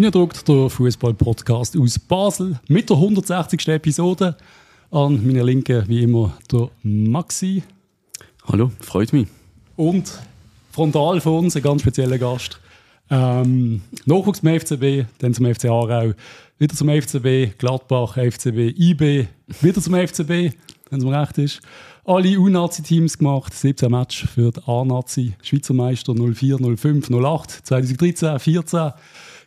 Reindruckt der Fußball-Podcast aus Basel mit der 160. Episode. An meiner Linken, wie immer, der Maxi. Hallo, freut mich. Und frontal von uns ein ganz spezieller Gast. Ähm, Nachwuchs zum FCB, dann zum FC Aarau, wieder zum FCB, Gladbach, FCB, IB, wieder zum FCB, wenn es mir recht ist. Alle U-Nazi-Teams gemacht, 17 Match für die A-Nazi, Schweizer Meister 04, 05, 08, 2013, 14,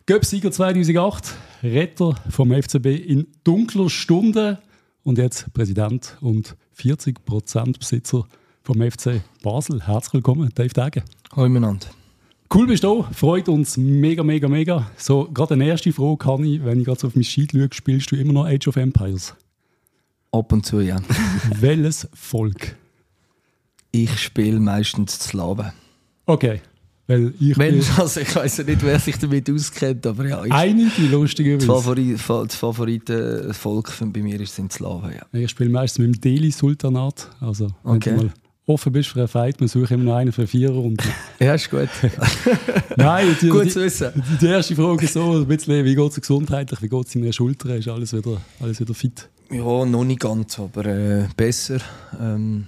Göpsieger 2008, Retter vom FCB in dunkler Stunde und jetzt Präsident und 40% Besitzer vom FC Basel. Herzlich willkommen, Dave Degen. Hallo miteinander. Cool bist du, freut uns mega, mega, mega. So, gerade eine erste Frage kann ich, wenn ich gerade so auf mein Sheet schaue, spielst du immer noch Age of Empires? Ab und zu, ja. Welches Volk? Ich spiele meistens Slawen. Okay. Weil ich Wenn, also ich weiß ja nicht, wer sich damit auskennt, aber ja. Ich, einige lustige das, Favori das Favoritenvolk bei mir sind Slawen, ja. Ich spiele meistens mit dem Delhi-Sultanat. Also, wenn Okay. du mal offen bist für einen Fight, man sucht immer noch einen für vier Runden. Ja, ist gut. Nein, die, gut zu wissen. die, die erste Frage ist so, ein bisschen, wie geht es gesundheitlich, wie geht es in der Schulter, ist alles wieder, alles wieder fit? Ja, noch nicht ganz, aber äh, besser. Ähm,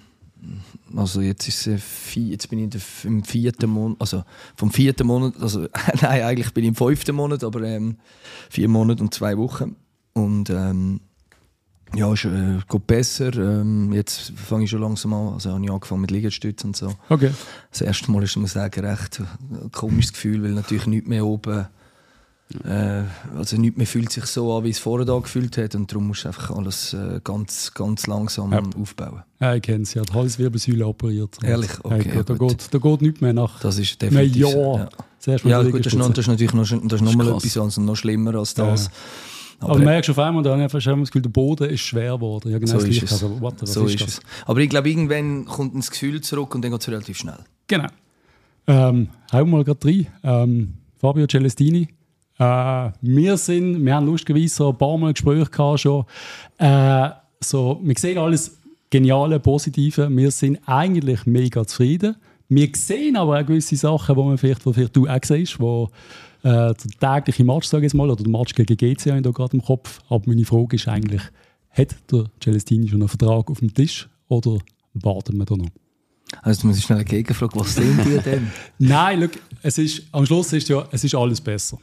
also jetzt, ist, äh, vi- jetzt bin ich im vierten Monat, also vom vierten Monat, also nein, eigentlich bin ich im fünften Monat, aber ähm, vier Monate und zwei Wochen. Und ähm, ja, es äh, geht besser. Ähm, jetzt fange ich schon langsam an, also habe ich angefangen mit Liegestützen und so. Okay. Das erste Mal ist, muss ich sagen, recht ein komisches Gefühl, weil natürlich nichts mehr oben. Äh, also nichts mehr fühlt sich so an, wie es vorher da gefühlt hat. Und darum musst du einfach alles äh, ganz, ganz langsam Ja. aufbauen. Ja, ich kenne sie, hat die Halswirbelsäule operiert. Ehrlich? Okay, hey, ja, da, gut. geht, da geht nichts mehr nach Das ist einem definitiv. Jahr. so, Ja, Zuerst ja gut, das ist, noch, das ist natürlich noch, das ist noch mal etwas anderes und noch schlimmer als das. Aber, du merkst auf einmal, da habe ich einfach das Gefühl, der Boden ist schwer geworden. Ja, genau so ist es. Also, was so ist ist es. Aber ich glaube, irgendwann kommt das Gefühl zurück und dann geht es relativ schnell. Genau. Ähm, hauen wir mal gerade rein. Ähm, Fabio Celestini. Äh, wir sind, wir haben lustigerweise ein paar Mal Gespräche gehabt schon. Äh, so, wir sehen alles Geniale, Positive. Wir sind eigentlich mega zufrieden. Wir sehen aber auch gewisse Sachen, wo man vielleicht, wo vielleicht du auch siehst, wo äh, der tägliche Match, sage ich mal, oder der Match gegen GC habe ich da gerade im Kopf. Aber meine Frage ist eigentlich, hat der Celestini schon einen Vertrag auf dem Tisch oder warten wir da noch? Also muss ich schnell eine Gegenfrage, was sehen die denn? Nein, look, es ist, am Schluss ist ja, es ist alles besser.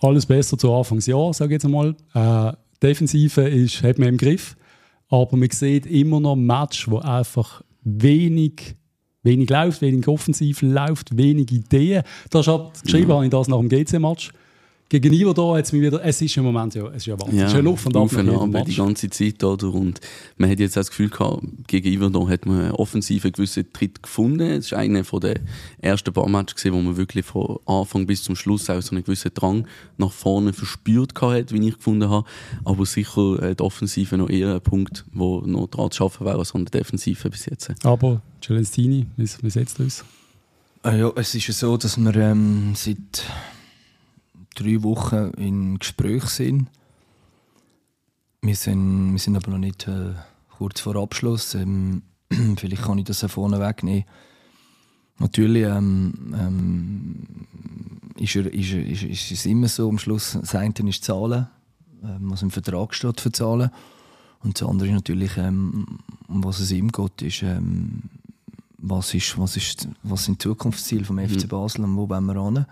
Alles besser zu Anfangsjahr, sage ich jetzt einmal. Äh, Defensive ist, hat man im Griff, aber man sieht immer noch Match, wo einfach wenig, wenig läuft, wenig offensiv läuft, wenig Ideen. Das hat geschrieben habe ich das nach dem GC-Match. Gegenüber da hat es mich wieder, es ist im Moment ja, es ist ja Wahnsinn. es ist ja Luft und auf und ab die ganze Zeit. Oder? Und man hat jetzt auch das Gefühl gehabt, gegenüber da hat man offensiv einen gewissen Tritt gefunden. Es war einer von den ersten paar Matches, gewesen, wo man wirklich von Anfang bis zum Schluss auch so einen gewissen Drang nach vorne verspürt gehabt hat, wie ich gefunden habe. Aber sicher äh, die Offensive noch eher ein Punkt, wo noch dran zu arbeiten wäre, als an der Defensive bis jetzt. Aber Celestini, wie, wie setzt du uns? Ah ja, es ist ja so, dass wir ähm, seit drei Wochen in Gespräch sind. Wir sind, wir sind aber noch nicht äh, kurz vor Abschluss. Ähm, vielleicht kann ich das vorne wegnehmen. Natürlich ähm, ähm, ist, er, ist, er, ist, ist es immer so, am Schluss das eine ist Zahlen, ähm, was im Vertrag steht für Zahlen. Und das andere ist natürlich, ähm, um was es ihm geht, ist, ähm, was, ist, was, ist, was sind die Zukunftsziele vom FC Basel und wo wollen wir hin.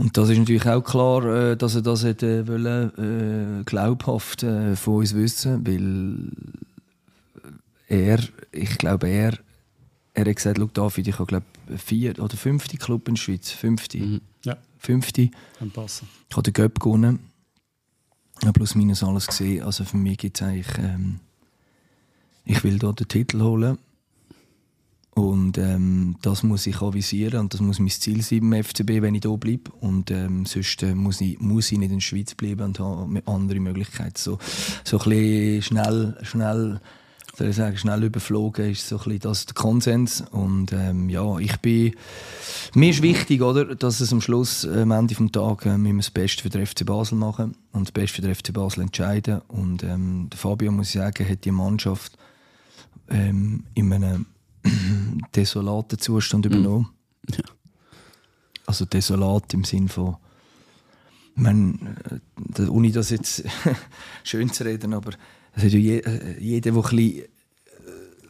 Und das ist natürlich auch klar, äh, dass er das hätte wollen, äh, glaubhaft äh, von uns wissen, weil er, ich glaube, er, er hat gesagt, schau David, ich habe glaube vier oder fünfte Club in der Schweiz, fünfte, Mhm. Ja, fünfte. kann passen. Ich habe den Göpp gewonnen. Ich habe plus minus alles gesehen. Also für mich gibt es eigentlich, ähm, ich will hier den Titel holen. Und ähm, das muss ich avisieren und das muss mein Ziel sein beim FCB, wenn ich hier bleibe. Und ähm, sonst äh, muss, ich, muss ich nicht in der Schweiz bleiben und habe andere Möglichkeiten. So, so ein bisschen schnell, schnell, soll ich sagen, schnell überflogen ist so ein bisschen das der Konsens. Und ähm, ja, ich bin, mir ist wichtig, oder, dass es am Schluss, am Ende des Tages, äh, das Beste für den FC Basel machen und das Beste für den FC Basel entscheiden. Und ähm, der Fabio, muss ich sagen, hat die Mannschaft ähm, in einem desolaten Zustand übernommen. Ja. Also desolat im Sinn von meine, äh, ohne das jetzt schön zu reden, aber äh, jeder, der ein bisschen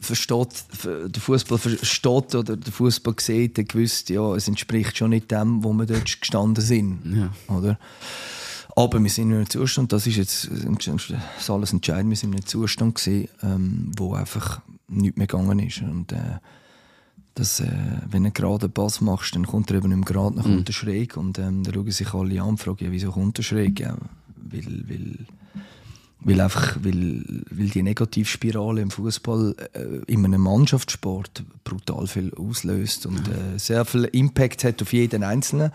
versteht, den Fußball versteht oder den Fußball sieht, der gewusst, ja, es entspricht schon nicht dem, wo wir dort gestanden sind. Ja. Oder? Aber wir sind in einem Zustand, das ist jetzt das alles entscheidend, wir sind in einem Zustand gewesen, ähm, wo einfach nichts mehr gegangen ist. Und, äh, dass, äh, wenn du einen geraden Pass machst, dann kommt er eben nicht mehr gerade, dann kommt er schräg. Und ähm, dann schauen sich alle an und fragen, ja, wieso kommt er schräg? Ja, weil, weil weil, einfach, weil, weil die Negativspirale im Fußball äh, in einem Mannschaftssport brutal viel auslöst und äh, sehr viel Impact hat auf jeden Einzelnen.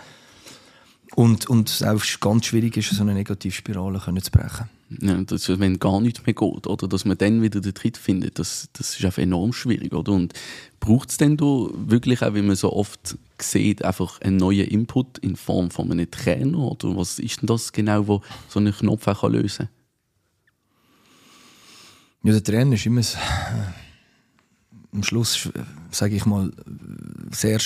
Und, und es auch ganz schwierig ist, so eine Negativspirale können zu brechen. Ja, das, wenn gar nichts mehr geht, oder dass man dann wieder den Tritt findet, das, das ist einfach enorm schwierig. Oder? Und braucht es denn da wirklich auch, wie man so oft sieht, einfach einen neuen Input in Form von einem Trainer? Oder was ist denn das genau, wo so einen Knopf auch lösen kann? Ja, der Trainer ist immer am Schluss, sage ich mal, sehr.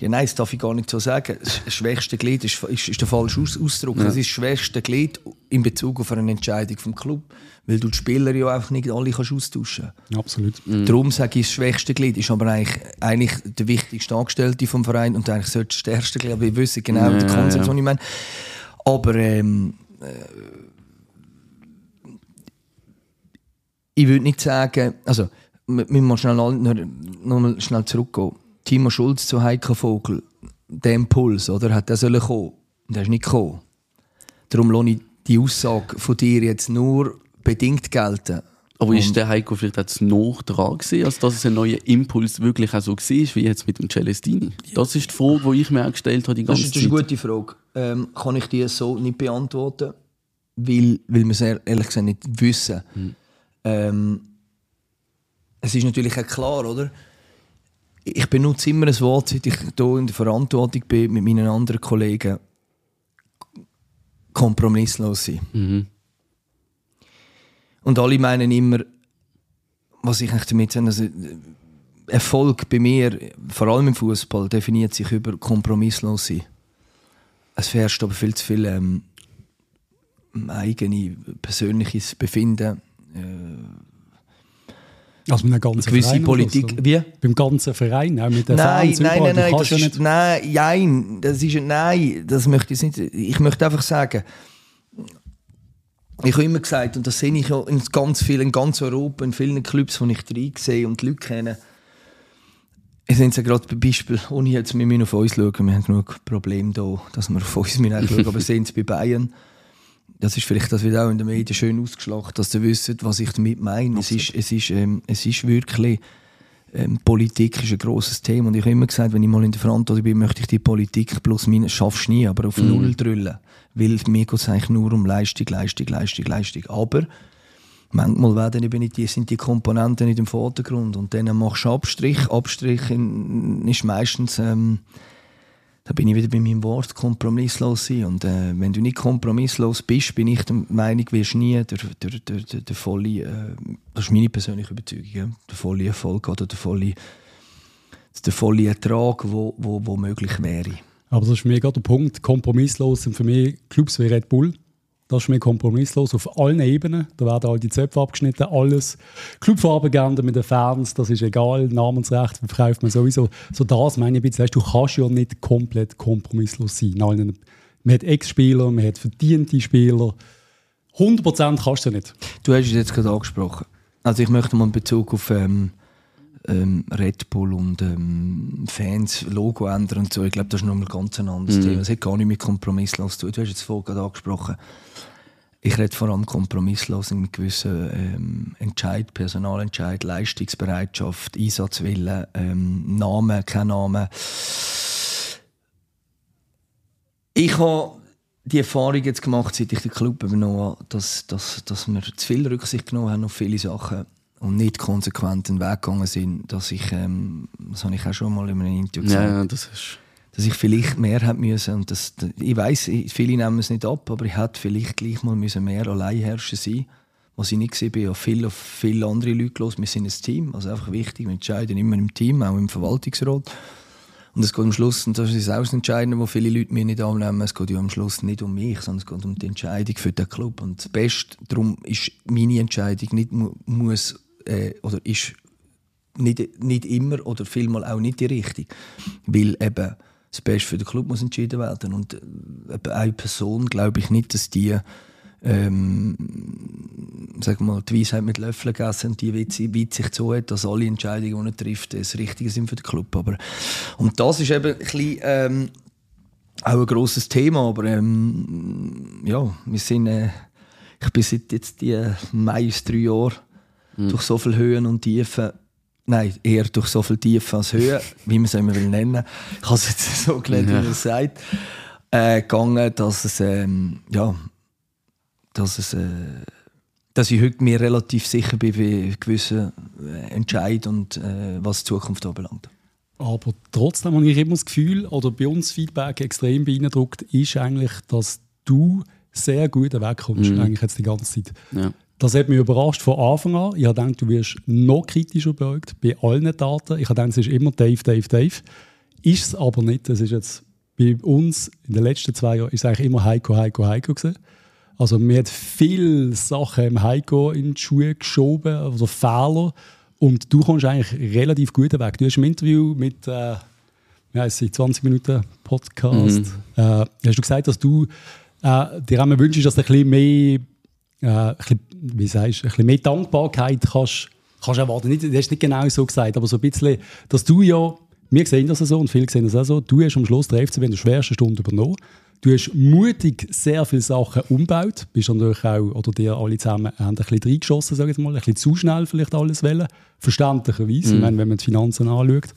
Ja, nein, das darf ich gar nicht so sagen. Das schwächste Glied ist, ist, ist der falsche Aus Ausdruck. Ja. ist das schwächste Glied in Bezug auf eine Entscheidung vom Club. Weil du die Spieler ja einfach nicht alle kannst austauschen kannst. Absolut. Mhm. Darum sage ich, das schwächste Glied ist aber eigentlich, eigentlich der wichtigste Angestellte vom Verein und eigentlich sollte das stärkste Glied. Aber ich wüsste genau ja, den Konzept, ja. was ich meine. Aber ähm, äh, ich würde nicht sagen, also wir müssen schnell, noch, noch mal schnell zurückgehen. Timo Schulz zu Heiko Vogel, der Impuls, oder, hat der sollen kommen. Und der ist nicht gekommen. Darum lasse ich die Aussage von dir jetzt nur bedingt gelten. Aber und ist der Heiko vielleicht jetzt noch dran gewesen, als dass es ein neuer Impuls wirklich auch so war, wie jetzt mit dem Celestini? Das ist die Frage, die ich mir auch gestellt habe die ganze das ist, das ist eine gute Frage. Ähm, kann ich die so nicht beantworten, weil, weil wir es ehrlich gesagt nicht wissen. Hm. Ähm, es ist natürlich auch klar, oder? Ich benutze immer ein Wort, seit ich hier in der Verantwortung bin mit meinen anderen Kollegen. Kompromisslos sein. Mhm. Und alle meinen immer, was ich eigentlich damit sage, also Erfolg bei mir, vor allem im Fußball, definiert sich über kompromisslos sein. Es fährst aber viel zu viel ähm, eigene persönliches Befinden äh, also mit einer ganzen gewisse Verein Politik, so. wie? Beim ganzen Verein, auch mit den nein, Fans nein, nein, nein, das ja ist, nein, nein, das ist, nein, das möchte ich nicht, ich möchte einfach sagen, ich habe immer gesagt, und das sehe ich in ganz vielen, in ganz Europa, in vielen Clubs, wo ich drin sehe und die Leute kenne, ich es ja gerade bei Beispiel, ohne jetzt mit mir auf uns schauen, wir haben genug Probleme da, dass wir auf uns schauen, aber sehen es bei Bayern, das ist vielleicht das wird auch in den Medien schön ausgeschlacht, dass ihr wisst, was ich damit meine. Es ist, es ist, ähm, es ist wirklich ähm, Politik ist ein grosses Thema und ich habe immer gesagt, wenn ich mal in der Verantwortung bin, möchte ich die Politik plus minus schaffst nie, aber auf mm. null drüllen, weil mir geht es eigentlich nur um Leistung, Leistung, Leistung, Leistung. Aber manchmal werden eben die, sind die Komponenten nicht im Vordergrund und dann machst du Abstrich. Abstrich in, ist meistens ähm, da bin ich wieder bei meinem Wort, kompromisslos sein. Und äh, wenn du nicht kompromisslos bist, bin ich der Meinung, wirst du nie der, der, der, der, der volle, äh, das ist meine persönliche Überzeugung, ja, der volle Erfolg oder der volle, der volle Ertrag, wo, wo, wo möglich wäre. Aber das ist für mich gerade der Punkt, kompromisslos sind für mich Clubs wie Red Bull, das ist mir kompromisslos auf allen Ebenen. Da werden all die Zöpfe abgeschnitten, alles. Clubfarben mit den Fans, das ist egal. Namensrecht verkauft man sowieso. So das meine ich ein du kannst ja nicht komplett kompromisslos sein. Man hat Ex-Spieler, man hat verdiente Spieler. 100% kannst du nicht. Du hast es jetzt gerade angesprochen. Also ich möchte mal in Bezug auf ähm, ähm, Red Bull und ähm, Fans Logo ändern und so. Ich glaube, das ist nochmal ganz ein anderes mm. Thema. Es hat gar nicht mit kompromisslos zu tun. Du hast jetzt vorhin gerade angesprochen. Ich rede vor allem kompromisslos mit gewissen ähm, Entscheid, Personalentscheid, Leistungsbereitschaft, Einsatzwillen, ähm, Namen, kein Name. Ich habe die Erfahrung jetzt gemacht, seit ich den Club übernommen habe, dass, dass, dass wir zu viel Rücksicht genommen haben auf viele Sachen und nicht konsequent den Weg gegangen sind, dass ich, ähm, das habe ich auch schon mal in einem Interview gesagt, ja, das ist dass ich vielleicht mehr hätte müssen. Und das, ich weiß, viele nehmen es nicht ab, aber ich hätte vielleicht gleich mal müssen mehr Alleinherrscher sein was ich nicht war. Viel auf viele andere Leute los. Wir sind ein Team, also einfach wichtig. Wir entscheiden immer im Team, auch im Verwaltungsrat. Und es geht am Schluss, und das ist auch das Entscheidende, wo viele Leute mir nicht annehmen, es geht ja am Schluss nicht um mich, sondern es geht um die Entscheidung für den Club. Und das Beste, darum ist meine Entscheidung nicht muss, äh, oder ist nicht, nicht immer oder vielmal auch nicht die richtige. Weil eben das Beste für den Club muss entschieden werden. Und äh, eine Person glaube ich nicht, dass die ähm, sag mal, die Weisheit mit Löffeln gegessen und die weit sich so hat, dass alle Entscheidungen, die er trifft, das Richtige sind für den Club. Aber, und das ist eben ein bisschen, ähm, auch ein grosses Thema, aber ähm, ja, wir sind, äh, ich bin seit jetzt die meist drei Jahren mhm. durch so viele Höhen und Tiefen Nein, eher durch so viel Tiefe als Höhe, wie man es immer will nennen. Ich habe es jetzt so gelernt, ja. wie man es sagt. Äh, gegangen, dass es, ähm, ja, dass es, äh, dass ich heute mir relativ sicher bin, wie gewisse äh, Entscheid und äh, was die Zukunft anbelangt. Aber trotzdem habe ich immer das Gefühl, oder bei uns Feedback extrem beeindruckt, ist eigentlich, dass du sehr gut wegkommst, mhm. eigentlich jetzt die ganze Zeit. Ja. Das hat mich überrascht von Anfang an. Ich habe gedacht, du wirst noch kritischer beäugt bei allen Daten. Ich habe gedacht, es ist immer Dave, Dave, Dave. Ist es aber nicht. Das ist jetzt bei uns in den letzten zwei Jahren ist es eigentlich immer Heiko, Heiko, Heiko gewesen. Also mir hat viele Sachen im Heiko in die Schuhe geschoben, also Fehler. Und du kommst eigentlich relativ gut weg. Du hast im Interview mit äh, ja, 20 Minuten Podcast, mhm. äh, hast du gesagt, dass du äh, dir einmal wünschst, dass du ein bisschen mehr, äh, ein bisschen, wie sagst, ein bisschen mehr Dankbarkeit kannst, kannst erwarten. Nicht, du hast nicht genau so gesagt, aber so ein bisschen, dass du ja, wir sehen das so und viele sehen das auch so, du hast am Schluss der FCB in der schwersten Stunde übernommen. Du hast mutig sehr viele Sachen umgebaut, bist natürlich auch, oder dir alle zusammen, haben ein bisschen reingeschossen, sage ich mal, ein bisschen zu schnell vielleicht alles wollen, verständlicherweise, mhm. meine, wenn man die Finanzen anschaut.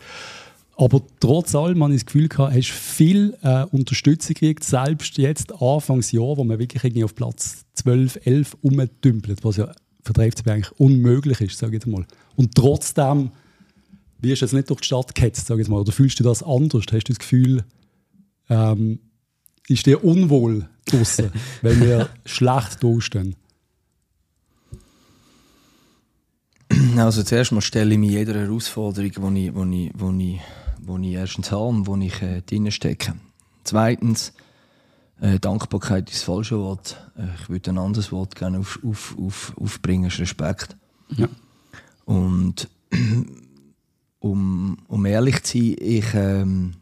Aber trotz allem habe ich das Gefühl gehabt, hast viel äh, Unterstützung gekriegt, selbst jetzt Anfangsjahr, wo man wirklich irgendwie auf Platz 12, 11 umdümpelt, was ja für den FCB eigentlich unmöglich ist, sage ich mal. Und trotzdem wirst du jetzt nicht durch die Stadt gehetzt, sage ich mal, oder fühlst du das anders? Hast du das Gefühl, ähm, ist dir unwohl draußen, wenn wir schlecht dastehen? Also zuerst mal stelle ich mich jeder Herausforderung, die ich, wo ich, wo ich, wo ich erstens habe und wo ich äh, drin stecke. Zweitens, äh, Dankbarkeit ist das falsche Wort. Äh, ich würde ein anderes Wort gerne auf, auf, auf, aufbringen, ist Respekt. Ja. Und um, um ehrlich zu sein, ich... Ähm,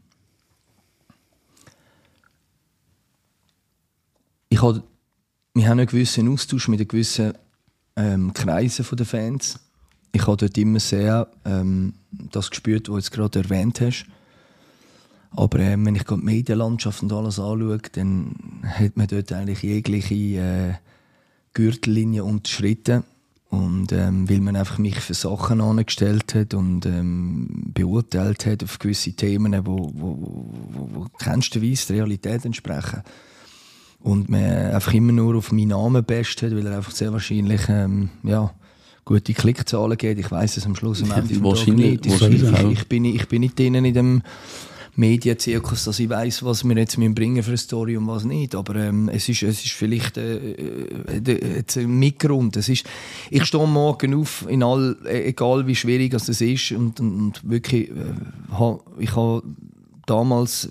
ich habe, wir haben einen gewissen Austausch mit einem gewissen ähm, Kreisen der Fans. Ich habe dort immer sehr ähm, das gespürt, was du jetzt gerade erwähnt hast. Aber ähm, wenn ich die Medienlandschaft und alles anschaue, dann hat man dort eigentlich jegliche äh, Gürtellinie unterschritten. Und ähm, weil man einfach mich für Sachen angestellt hat und ähm, beurteilt hat auf gewisse Themen, die wo, wo, wo, wo keinsterweise der Realität entsprechen und man einfach immer nur auf meinen Namen best hat, weil er einfach sehr wahrscheinlich ähm, ja, gute Klickzahlen geht. Ich weiß es am Schluss am Ende wahrscheinlich, nicht. Ich, ich, ich, bin, ich bin nicht drinnen in dem Medienzirkus, dass ich weiß, was wir jetzt bringen für eine Story und was nicht. Aber ähm, es, ist, es ist vielleicht äh, äh, ein Mitgrund. Es ist, ich stehe morgen auf, in all, egal wie schwierig es ist. Und, und, und wirklich, äh, ich habe damals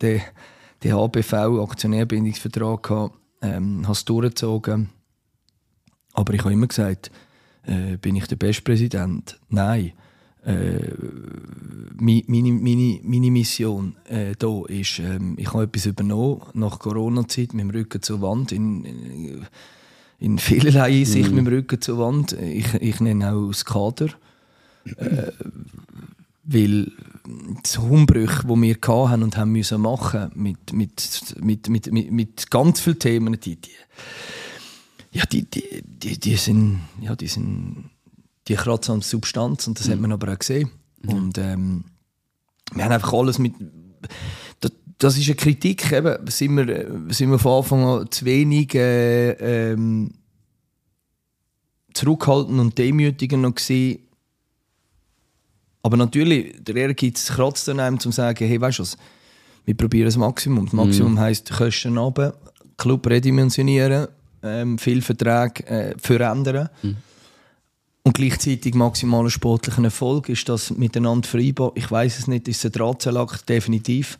den den HBV Aktionärbindungsvertrag gehabt, ähm, habe es durchgezogen. Aber ich habe immer gesagt, äh, bin ich der beste Präsident? Nein. Äh, meine, meine, meine Mission äh, hier ist, äh, ich habe etwas übernommen nach Corona-Zeit mit dem Rücken zur Wand, in, in, in vielerlei Hinsicht mm. mit dem Rücken zur Wand. Ich, ich nenne auch das Kader. Äh, weil das Umbrüche, die wir hatten und haben müssen machen mit, mit, mit, mit, mit, mit ganz vielen Themen, die, die, ja, die, die, die, die sind, ja, die sind, die kratzen an Substanz und das mhm. hat man aber auch gesehen. Mhm. Und ähm, wir haben einfach alles mit, das, das ist eine Kritik, eben, sind wir, sind wir von Anfang an zu wenig äh, ähm, zurückhaltend und demütigend noch gewesen, aber natürlich, der Ehrgeiz kratzt dann einem, um zu sagen, hey, weißt du was, wir probieren das Maximum. Das Maximum mm. heisst, Kosten runter, Club redimensionieren, ähm, viel Verträge äh, verändern. Mm. und gleichzeitig maximalen sportlichen Erfolg. Ist das miteinander vereinbar? Ich weiß es nicht. Ist es ein Drahtseilakt? Definitiv.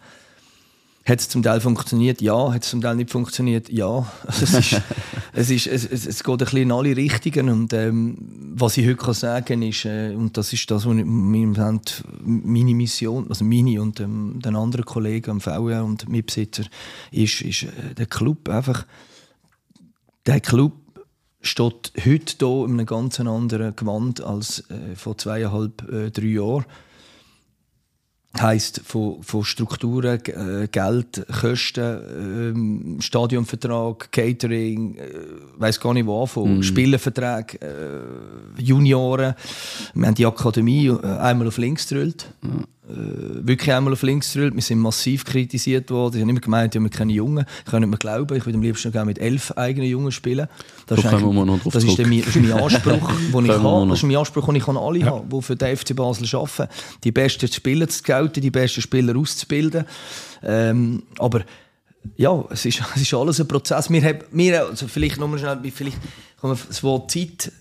Hat es zum Teil funktioniert? Ja. Hat es zum Teil nicht funktioniert? Ja. Also es, ist, es, ist, es, es, es, geht ein bisschen in alle Richtungen. Und ähm, was ich heute kann sagen kann, ist, äh, und das ist das, was ich, meine Mission, also meine und ähm, den anderen Kollegen am VR und Mitbesitzer, ist, ist äh, der Club einfach, der Club steht heute hier in einem ganz anderen Gewand als äh, vor zweieinhalb, äh, drei Jahren heisst von, von Strukturen, äh, Geld, Kosten, äh, Stadionvertrag, Catering, äh, weiß gar nicht wo anfangen, mm. Spielerverträge, äh, Junioren. Wir haben die Akademie äh, einmal auf links gedrüllt. Mm wirklich einmal auf links gedrückt. Wir sind massiv kritisiert worden. Ich habe immer gemeint, ja, wir keine Jungen. Ich kann nicht mehr glauben. Ich würde am liebsten gerne mit elf eigenen Jungen spielen. Das, ist, das ist, der, das ist mein Anspruch, den ich habe. Das ist mein Anspruch, den ich an alle ja. habe, die für den FC Basel arbeiten. Die besten Spieler zu scouten, die besten Spieler auszubilden. Ähm, aber ja, es ist, es ist alles ein Prozess. Wir haben, wir, also vielleicht nochmal schnell, vielleicht das Wort Zeit,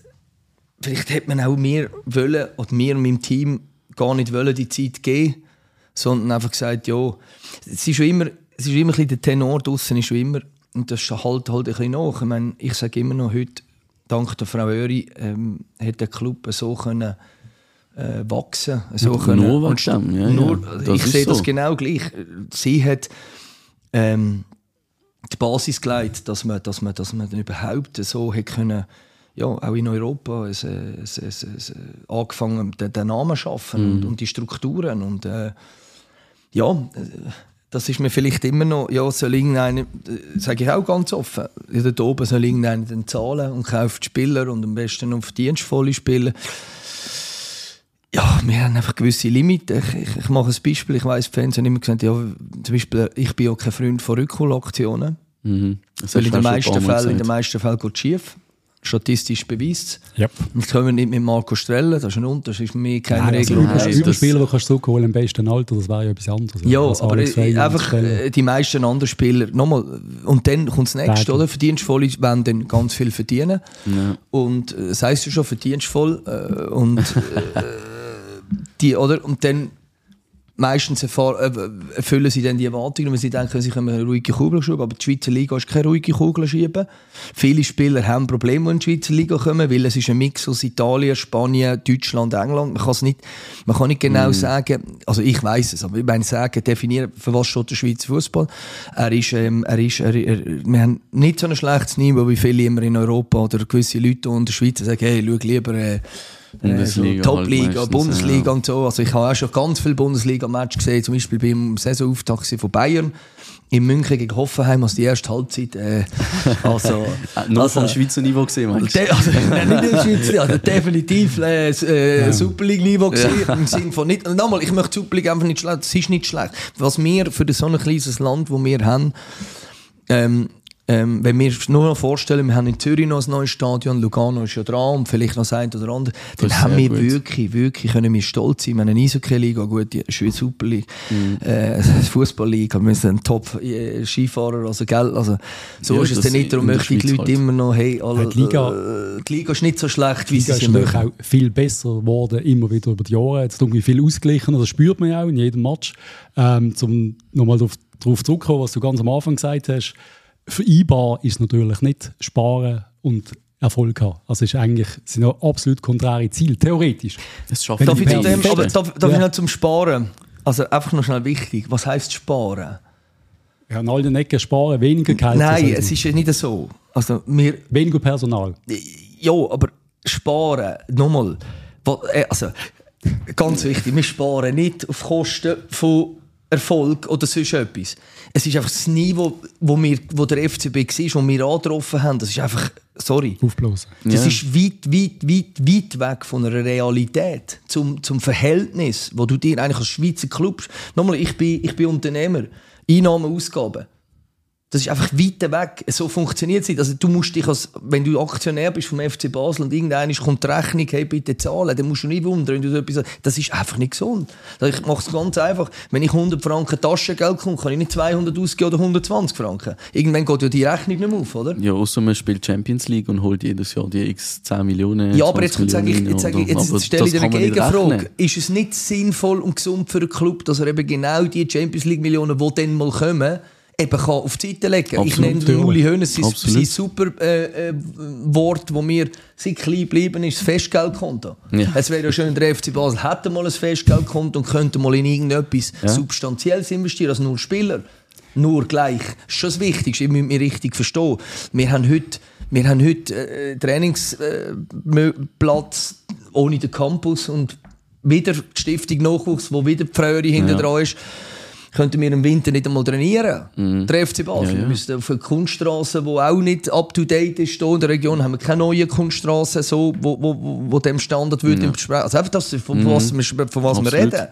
vielleicht hätte man auch mehr wollen, oder mir und meinem Team gar nicht wollen, die Zeit geben, sondern einfach gesagt, ja, es ist schon immer, es ist immer ein der Tenor draussen ist schon immer, und das halt halt ein bisschen nach. Ich, meine, ich sage immer noch heute, dank der Frau Öri, ähm, hat der Club so können äh, wachsen, so ja, können, nur wachsen, ja, nur, ja. ich sehe so. das genau gleich. Sie hat ähm, die Basis gelegt, dass man, dass man, dass man überhaupt so hat können ja, auch in Europa es, es, es, es angefangen, den, den Namen zu schaffen mhm. und, und, die Strukturen. Und äh, ja, das ist mir vielleicht immer noch, ja, soll irgendeiner, sage ich auch ganz offen, dort oben soll irgendeiner den zahlen und kauft Spieler und am besten auf dienstvolle Spieler. Ja, wir haben einfach gewisse Limiten. Ich, ich, ich mache ein Beispiel. Ich weiss, die Fans haben immer gesagt, ja, zum Beispiel, ich bin ja kein Freund von Rückholaktionen. Mhm. Weil in den meisten Fällen, in den meisten Fällen geht es schief statistisch beweist. Yep. Das können wir nicht mit Marco Strellen, das ist ein Unterschied, ist für mich keine Nein, Regel. Also, Nein, Überspieler, die kannst du zurückholen im besten Alter, das wäre ja etwas anderes. Ja, also aber einfach äh, die meisten anderen Spieler, nochmal, und dann kommt das nächste, oder? Verdienstvolle wollen dann ganz viel verdienen. Ja. Und äh, das heisst ja schon verdienstvoll. Äh, und, äh, die, oder? und dann meistens äh, erfüllen sie dann die Erwartungen, wenn sie denken, sie können eine ruhige Kugel schieben, aber die Schweizer Liga ist keine ruhige Kugel schieben. Viele Spieler haben Probleme, wenn in die Schweizer Liga kommen, weil es ist ein Mix aus Italien, Spanien, Deutschland, England. Man, nicht, man kann nicht genau mm. sagen, also ich weiß es, aber ich meine sagen, definieren, für was steht der Schweizer Fußball. Er ist, ähm, er ist, er, er, wir haben nicht so ein schlechtes Niveau, wie viele immer in Europa oder gewisse Leute in der Schweiz sagen, hey, schau lieber, äh, Bundesliga, so Top-Liga, halt Bundesliga ja. und so. Also ich habe auch schon ganz viele Bundesliga-Matches gesehen, zum Beispiel beim Saisonauftakt von Bayern in München gegen Hoffenheim als die erste Halbzeit. Äh, also, Nur also, vom Schweizer Niveau gesehen, meinst du? Also, nicht im Schweizer, also definitiv äh, äh. Super League-Niveau gesehen. Ja. Im Sinne von nicht. Nochmal, ich möchte Super League einfach nicht schlecht. Es ist nicht schlecht. Was wir für so ein kleines Land, wo wir haben, ähm, ähm, wenn wir uns nur noch vorstellen, wir haben in Zürich noch ein neues Stadion, Lugano ist ja dran und vielleicht noch das eine oder andere, dann haben wir gut. wirklich, wirklich, können wir stolz sein. Wir haben eine Eishockey-Liga, gut, die Schweiz Super League, mhm. äh, Fußball-Liga, wir sind ein Top-Skifahrer, also, gell, also, so ja, ist es dann nicht, darum möchten die Leute halt. immer noch, hey, alle, die, Liga, äh, die Liga ist nicht so schlecht, wie sie ist natürlich auch viel besser geworden, immer wieder über die Jahre, jetzt irgendwie viel ausgeglichen, das spürt man ja auch in jedem Match. Ähm, zum nochmal darauf, darauf zurückkommen, was du ganz am Anfang gesagt hast, vereinbar ist natürlich nicht sparen und Erfolg haben. Also ist eigentlich sind absolut konträre Ziele, theoretisch. Das schafft darf ich, zu dem, aber darf, darf ja. ich noch zum Sparen? Also einfach noch schnell wichtig, was heißt sparen? Ja, an allen Ecken sparen, weniger Geld. Nein, es ist ja nicht so. Also wir, weniger Personal. Ja, aber sparen, nochmal, äh, also ganz wichtig, wir sparen nicht auf Kosten von Erfolg oder sonst etwas. Es ist einfach das Niveau, wo, wir, wo der FCB war, wo wir angetroffen haben, das ist einfach, sorry. Aufblasen. Das ja. ist weit, weit, weit, weit weg von einer Realität zum, zum Verhältnis, wo du dir eigentlich als Schweizer Club, nochmal, ich bin, ich bin Unternehmer, Einnahmen, Ausgaben. Das ist einfach weit weg. So funktioniert es nicht. Also, du musst dich als, wenn du Aktionär bist vom FC Basel und irgendeiner kommt die Rechnung, hey, bitte zahlen, dann musst du nicht wundern, wenn du so etwas sagst. Das ist einfach nicht gesund. Also, ich mache es ganz einfach. Wenn ich 100 Franken Taschengeld komme, kann ich nicht 200 ausgeben oder 120 Franken. Irgendwann geht ja die Rechnung nicht mehr auf, oder? Ja, außer man spielt Champions League und holt jedes Jahr die x 10 Millionen. Ja, aber jetzt, sage ich, jetzt, sage ich, jetzt, stelle ich dir eine Gegenfrage. Ist es nicht sinnvoll und gesund für einen Club, dass er eben genau die Champions League Millionen, die dann mal kommen, eben kann auf die Seite legen Ich Absolut, nenne. Uli Hoeneß sein, sein super äh, äh, Wort, das mir seit klein geblieben ist, das Festgeldkonto. Ja. Es wäre ja schön, der FC Basel hätte mal ein Festgeldkonto und könnte mal in irgendetwas Ja. Substanzielles investieren, als nur Spieler. Nur gleich. Das ist schon das Wichtigste, ich muss mich richtig verstehen. Wir haben heute, wir haben heute äh, Trainingsplatz ohne den Campus und wieder die Stiftung Nachwuchs, wo wieder die Fröhre hinten Ja. dran ist. Könnten wir im Winter nicht einmal trainieren. Der FC Basel. Mhm. Ja, ja. Wir müssen auf eine Kunststraße, die auch nicht up to date ist, hier in der Region haben wir keine neue Kunststraße, so, wo, wo, wo, dem Standard würde entsprechen. Also einfach das, von was, wir, von was wir Mhm. Reden.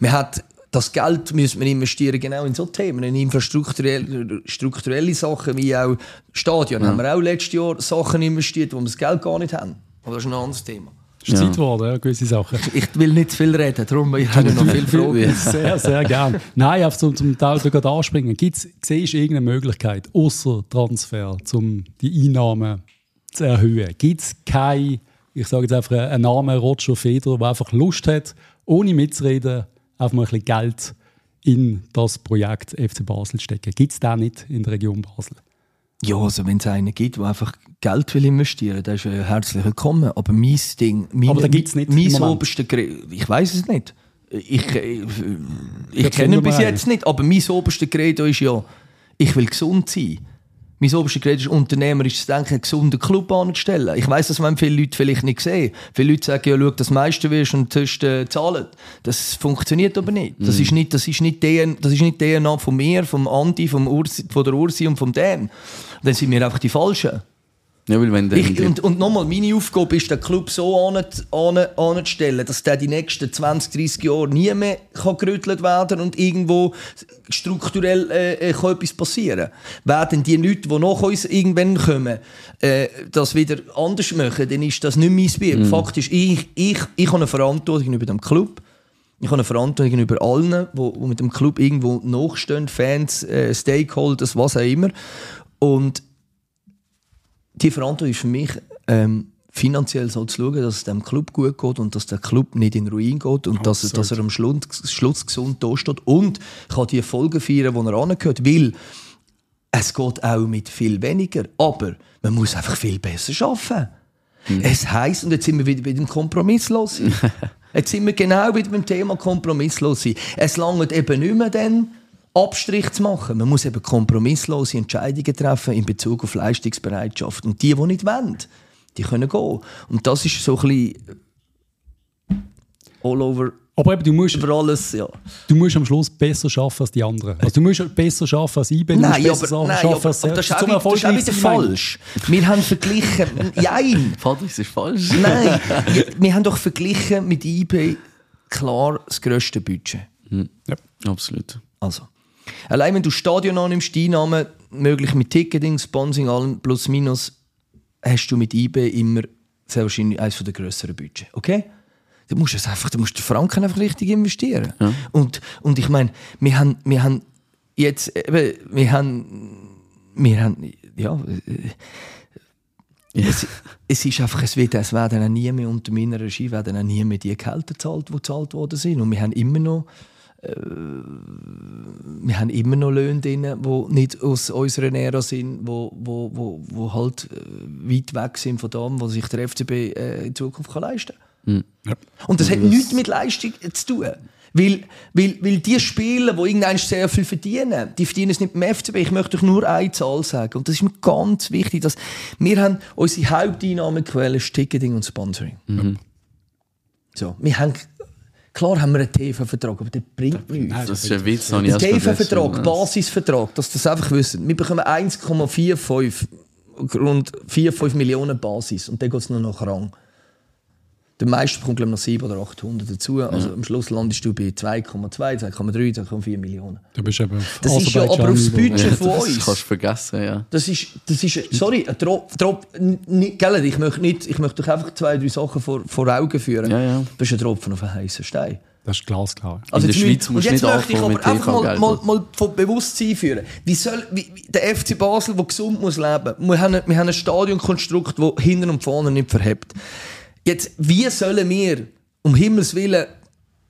Man hat das Geld müssen wir investieren genau in so Themen, in infrastrukturelle strukturelle Sachen wie auch Stadion. Haben wir auch letztes Jahr Sachen investiert, wo wir das Geld gar nicht haben. Aber das ist ein anderes Thema. Es ist Ja. Zeit geworden, ja, gewisse Sachen. Ich will nicht zu viel reden, darum ich habe noch viele Fragen. Sehr, sehr gern. Nein, einfach zum, zum Teil gerade anspringen. Gibt's, siehst du irgendeine Möglichkeit, außer Transfer, um die Einnahmen zu erhöhen? Gibt es keine, ich sage jetzt einfach einen Namen, Roger Federer, der einfach Lust hat, ohne mitzureden, einfach mal ein bisschen Geld in das Projekt FC Basel zu stecken? Gibt es den nicht in der Region Basel? Ja, also wenn es einen gibt, der einfach Geld will investieren, dann ist er herzlich willkommen. Aber mein Ding, mein, Aber den gibt's nicht Mein oberste Gerät, ich weiß es nicht. Ich, ich, ich Jetzt kenne ihn bis jetzt nicht, aber mein oberste Credo ist ja, ich will gesund sein. Mein oberste Credo ist, unternehmerisch zu denken, einen gesunden Club anzustellen. Ich weiß, das wollen viele Leute vielleicht nicht sehen. Viele Leute sagen, ja, schau, das meiste wirst und zuerst äh, zahlen. Das funktioniert aber nicht. Das ist nicht, das ist nicht DNA, das ist nicht DNA von mir, vom Andi, vom Ursi, von der Ursi und vom Dan. Dann sind wir einfach die Falschen. Ja, weil wenn Ich, und, und nochmal, meine Aufgabe ist, den Club so an- an- anzustellen, dass der die nächsten 20, 30 Jahre nie mehr kann gerüttelt werden und irgendwo strukturell äh, äh, kann etwas passieren Werden die Leute, die nach uns irgendwann kommen, äh, das wieder anders machen, dann ist das nicht mein Bier. Fakt ist, ich, ich, ich habe eine Verantwortung gegenüber dem Club. Ich habe eine Verantwortung gegenüber allen, die, die mit dem Club irgendwo nachstehen, Fans, äh, Stakeholders, was auch immer. Und die Verantwortung ist für mich, ähm, finanziell so zu schauen, dass es dem Club gut geht und dass der Club nicht in Ruin geht und dass, er- dass er am Schluss, Schluss gesund da steht und kann die Erfolge feiern, die er angehört. Weil es geht auch mit viel weniger, aber man muss einfach viel besser arbeiten. Es heisst, und jetzt sind wir wieder bei dem Kompromisslos sein. Jetzt sind wir genau wieder beim Thema Kompromisslos sein. Es langt eben nicht mehr dann, Abstrich zu machen. Man muss eben kompromisslose Entscheidungen treffen in Bezug auf Leistungsbereitschaft. Und die, die nicht wollen, die können gehen. Und das ist so ein bisschen all over, Aber eben, du musst, über alles, ja. du musst am Schluss besser arbeiten als die anderen. Also du musst besser arbeiten als IB, du musst Nein, besser aber, nein, arbeiten aber, als aber das ist auch das ist auch wieder falsch. Wir haben verglichen... Nein! Vater, das ist falsch. Nein, ja, wir haben doch verglichen mit eBay klar das grösste Budget. Absolut. Also, allein wenn du Stadion annimmst, die Einnahmen, möglich mit Ticketing, Sponsoring, allem plus minus, hast du mit eBay immer sehr wahrscheinlich eines der grösseren Budget. Okay? Du musst, es einfach, du musst die Franken einfach richtig investieren. Und, und ich meine, wir haben, wir haben jetzt eben, wir haben, wir haben, ja, äh, es, es ist einfach, es, wird, es werden auch nie mehr unter meiner Regie werden auch nie mehr die Gehälter gezahlt, die gezahlt worden sind. Und wir haben immer noch wir haben immer noch Löhne drin, die nicht aus unserer Ära sind, wo, wo, wo, wo halt äh, weit weg sind von dem, was sich der FCB äh, in Zukunft kann leisten kann. Und das hat nichts mit Leistung zu tun. Weil, weil, weil die Spieler, die irgendwann sehr viel verdienen, die verdienen es nicht beim FCB. Ich möchte euch nur eine Zahl sagen. Und das ist mir ganz wichtig. Dass wir haben unsere Haupteinnahmequelle ist Ticketing und Sponsoring. So, wir haben, klar haben wir einen TV-Vertrag, aber der bringt nichts. Das ist ein Witz, erst mal TV-Vertrag. Basisvertrag, dass das einfach wissen. Wir bekommen 1,45 rund 4, 5 Millionen Basis und dann geht es nur nach Rang. Der meiste kommt glaube ich, noch 700 oder 800 dazu. Also am Schluss landest du bei 2,2, 2,3, 2,4 Millionen. Du bist eben Das ist ja aber aufs Budget Ja, von das uns. kannst du vergessen, ja. Das ist, das ist, sorry, ein Trop, Trop, gell, ich möchte nicht, ich möchte euch einfach zwei, drei Sachen vor, vor Augen führen. Ja, ja. Das ist ein Tropfen auf einen heißen Stein. Das ist glasklar. Also der jetzt Schweiz musst du jetzt nicht möchte ich aber einfach mal, mal, mal von Bewusstsein führen. Wie soll wie, wie, der FC Basel, der gesund muss leben, wir haben, wir haben ein Stadionkonstrukt, das hinten und vorne nicht verhebt. Jetzt, wie sollen wir, um Himmels Willen,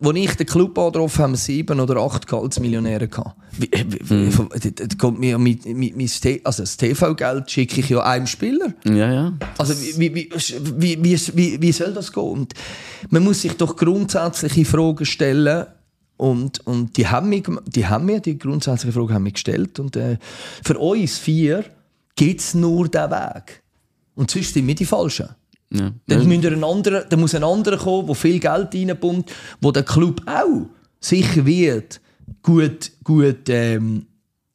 als ich den Club angetroffen haben wir sieben oder acht Gehaltsmillionäre gehabt. Wie, wie, Hm. wie, das kommt mir mit, mit, mit, also das TV-Geld schicke ich ja einem Spieler. Ja, ja. Also wie, wie, wie, wie, wie, soll das gehen? Und man muss sich doch grundsätzliche Fragen stellen und, und die, haben mich, die haben mir die grundsätzliche Frage haben mich gestellt und äh, für uns vier gibt es nur diesen Weg. Und sonst sind wir die Falschen. Ja. Dann, müssen wir einen anderen, dann muss ein anderer kommen, der viel Geld reinpumpt, wo der Club auch sicher wird, gut, gut ähm,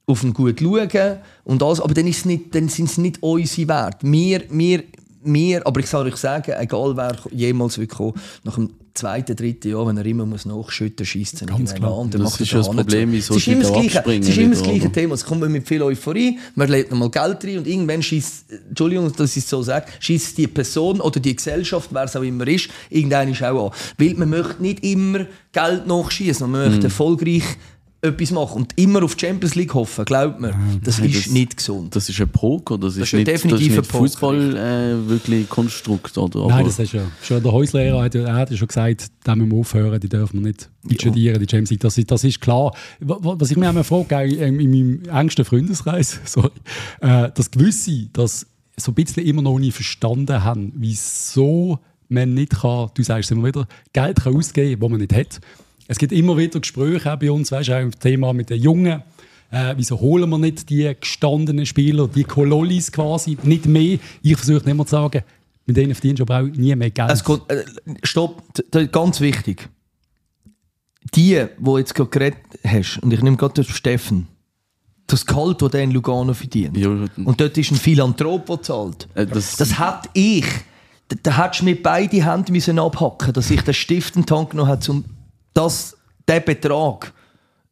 auf ihn gut schauen und alles, aber dann, ist nicht, dann sind es nicht unsere Werte. Wir, wir, wir, aber ich soll euch sagen, egal wer jemals wird kommen, nach dem zweiten, dritten Jahr, wenn er immer muss nachschütten, schießt er Ganz irgendwann klar. an. Das ist ja das Problem, wieso es ist immer das da gleiche, es ist immer das gleiche? Thema. Es kommt mit viel Euphorie, man legt noch mal Geld rein und irgendwann schießt, Entschuldigung, dass ich es so sage, schießt die Person oder die Gesellschaft, wer es auch immer ist, irgendein ist auch an. Weil man möchte nicht immer Geld nachschießen, man Mhm. möchte erfolgreich etwas machen und immer auf die Champions League hoffen, glaubt mir, das Nein, ist das- nicht gesund. Das ist ein Poker, das ist, ist ein nicht, das ist definitiver nicht Fußball äh, wirklich Konstrukt. Oder? Nein, Aber- das ist ja schon der Häuslehrer hat, ja- hat ja schon gesagt, da müssen wir aufhören, die dürfen wir nicht budgetieren, die James League. Das, ist- das ist klar. Wa- wa- Was ich mir immer frage, auch in in meinem engsten Freundeskreis, sorry, äh, dass gewisse das so ein bisschen immer noch nicht verstanden haben, wieso man nicht kann, du sagst es immer wieder, Geld kann ausgeben, das man nicht hat. Es gibt immer wieder Gespräche auch bei uns, weißt du, auch im Thema mit den Jungen. Äh, wieso holen wir nicht die gestandenen Spieler, die Kolollis quasi, nicht mehr? Ich versuche immer zu sagen, mit denen verdienst du aber auch nie mehr Geld. Es geht, äh, stopp, ganz wichtig. Die, die jetzt gerade geredet hast, und ich nehme gerade den Steffen, das Gehalt, das der in Lugano verdient. Ja, Und dort ist ein Philanthrop, der zahlt. Äh, das- das hat ich. Da, da hättest du mir beide Hände müssen abhacken dass ich den Stift in die Hand genommen habe, um das, den Betrag,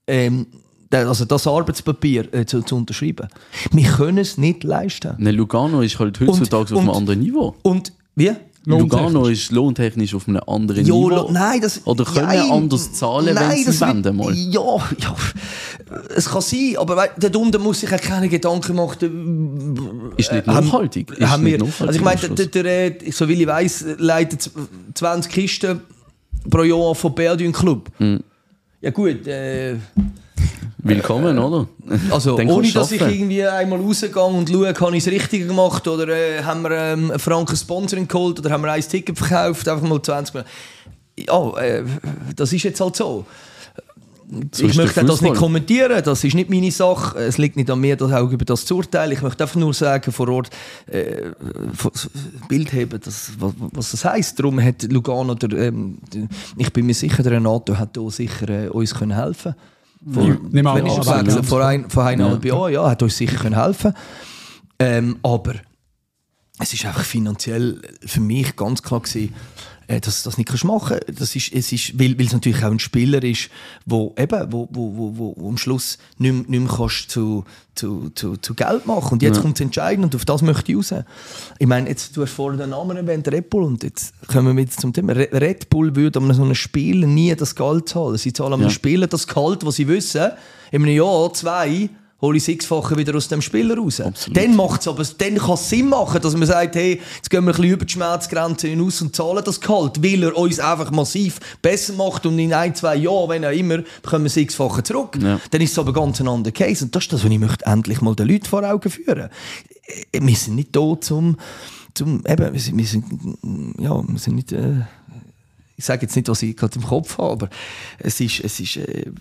ähm, der- also das Arbeitspapier äh, zu, zu unterschreiben. Wir können es nicht leisten. Ne, Lugano ist halt heutzutage auf einem und- anderen Niveau. Und wie? Lugano ist lohntechnisch auf einem anderen Jo, Niveau. nein, das, Oder können nein, anders zahlen, nein, wenn sie wenden mal. Ja, ja, es kann sein, aber dort unten muss sich auch keine Gedanken machen. Ist nicht äh, haben- nachhaltig. Ist haben nicht wir, nachhaltig also ich meine, der, Schluss. der, äh, so wie ich weiss, leitet z- 20 Kisten pro Jahr von Berdün Club. Hm. Ja gut, äh, Willkommen, oder? also ohne dass ich irgendwie einmal rausgehe und schaue, habe ich es richtig gemacht oder äh, haben wir ähm, einen Franken Sponsoring geholt oder haben wir ein Ticket verkauft, einfach mal 20 Millionen. Ja, äh, das ist jetzt halt so. So ich möchte das nicht kommentieren, das ist nicht meine Sache. Es liegt nicht an mir, das auch über das zu urteilen. Ich möchte einfach nur sagen, vor Ort äh, Bild heben, das, was, was das heisst. Darum hat Lugano, der, ähm, der, ich bin mir sicher, der Renato hat da sicher äh, uns können helfen vor, Nimm an, ja. vor, ein, vor eineinhalb Jahren, ja, hat uns sicher können helfen ähm, Aber es ist einfach finanziell für mich ganz klar gewesen, äh, dass du das nicht kannst machen das ist, es ist, weil, weil es natürlich auch ein Spieler ist, wo eben, wo, wo, wo, wo, wo am Schluss nicht, mehr- nicht mehr kannst zu, zu, zu, zu Geld machen und jetzt kommt es entscheidend und auf das möchte ich raus. Ich meine, jetzt du hast vorhin den Namen erwähnt, Red Bull und jetzt kommen wir jetzt zum Thema. Re- Red Bull würde an so einem Spieler nie das Geld zahlen. Sie zahlen an einem Ja. Spieler das Gehalt, was sie wissen, in einem Jahr, zwei, hole ich sechsfache wieder aus dem Spieler raus. Absolut. Dann macht's aber, dann kann es Sinn machen, dass man sagt, hey, jetzt gehen wir ein bisschen über die Schmerzgrenze hinaus und zahlen das Gehalt, weil er uns einfach massiv besser macht und in ein, zwei Jahren, wenn auch immer, bekommen wir sechsfache zurück. Ja. Dann ist es aber ganz ein anderer Case. Und das ist das, was ich möchte endlich mal den Leuten vor Augen führen. Äh, Wir sind nicht da zum, zum eben, wir sind, wir sind, ja, wir sind nicht, äh, ich sage jetzt nicht, was ich gerade im Kopf habe, aber es ist, es ist, äh,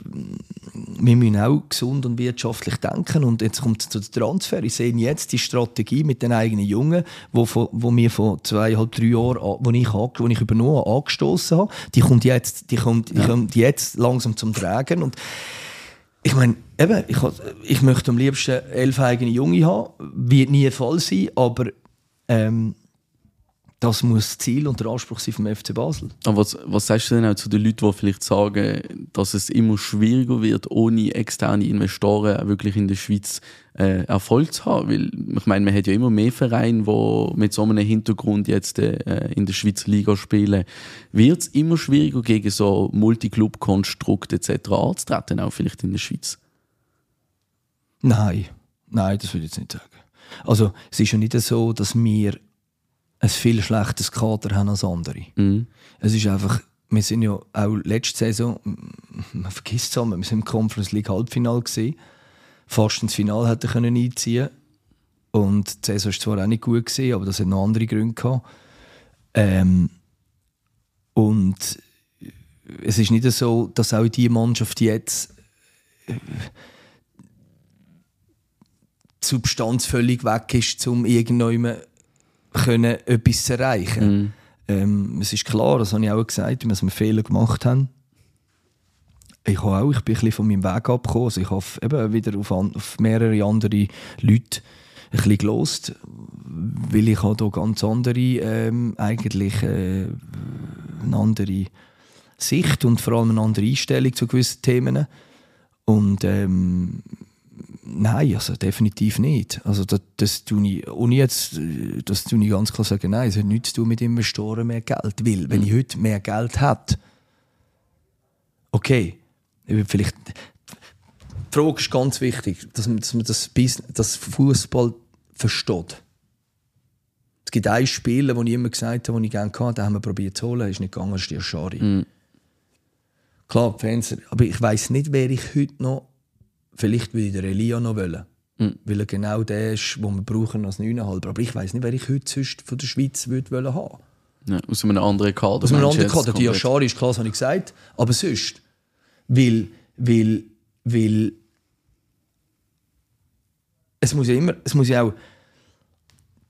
wir müssen auch gesund und wirtschaftlich denken und jetzt kommt es zu den Transfer. Ich sehe jetzt die Strategie mit den eigenen Jungen, wo, wo wir vor zweieinhalb, drei Jahren, wo ich, wo ich übernommen habe, angestoßen habe, die kommt jetzt, die kommt, die kommt jetzt langsam zum Tragen und ich meine, eben, ich, ich möchte am liebsten elf eigene Junge haben, wird nie der Fall sein, aber ähm, das muss das Ziel und der Anspruch sein vom FC Basel. Aber was, was sagst du denn auch zu den Leuten, die vielleicht sagen, dass es immer schwieriger wird, ohne externe Investoren auch wirklich in der Schweiz äh, Erfolg zu haben? Weil, ich meine, man hat ja immer mehr Vereine, die mit so einem Hintergrund jetzt äh, in der Schweizer Liga spielen. Wird es immer schwieriger, gegen so Multiclub-Konstrukte etc. anzutreten, auch vielleicht in der Schweiz? Nein, nein, das würde ich jetzt nicht sagen. Also, es ist ja nicht so, dass wir ein viel schlechteres Kader haben als andere. Mhm. Es ist einfach, wir sind ja auch letzte Saison, man vergisst es wir sind im Conference League Halbfinale gesehen, fast ins Finale hätten können einziehen und die Saison war zwar auch nicht gut gewesen, aber das hat noch andere Gründe gehabt. Ähm, und es ist nicht so, dass auch die Mannschaft jetzt äh, die Substanz völlig weg ist, um irgendwann können etwas erreichen. Mhm. Ähm, es ist klar, das habe ich auch gesagt, dass wir Fehler gemacht haben. Ich habe auch, ich bin ein bisschen von meinem Weg abgekommen. Also ich habe eben wieder auf, an, auf mehrere andere Leute ein bisschen gelost, weil ich habe hier ganz andere, ähm, eigentlich äh, eine andere Sicht und vor allem eine andere Einstellung zu gewissen Themen. Und ähm, Nein, also definitiv nicht. Also das, das tue ich, ohne jetzt, das tue ich ganz klar sagen, nein, es hat nichts zu tun mit Investoren mehr Geld. Weil, wenn ich heute mehr Geld hätte, okay, vielleicht, die Frage ist ganz wichtig, dass man, dass man das, Business, das Fußball versteht. Es gibt ein Spiel, das ich immer gesagt habe, das ich gerne hatte, den haben wir probiert zu holen, ist nicht gegangen, das ist die Schari. Mhm. Klar, Fans, aber ich weiß nicht, wer ich heute noch vielleicht würde ich den Elia noch wollen. Mhm. Weil er genau der ist, den wir brauchen als 9,5. Aber ich weiß nicht, wer ich heute sonst von der Schweiz würde wollen haben. Ja, aus einem anderen Kader. Aus einem anderen Kader. Die? Aschari ist klar, das habe ich gesagt. Aber sonst. Weil, weil, weil es muss ja immer, es muss ja auch,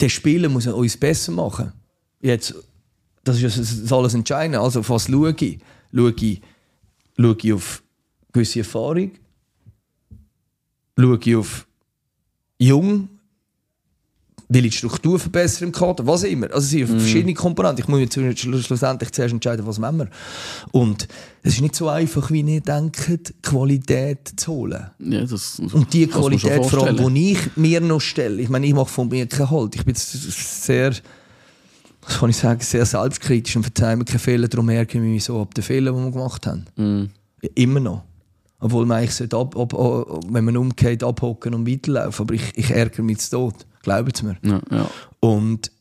der Spieler muss ja uns besser machen. Jetzt, das ist das alles Entscheidende. Also auf was schaue ich? Schaue ich, schaue ich auf gewisse Erfahrung? Schaue ich auf jung? Will ich die Struktur verbessern im Kader? Was immer. Also es sind verschiedene Komponenten. Ich muss schlu- schlussendlich zuerst entscheiden, was wollen wir. Und es ist nicht so einfach, wie ihr denkt, Qualität zu holen. Ja, das, Und die Qualität, vor allem, die ich mir noch stelle, ich meine, ich mache von mir keinen Halt. Ich bin sehr, was kann ich sagen, sehr selbstkritisch und verzeihe mir keine Fehler, darum ärgere ich mich so ab den Fehlern, die wir gemacht haben. Mhm. Immer noch. Obwohl man eigentlich sollte ab, ab, ab, wenn man umgeht, abhocken und weiterlaufen. Aber ich, ich ärgere mich zu Tod. Glaubt mir. Ja, ja. Und,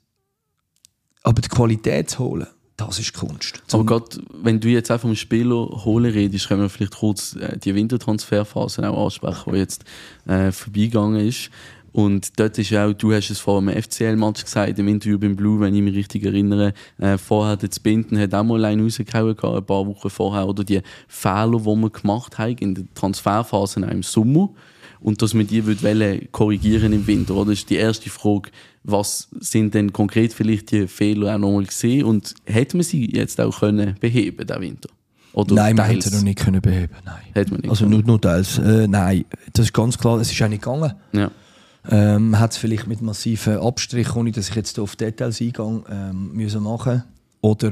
aber die Qualität zu holen, das ist Kunst. Aber gerade, wenn du jetzt auch vom Spieler holen redest, können wir vielleicht kurz äh, die Wintertransferphase auch ansprechen, die jetzt äh, vorbeigegangen ist. Und dort ist auch, du hast es vor einem FCL-Match gesagt, im Interview beim Blue, wenn ich mich richtig erinnere, äh, vorher der Binden hat auch mal einen rausgehauen, ein paar Wochen vorher, oder die Fehler, die wir gemacht haben in der Transferphase im Sommer. Und dass man die würde korrigieren im Winter, oder? Das ist die erste Frage. Was sind denn konkret vielleicht die Fehler auch nochmal gesehen? Und hätte man sie jetzt auch können beheben, den Winter? Oder Nein, man teils? hätte sie noch nicht können beheben Nein. Hätte man nicht Also können. nur, nur teils. Äh, nein, das ist ganz klar, es ist auch nicht gegangen. Ja. Ähm, hat es vielleicht mit massiven Abstrichen, ohne dass ich jetzt auf Details eingehe, ähm, müssen machen. Oder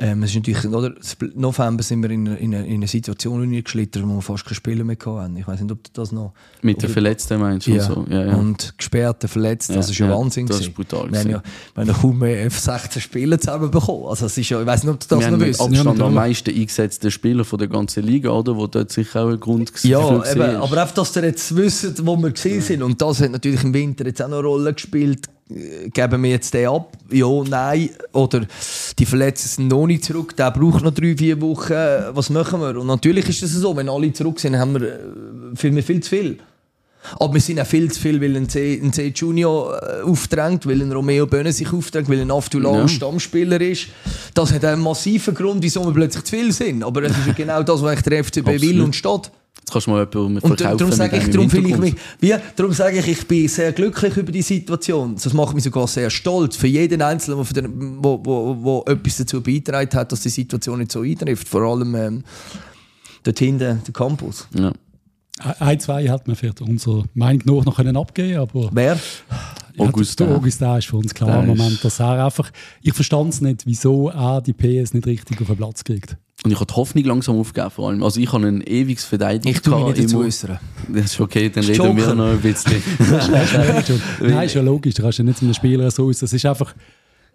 ähm, es ist natürlich, oder, im November sind wir in, einer- in, in eine Situation geschlittert, wo wir fast keine Spieler mehr hatten. Ich weiß nicht, ob du das noch... Mit den Verletzten meinst du? ja. So? ja, ja. Und gesperrte, verletzt, das ist ja, ja, Wahnsinn. das ist brutal Wir haben ja, wir haben ja kaum mehr F16 Spieler zusammenbekommen. Also es ist ja, ich weiß nicht, ob du das wir noch wisst. Abstand Ja, am meisten eingesetzten Spieler von der ganzen Liga, oder? Wo dort sicher auch ein Grund gewesen- Ja, eben, aber einfach, dass ihr jetzt wisst, wo wir gesehen sind. Und das hat natürlich im Winter jetzt auch noch eine Rolle gespielt. Äh, Geben wir jetzt den ab? Ja, nein. Oder die Verletzten sind noch nicht zurück. Der braucht noch drei, vier Wochen. Was machen wir? Und natürlich ist es so, wenn alle zurück sind, haben wir äh, viel, mehr viel zu viel. Aber wir sind auch viel zu viel, weil ein C, ein C Junior äh, aufdrängt, weil ein Romeo Böhne sich aufdrängt, weil ein Avdullah Ja. ein Stammspieler ist. Das hat einen massiven Grund, wieso wir plötzlich zu viel sind. Aber es ist ja genau das, was eigentlich der FCB will Absolut. und steht. Jetzt kannst du mal jemanden Und verkaufen. darum sage mit ich, darum fühle ich mich, wie, darum sage ich, ich bin sehr glücklich über die Situation. Das macht mich sogar sehr stolz für jeden Einzelnen, der, wo, wo, wo etwas dazu beitragen hat, dass die Situation nicht so eintrifft. Vor allem ähm, dort hinten, der Campus. Ja. Ein, zwei hat man vielleicht unserer Meinung nach noch können abgeben aber Wer? Augustin. Der Augustin ist für uns klar im Moment, dass er einfach, ich verstand es nicht, wieso er die PS nicht richtig auf den Platz kriegt. Und ich habe die Hoffnung langsam aufgegeben vor allem. Also ich habe ein ewiges Verteidiger. Ich tue mich nicht dazu äußern. Das ist okay, dann Das ist reden wir Joker. noch ein bisschen. Nein, ist ja logisch, du kannst ja nicht zu einem Spieler so aus. Es ist einfach,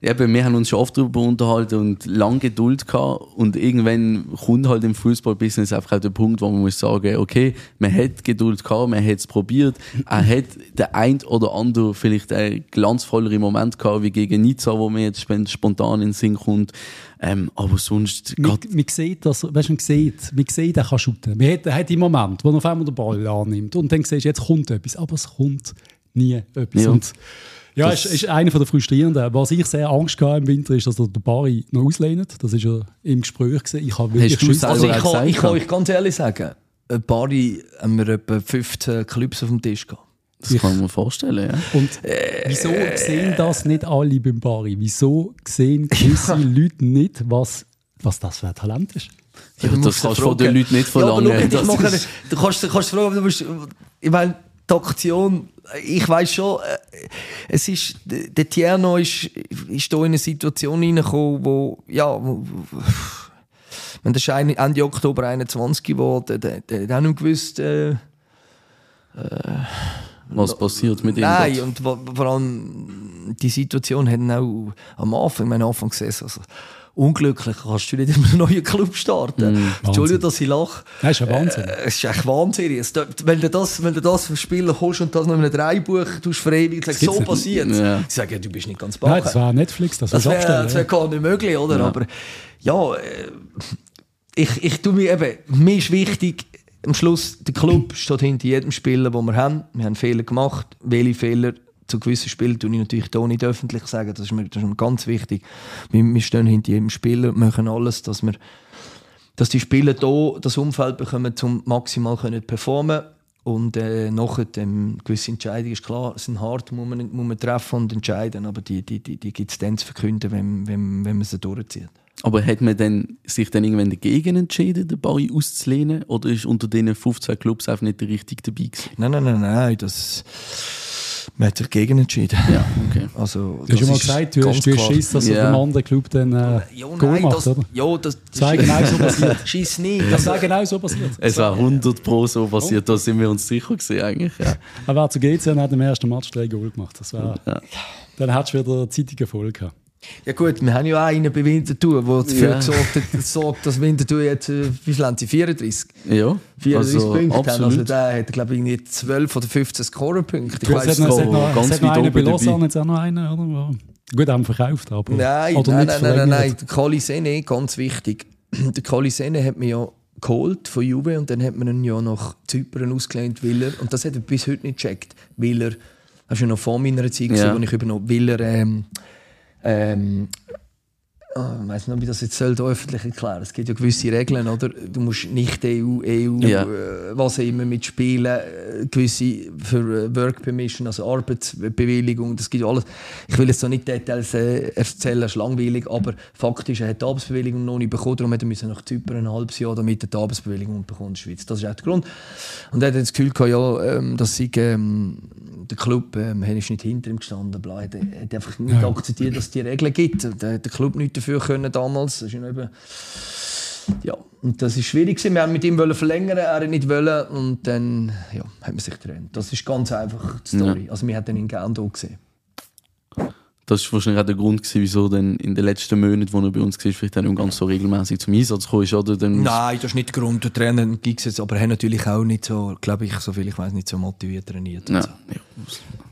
Eben, wir haben uns schon oft darüber unterhalten und lange Geduld gehabt. Und irgendwann kommt halt im Fußballbusiness einfach auch der Punkt, wo man muss sagen, okay, man hat Geduld gehabt, man hat es probiert. Er hat der ein oder andere vielleicht einen glanzvolleren Moment gehabt, wie gegen Nizza, wo mir jetzt sp- spontan in den Sinn kommt. Ähm, aber sonst, man, man sieht das, weißt du, man sieht, man sieht, er kann shooten. Man hat, hat im Moment, wo er auf einmal den Ball annimmt und dann siehst du, jetzt kommt etwas, aber es kommt nie etwas. Ja. Und ja, Das- ist, ist einer der frustrierenden. Was ich sehr Angst hatte im Winter, ist, dass er den Bari noch auslehnt. Das ist ja im Gespräch gewesen. Ich habe wirklich Hast du Schiss. selber Also ich kann, ich kann euch ganz ehrlich sagen, ein paar haben wir etwa 15 Clubs auf dem Tisch gehabt. Das kann man mir vorstellen, ja. Und wieso sehen das nicht alle beim Bari? Wieso sehen gewisse Leute nicht, was, was das für ein Talent ist? ja das kannst du fragen. von den Leuten nicht Ja, aber verlangen. schau, ich Das mache, ist- du kannst, du kannst fragen, du musst, ich meine, die Aktion, ich weiß schon, äh, es ist, der der Tierno ist, ist da in eine Situation reingekommen, wo, ja, wo, wo, ich meine, das ist ein- Ende Oktober 21 wo der, der, der hat auch nicht gewusst, äh, was passiert mit ihm? Nein, und vor allem die Situation hat auch am Anfang, mein Anfang gesehen, also unglücklich kannst du nicht in einem neuen Club starten. Entschuldigung, dass ich lache. Das ist ja Wahnsinn. Äh, Es ist echt Wahnsinn. Es- Wenn du das, wenn du das Spieler holst und das noch in einem Dreibuch tust, verewigt, sagst, so nicht. passiert. Ja. Ich sage, ja, du bist nicht ganz Nein, backen. das war Netflix, das, Das das wäre wär gar nicht möglich, oder? Aber ja, äh, ich, ich tue mir eben, mir ist wichtig, am Schluss, der Club steht hinter jedem Spieler, den wir haben. Wir haben Fehler gemacht. Welche Fehler zu gewissen Spielen tue ich natürlich hier nicht öffentlich sagen. Das ist mir, das ist mir ganz wichtig. Wir, wir stehen hinter jedem Spieler und machen alles, dass wir dass die Spieler hier das Umfeld bekommen, um maximal können performen und äh, nachher ähm, gewisse Entscheidungen ist klar, sind hart, muss man, muss man treffen und entscheiden, aber die, die, die, die gibt es dann zu verkünden, wenn, wenn, wenn man sie durchzieht. Aber hat man dann, sich dann irgendwann dagegen entschieden, den Ball auszulehnen? Oder ist unter diesen 15 Clubs einfach nicht der richtige dabei gewesen? Nein, nein, nein, nein, das, man hat sich gegen entschieden. Ja, okay. Also, Du hast schon mal gesagt, du hast. Schiss, dass Ja. dem anderen Club dann äh, Ja, nein, macht, das, oder? ja, das, Das wäre genau so passiert. Schieß nicht. Das wäre genau so passiert. Es war 100 Pro so passiert, da sind wir uns sicher gewesen, eigentlich. Ja. Er war zu GC und hat im ersten Match drei Goal gemacht. Das war, Ja. Dann hättest du wieder zeitige Erfolg gehabt. Ja gut, wir haben ja auch einen bei Winterthur, der dafür Ja. gesorgt hat, sorgt, dass Winterthur jetzt, äh, wie viel haben sie, 34? Ja, 34 also Punkte haben. Also absolut. der hat, glaube ich, irgendwie 12 oder 15 Scorerpunkte. Ich Es weiss hat noch, es nicht. ganz es hat noch weit einen bei oben Lausanne, jetzt auch noch einen, oder? Gut, haben verkauft, aber. Nein, oder nein, nein, nein, nein, nein. Der Kali Sene, ganz wichtig. Der Kali Sene hat mir ja geholt von Juve und dann hat man ihn ja nach Zypern ausgelehnt, weil er, und das hat er bis heute nicht gecheckt, weil er, das ist ja noch vor meiner Zeit, Ja. ja. als ich übernommen weil er, ähm, ähm, ah, ich weiß nicht, ob ich das jetzt soll, öffentlich erklären Es gibt ja gewisse Regeln, oder? Du musst nicht EU, EU, Ja. äh, was auch immer mitspielen, äh, gewisse für äh, Work Permission, also Arbeitsbewilligung, das gibt ja alles. Ich will jetzt so nicht Details äh, erzählen, das ist langweilig, aber faktisch, er hat die Arbeitsbewilligung noch nicht bekommen, darum hat er müssen nach Zypern ein halbes Jahr, damit er die Arbeitsbewilligung bekommt in der Schweiz. Das ist auch der Grund. Und er hat das Gefühl gehabt, ja, ähm, dass ich, ähm, der Club ähm, ist nicht hinter ihm gestanden, bla, er hat, hat einfach nicht akzeptiert, dass es die Regeln gibt. Da hat der Club nicht dafür können damals. Das ist ja eben ja, und das ist schwierig gewesen. Wir haben mit ihm wollen verlängern, er hat nicht wollen und dann ja, hat man sich getrennt. Das ist ganz einfach die Story. Also wir hätten ihn gerne hier gesehen. Das war wahrscheinlich auch der Grund, gewesen, wieso dann in den letzten Monaten, wo er bei uns war, vielleicht nicht ganz so regelmäßig zum Einsatz ist. Oder? Dann Nein, das ist nicht der Grund. Der Trainer gibt es jetzt, aber er hat natürlich auch nicht so, glaube ich, so viel ich weiß nicht so motiviert trainiert. Ja, so. ja.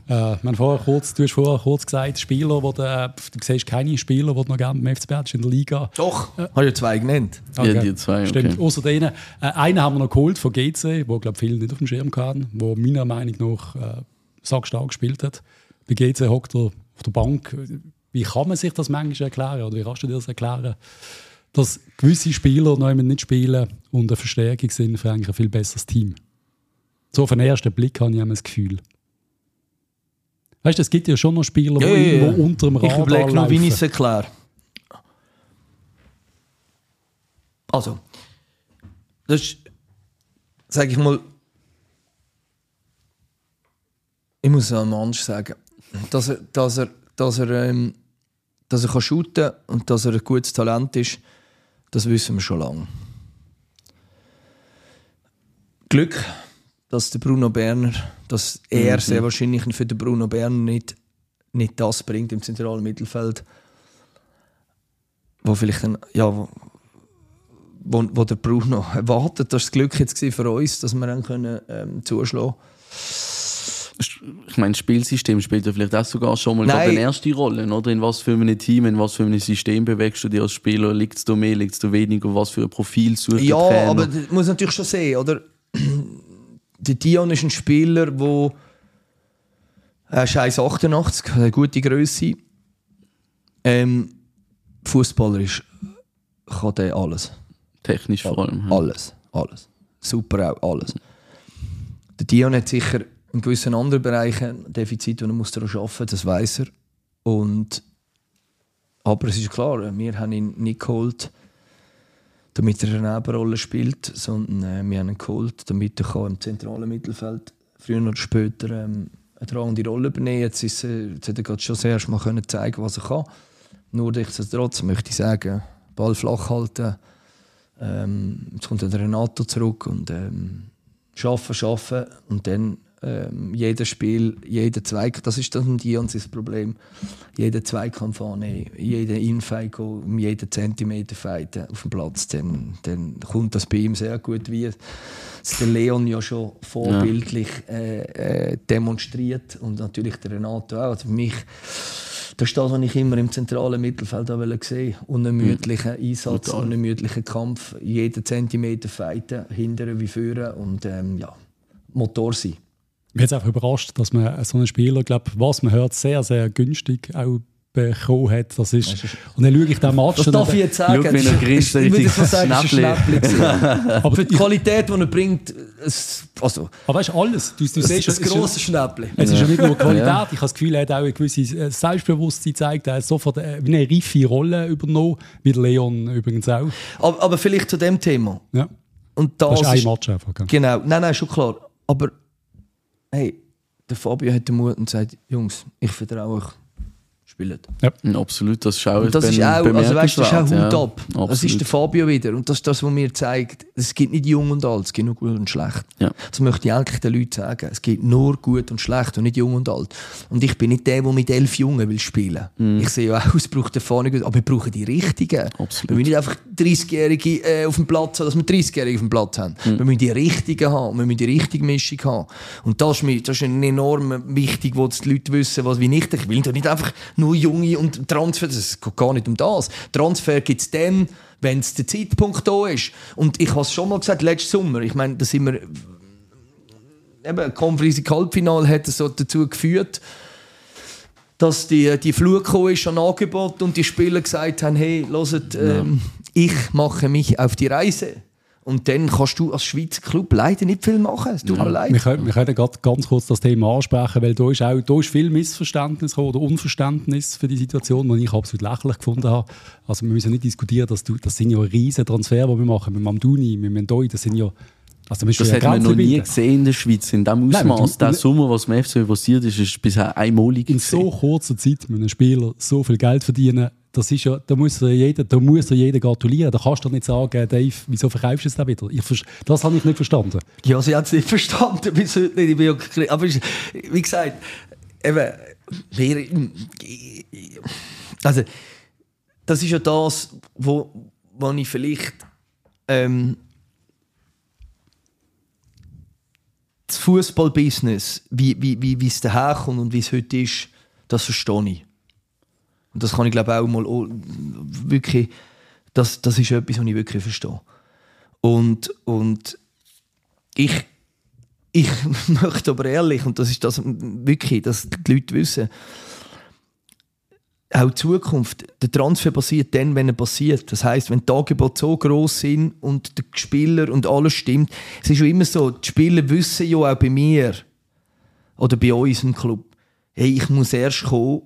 Äh, vorher kurz, du hast vorher kurz gesagt, Spieler, wo der, du siehst keine Spieler, die du noch gerne beim FCB hättest in der Liga. Doch, äh. habe ja zwei genannt. Ja, die zwei, Stimmt, okay. außer denen. Äh, einen haben wir noch geholt von GC, wo glaube viele nicht auf dem Schirm hatten, wo meiner Meinung nach äh, sackstark gespielt hat. Bei GC hockt er auf der Bank. Wie kann man sich das manchmal erklären oder wie kannst du dir das erklären, dass gewisse Spieler noch nicht spielen und eine Verstärkung sind für eigentlich ein viel besseres Team? So auf den ersten Blick habe ich immer das Gefühl. Weißt du, es gibt ja schon noch Spieler, die irgendwo unter dem Ich Radar überlege noch, wie ich es erkläre. Also, das ist, sage ich mal, ich muss am Ansch sagen, dass er, dass er, dass er, ähm, dass er kann shooten und dass er ein gutes Talent ist, das wissen wir schon lange. Glück, dass der Bruno Berner, dass er sehr wahrscheinlich für den Bruno Berner nicht, nicht das bringt im zentralen Mittelfeld, wo vielleicht dann, ja, wo, wo, der Bruno erwartet. Das war das Glück jetzt für uns, dass wir dann können, ähm, zuschlagen Ich meine, das Spielsystem spielt ja vielleicht auch sogar schon mal eine erste Rolle, oder? In was für einem Team, in was für einem System bewegst du dich als Spieler? Liegt es da mehr, liegt es da weniger? Was für ein Profil sucht Ja, aber das muss natürlich schon sehen, oder? Der Dion ist ein Spieler, der er ist 1,88, hat eine gute Größe. Ähm, Fußballer ist, kann der alles. Technisch vor allem. ja. Alles, alles. Super auch, alles. Der Dion hat sicher in gewissen anderen Bereichen ein Defizit, und er muss daran arbeiten, das weiß er. Und, aber es ist klar, wir haben ihn nicht geholt, damit er eine Nebenrolle spielt, sondern äh, wir haben ihn geholt, damit er im zentralen Mittelfeld früher oder später ähm, eine tragende Rolle übernehmen Jetzt, äh, jetzt hat er gerade schon das erste Mal können zeigen, was er kann. Nur nichtsdestotrotz möchte ich sagen, Ball flach halten. Ähm, jetzt kommt der Renato zurück und ähm, schaffen, schaffen und dann ähm, jedes Spiel, jeder Zweikampf, das ist dann Dion sein Problem, jeden Zweikampf annehmen, jeden Infight um jeden Zentimeter fighten auf dem Platz, dann, dann kommt das bei ihm sehr gut, wie es der Leon ja schon vorbildlich äh, äh, demonstriert und natürlich der Renato auch. Also für mich das ist das, was ich immer im zentralen Mittelfeld auch gesehen Unermüdlichen Einsatz, Total. unermüdlichen Kampf, jeden Zentimeter fighten, hindern wie führen und ähm, ja, Motor sein. Mich hat es einfach überrascht, dass man so einen Spieler, glaube was man hört, sehr, sehr günstig auch bekommen hat. Das ist, und dann schaue ich den Match Das und darf ich jetzt sagen. Schau, wie er grinst, ich würde mal sagen, es ist ein Schnäppli. Schnäppli aber, Für die Qualität, die er bringt, es, also, aber weißt du, alles. Du, du es siehst, ist es ein grosses Schnäppli. Es ist ja nicht nur Qualität, Ja. ich habe das Gefühl, er hat auch ein gewisses Selbstbewusstsein gezeigt, er hat sofort äh, wie eine reife Rolle übernommen, wie Leon übrigens auch. Aber, aber vielleicht zu dem Thema. Ja. Und Das das, ist ein Match einfach. Genau, nein, nein, schon klar. Aber hey, der Fabio hat den Mut und sagt, Jungs, ich vertraue euch, spielt. Ja, Absolut, das ist auch Und das ist auch, also weißt, das ist auch Hut ab. ja. Das ist der Fabio wieder. Und das ist das, was mir zeigt, es gibt nicht jung und alt, es gibt nur gut und schlecht. Ja. Das möchte ich eigentlich den Leuten sagen. Es gibt nur gut und schlecht und nicht jung und alt. Und ich bin nicht der, der mit elf Jungen will spielen Ich sehe ja aus, braucht Erfahrung, aber wir brauchen die Richtigen. Absolut. Wir müssen nicht einfach 30-Jährige äh, auf dem Platz haben, dass wir 30-Jährige auf dem Platz haben. Wir müssen die Richtigen haben, wir müssen die richtige Mischung haben. Und das ist, mir, das ist enorm wichtig, wo die Leute wissen, was wie nicht. Ich will doch nicht einfach nur Junge und Transfer, es geht gar nicht um das. Transfer gibt es dann, wenn es der Zeitpunkt da ist. Und ich habe es schon mal gesagt, letzten Sommer, ich meine, da sind wir eben, Conference Halbfinale hat so dazu geführt, dass die, die gekommen ist an Angebot und die Spieler gesagt haben, hey, hört, ähm, ich mache mich auf die Reise. Und dann kannst du als Schweizer Club leider nicht viel machen. Es tut mir Wir leid. können, wir können gerade ganz kurz das Thema ansprechen, weil da ist auch da ist viel Missverständnis gekommen oder Unverständnis für die Situation, die ich absolut lächerlich gefunden habe. Also wir müssen nicht diskutieren, dass du, das sind ja riesen Transfer, die wir machen mit Mamdouni, mit Mendoi, das sind ja also Das ja hat man Grenzen noch nie gesehen in der Schweiz, in Nein, Ausmaß. Der Sommer, was im FC passiert ist, ist bisher einmalig. in gewesen. so kurzer Zeit mit einem Spieler so viel Geld verdienen, das ist ja, da muss ja jeder, da muss ja jeder gratulieren. Da kannst du nicht sagen, Dave, wieso verkaufst du es dann wieder? Ich, das habe ich nicht verstanden. Ja, sie hat es nicht verstanden bis heute nicht. Ich Aber wie gesagt, eben, wir, also, das ist ja das, wo, wo ich vielleicht ähm, das Fußballbusiness, wie, wie, wie, wie es daherkommt und wie es heute ist, das verstehe ich. Und das kann ich glaube auch mal wirklich, das, das ist etwas, was ich wirklich verstehe. Und, und ich, ich möchte aber ehrlich, und das ist das wirklich, dass die Leute wissen, auch Zukunft, der Transfer passiert dann, wenn er passiert. Das heißt, wenn die Angebote so groß sind und der Spieler und alles stimmt, es ist schon immer so, die Spieler wissen ja auch bei mir oder bei uns im Club, hey, ich muss erst kommen,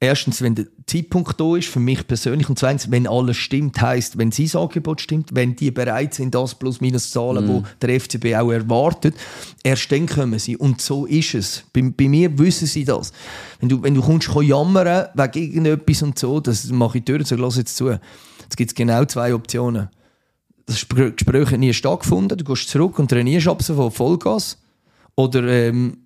erstens, wenn der Zeitpunkt da ist, für mich persönlich, und zweitens, wenn alles stimmt, heißt, wenn sein Angebot stimmt, wenn die bereit sind, das plus minus zahlen, mm. wo der FCB auch erwartet, erst dann kommen sie. Und so ist es. Bei, bei mir wissen sie das. Wenn du, wenn du kommst, kommst jammern wegen irgendetwas und so, das mache ich durch, so lass jetzt zu. Jetzt gibt es genau zwei Optionen. Das Gespräch hat nie stattgefunden, du gehst zurück und trainierst ab so Vollgas. Oder ähm,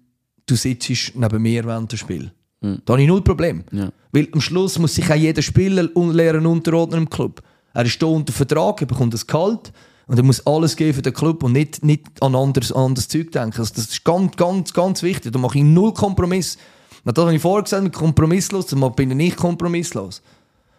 du sitzt neben mir während des Spiels. Mhm. Da habe ich null Problem. Ja. Weil am Schluss muss sich auch jeder Spieler und Lehrer unterordnen im Club. Er ist hier unter Vertrag, er bekommt das Gehalt und er muss alles geben für den Club und nicht, nicht an anderes, an anderes Zeug denken. Also das ist ganz, ganz, ganz wichtig. Da mache ich null Kompromiss. das habe ich vorher gesagt, kompromisslos, dann bin ich nicht kompromisslos.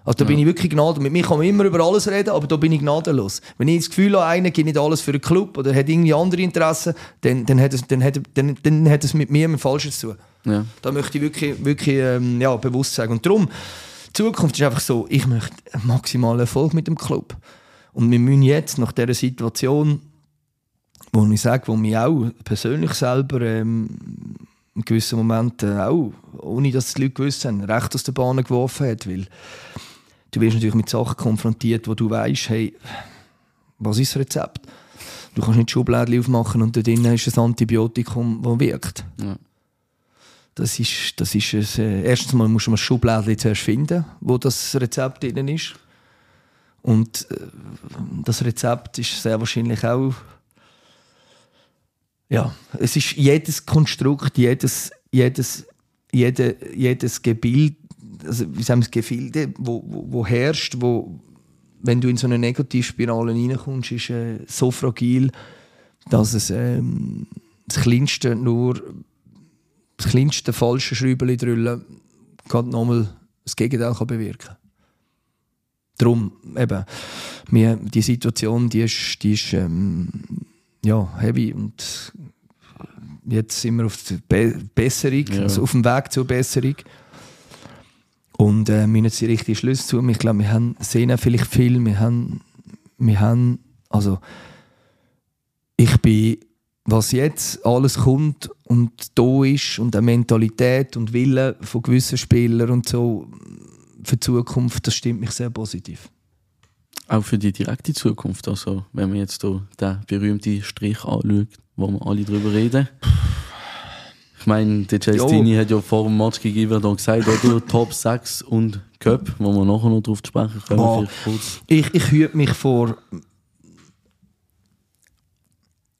Also da ja. bin ich wirklich gnadenlos. Mit mir kann man immer über alles reden, aber da bin ich gnadenlos. Wenn ich das Gefühl habe, einer geht nicht alles für den Club oder hat irgendwie andere Interessen, dann, dann, hat, es, dann, hat, dann, dann hat es mit mir mit Falsches zu tun. Ja. Da möchte ich wirklich, wirklich ähm, ja, bewusst sagen. Und darum, die Zukunft ist einfach so, ich möchte maximalen Erfolg mit dem Club. Und wir müssen jetzt nach dieser Situation, wo ich sage, wo mich auch persönlich selber ähm, in gewissen Momenten auch, ohne dass die Leute gewusst haben, recht aus der Bahn geworfen hat, weil du wirst natürlich mit Sachen konfrontiert, wo du weißt, hey, was ist das Rezept? Du kannst nicht Schubladen aufmachen und da drin ist ein Antibiotikum, das wirkt. Ja. Das ist, das ist ein, äh, erstens mal musst du ein Schubladen zuerst finden, wo das Rezept drin ist. Und äh, das Rezept ist sehr wahrscheinlich auch ja, es ist jedes Konstrukt, jedes, jedes, jede, jedes Gebild, also wie sagen wir, Gefilde, wo, wo, wo herrscht, wo, wenn du in so eine Negativspirale reinkommst, ist äh, so fragil, dass es ähm, das kleinste nur das kleinste falsche Schräubchen drüllen kann nochmal das Gegenteil kann bewirken Darum, eben, wir, die Situation, die ist, die ist ähm, ja, heavy und jetzt sind wir auf der Be Besserung, ja. also auf dem Weg zur Besserung. Und äh, wir müssen jetzt die richtigen Schlüsse zu. Ich glaube, wir haben, sehen vielleicht viel. Wir haben, wir haben, also ich bin, was jetzt alles kommt und da ist und eine Mentalität und Wille von gewissen Spielern und so für die Zukunft, das stimmt mich sehr positiv. Auch für die direkte Zukunft, also wenn man jetzt hier den berühmten Strich anschaut, wo wir alle drüber reden. Ich meine, der Celestini hat ja vor dem Match gegeben und gesagt, oder Top 6 und Cup, wo wir nachher noch drauf sprechen können. Oh, ich, ich hüte mich vor.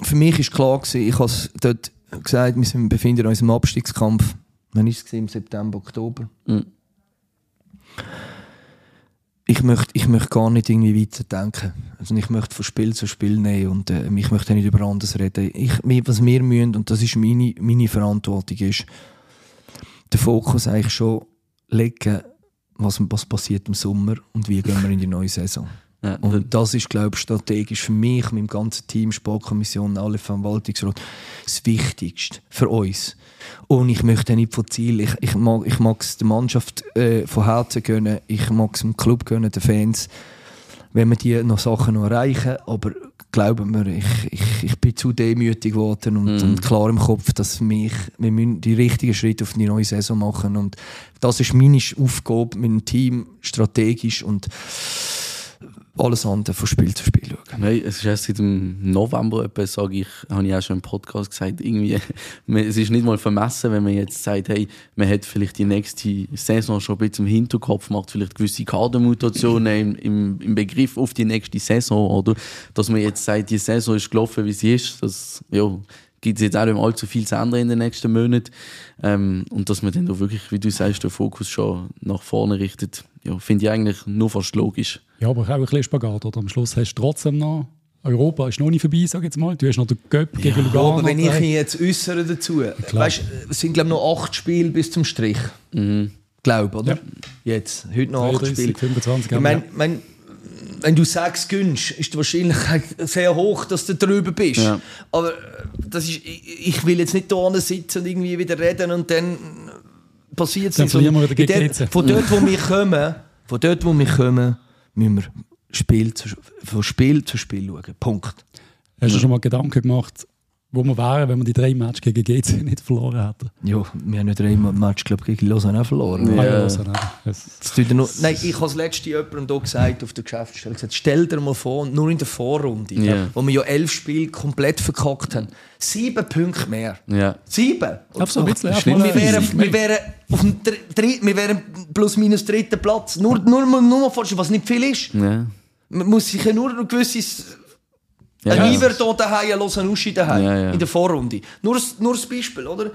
Für mich war klar, gewesen, ich habe dort gesagt, wir befinden uns im Abstiegskampf. Wann war es? Im September, Oktober. Mhm ich möchte, ich möchte gar nicht irgendwie weiter denken. Also ich möchte von Spiel zu Spiel nehmen und äh, ich möchte nicht über anderes reden. Ich, was wir müssen, und das ist meine, meine Verantwortung, ist, den Fokus eigentlich schon legen, was, was passiert im Sommer und wie gehen wir in die neue Saison. Ja, und das ist, glaube ich, strategisch für mich, meinem ganzen Team, Sportkommission, alle Verwaltungsrat, das Wichtigste für uns. Und ich möchte nicht von Ziel. Ich, ich mag ich es der Mannschaft äh, von Herzen gönnen, ich mag es dem Club gönnen, den Fans, wenn wir die noch Sachen noch erreichen. Aber glauben mir, ich, ich, ich bin zu demütig geworden und, mm. und, klar im Kopf, dass mich, wir müssen die richtigen Schritte auf die neue Saison machen. Und das ist meine Aufgabe mit dem Team, strategisch und alles andere von Spiel zu Spiel schauen. Nein, es ist erst seit dem November etwas, sage ich, habe ich auch schon im Podcast gesagt, irgendwie, es ist nicht mal vermessen, wenn man jetzt sagt, hey, man hat vielleicht die nächste Saison schon ein bisschen im Hinterkopf, macht vielleicht gewisse Kadermutationen im, im, im Begriff auf die nächste Saison, oder? Dass man jetzt sagt, die Saison ist gelaufen, wie sie ist, das, ja, gibt es jetzt auch nicht allzu viel zu ändern in den nächsten Monaten. Ähm, und dass man dann auch wirklich, wie du sagst, den Fokus schon nach vorne richtet, ja, finde ich eigentlich nur fast logisch. Ja, aber auch ein bisschen Spagat. Oder? Am Schluss hast du trotzdem noch Europa ist noch nicht vorbei, sag jetzt mal. Du hast noch den Göpp gegen ja, Lugano. Aber wenn ich mich jetzt äußere dazu, weißt, es sind glaube noch acht Spiele bis zum Strich. Mhm. Glaube, oder? Ja. Jetzt, heute noch 32, acht Spiele. 25, ich mein, mein, wenn du sechs gönnst, ist die Wahrscheinlichkeit sehr hoch, dass du drüber bist. Ja. Aber äh, das ist, ich, ich will jetzt nicht da sitzen und irgendwie wieder reden und dann passiert es. So, von dort, wo wir kommen, von dort, wo wir kommen, müssen wir Spiel zu, von Spiel zu Spiel schauen. Punkt. Hast du schon mal Gedanken gemacht, wo wir wären, wenn wir die drei Matches gegen GC nicht verloren hätten. Ja, wir haben nicht drei Match glaub, gegen Lausanne auch verloren. Ja. Ah, ja, nein. Das- tut nur, nein, ich habe das letzte jemandem hier gesagt auf der Geschäftsstelle. Gesagt, stell dir mal vor, nur in der Vorrunde, Ja. wo wir ja elf Spiele komplett verkackt haben, sieben Punkte mehr. Ja. Sieben! So ein bisschen Und erstmal wir, wären, wir, wären auf dem dr- wir wären plus minus dritten Platz. Nur, nur, nur, nur mal vorstellen, was nicht viel ist. Ja. Man muss sich ja nur ein gewisses. Ja, ein ja. River hier daheim, ein Losanuschi daheim. Ja, ja. In der Vorrunde. Nur, ein- nur ein Beispiel, oder?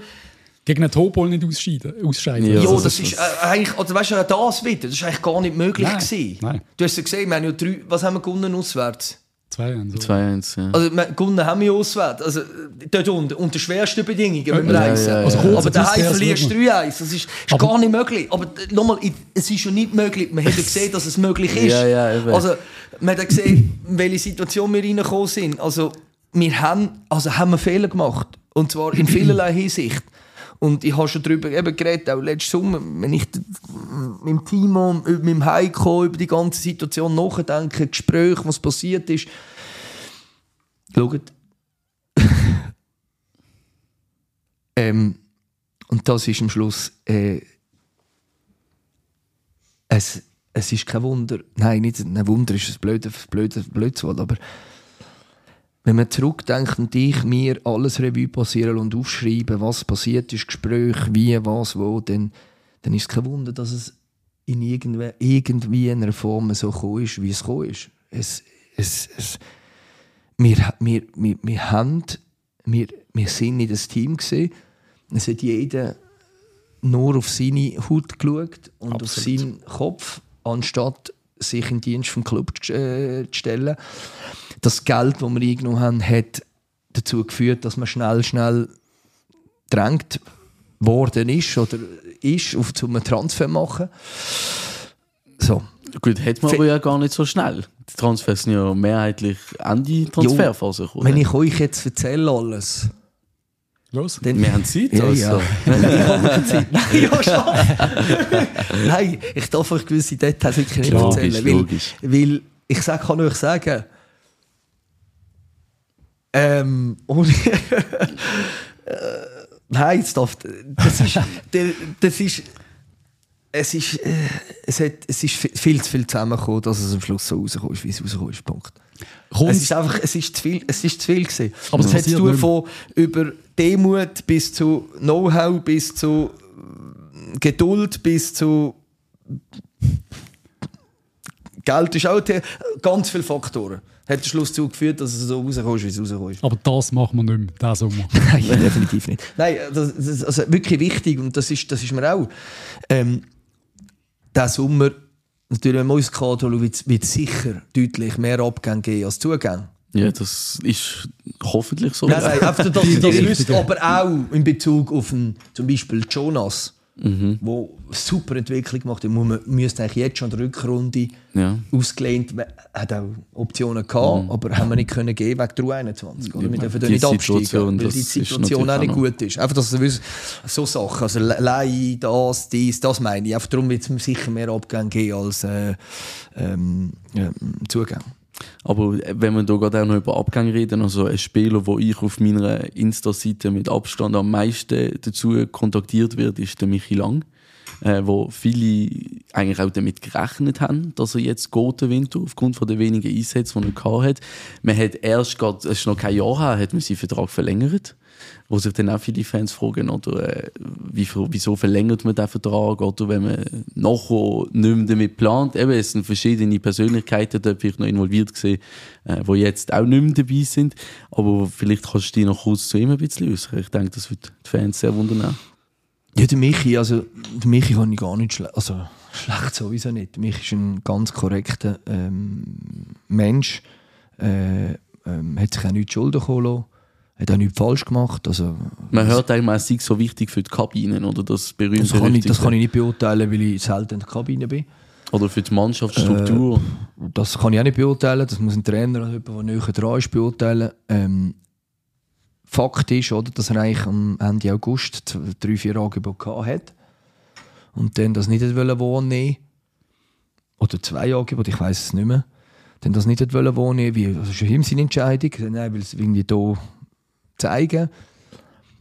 Gegen einen Topol nicht ausscheiden. ausscheiden. Ja, Ja, das das, ist ist äh, eigentlich, oder weißt du, das wieder, das ist eigentlich gar nicht möglich Nein, gewesen. nein. Du hast ja gesehen, wir haben ja drei, was haben wir gewonnen auswärts? Zwei haben so. 2-1, ja. Also, wir- gewonnen haben wir auswärts, also dort unten, unter schwersten Bedingungen beim Ja, Reisen. ja, ja. Also aber daheim verlierst du das 3-1, das ist, ist Aber- gar nicht möglich. Aber äh, nochmal, es ist ja nicht möglich, man hat ja gesehen, dass es möglich ist. Ja, ja, eben. also, man hat ja gesehen, in welche Situation wir reingekommen sind. Also, wir haben, also haben wir Fehler gemacht. Und zwar in vielerlei Hinsicht. Und ich habe schon darüber eben geredet, auch letzten Sommer, wenn ich mit dem Timo, mit dem Heiko über die ganze Situation nachdenke, Gespräche, was passiert ist. Schaut. ähm, und das ist am Schluss. Äh, es, es ist kein Wunder. Nein, nicht ein Wunder ist ein blöder, blöder, blödes Wort, aber wenn man zurückdenkt und ich mir alles Revue passieren und aufschreiben, was passiert ist, Gespräch, wie, was, wo, dann, dann ist es kein Wunder, dass es in irgendwie, irgendwie in einer Form so gekommen ist, wie es gekommen ist. Es, es, es, wir, wir, wir, wir, haben, wir, wir sind nicht das Team gesehen. Es hat jeder nur auf seine Haut geschaut und auf seinen Kopf, anstatt sich in den Dienst vom Club zu, äh, zu stellen. Das Geld, das wir eingenommen haben, hat dazu geführt, dass man schnell, schnell drängt worden ist oder ist, auf zu einem Transfer machen. So. Gut, hätte man aber ja gar nicht so schnell. Die Transfers sind ja mehrheitlich Ende Transferphase gekommen. Wenn ich euch jetzt erzähle alles, Los. dann Wir haben Zeit, Ja, also. ja. ich habe keine Zeit. Nein, ja, schon. Nein, ich darf euch gewisse Details wirklich nicht Klar, erzählen. logisch, weil, weil ich sag, kann euch sagen, ähm, ohne, äh, nein, jetzt darf, das ist, das ist, es ist, äh, es hat, es ist viel zu viel zusammengekommen, dass es am Schluss so rausgekommen ist, wie es rausgekommen ist. Punkt. Kommt- Es ist einfach, es ist zu viel, es ist zu viel gewesen. Aber es hat nicht von über Demut bis zu Know-how, bis zu äh, Geduld, bis zu Geld ist auch ganz viele Faktoren. Hat den Schluss dazu geführt, dass es so rausgekommen ist, wie es rausgekommen ist. Aber das machen wir nicht mehr, diesen Sommer. Nein, definitiv nicht. Nein, das, das ist also wirklich wichtig und das ist, das ist mir auch. Ähm, diesen Sommer, natürlich, wenn man uns Kader schaut, wird sicher deutlich mehr Abgänge geben als Zugänge. Ja, das ist hoffentlich so. Nein, nein, das wisst, richtige. aber auch in Bezug auf einen, zum Beispiel Jonas, Mhm. wo super Entwicklung gemacht hat, man müsste eigentlich jetzt schon die Rückrunde Ja. ausgelehnt, we- hat auch Optionen gehabt, aber haben wir nicht können geben wegen der U21. Oder? Wir dürfen da nicht absteigen, weil die Situation auch nicht gut ist. Einfach, dass wisst, so Sachen, also Le- Leihe, das, dies, das meine ich. Einfach darum wird es sicher mehr Abgänge geben als äh, ähm, ja, Zugänge. Aber wenn wir da gerade auch noch über Abgänge reden, also ein Spieler, wo ich auf meiner Insta-Seite mit Abstand am meisten dazu kontaktiert wird, ist der Michi Lang, äh, wo viele eigentlich auch damit gerechnet haben, dass er jetzt geht, Winter, aufgrund von den wenigen Einsätzen, die er gehabt hat. Man hat erst gerade, es ist noch kein Jahr her, hat man seinen Vertrag verlängert, wo sich dann auch viele Fans fragen, oder, äh, wie, wieso verlängert man den Vertrag, oder wenn man nachher nicht mehr damit plant. Eben, es sind verschiedene Persönlichkeiten dort vielleicht noch involviert gesehen, äh, die jetzt auch nicht mehr dabei sind. Aber vielleicht kannst du dich noch kurz zu ihm ein bisschen äußern. Ich denke, das wird die Fans sehr wundern. Ja, der Michi, also der Michi kann ich gar nicht schlecht, also schlecht sowieso nicht. Michi ist ein ganz korrekter ähm, Mensch, äh, ähm, hat sich auch nicht Schulden lassen, hat auch nichts falsch gemacht, also Man hört einmal, es sei so wichtig für die Kabinen, oder? Das berühmte das kann, ich, das kann ich nicht beurteilen, weil ich selten in der Kabine bin. Oder für die Mannschaftsstruktur. Das kann ich auch nicht beurteilen, das muss ein Trainer oder jemand, der näher dran ist, beurteilen. Ähm, Fakt ist, oder, dass er eigentlich am Ende August drei, vier Angebote hat und dann das nicht wollen wohnen oder zwei Angebote, ich weiß es nicht mehr, dann das nicht wollen wohnen, wie, das ist ja ihm seine Entscheidung, nein, weil es irgendwie da zeigen.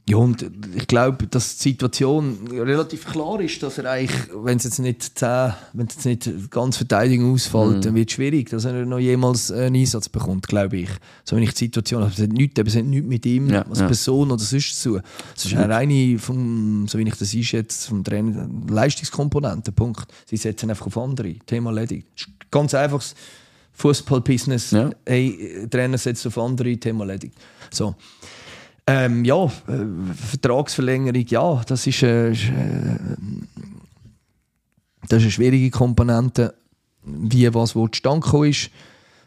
Ja, und ich glaube, dass die Situation relativ klar ist, dass er eigentlich, wenn es jetzt nicht, zehn, wenn es jetzt nicht ganz Verteidigung ausfällt, dann wird es schwierig, dass er noch jemals einen Einsatz bekommt, glaube ich. So wenn ich die Situation habe, es hat nichts, es hat nichts mit ihm Ja, als ja. Person oder sonst zu. Es ist eine reine, vom, so wie ich das einschätze, vom Trainer, Leistungskomponente, Punkt. Sie setzen einfach auf andere. Thema erledigt. Ganz einfaches Fußball-Business. Ja. Hey, Trainer setzt auf andere, Thema erledigt. So. Ähm, ja, äh, Vertragsverlängerung, ja, das ist, äh, äh, das ist eine schwierige Komponente, wie was wo zustande gekommen ist.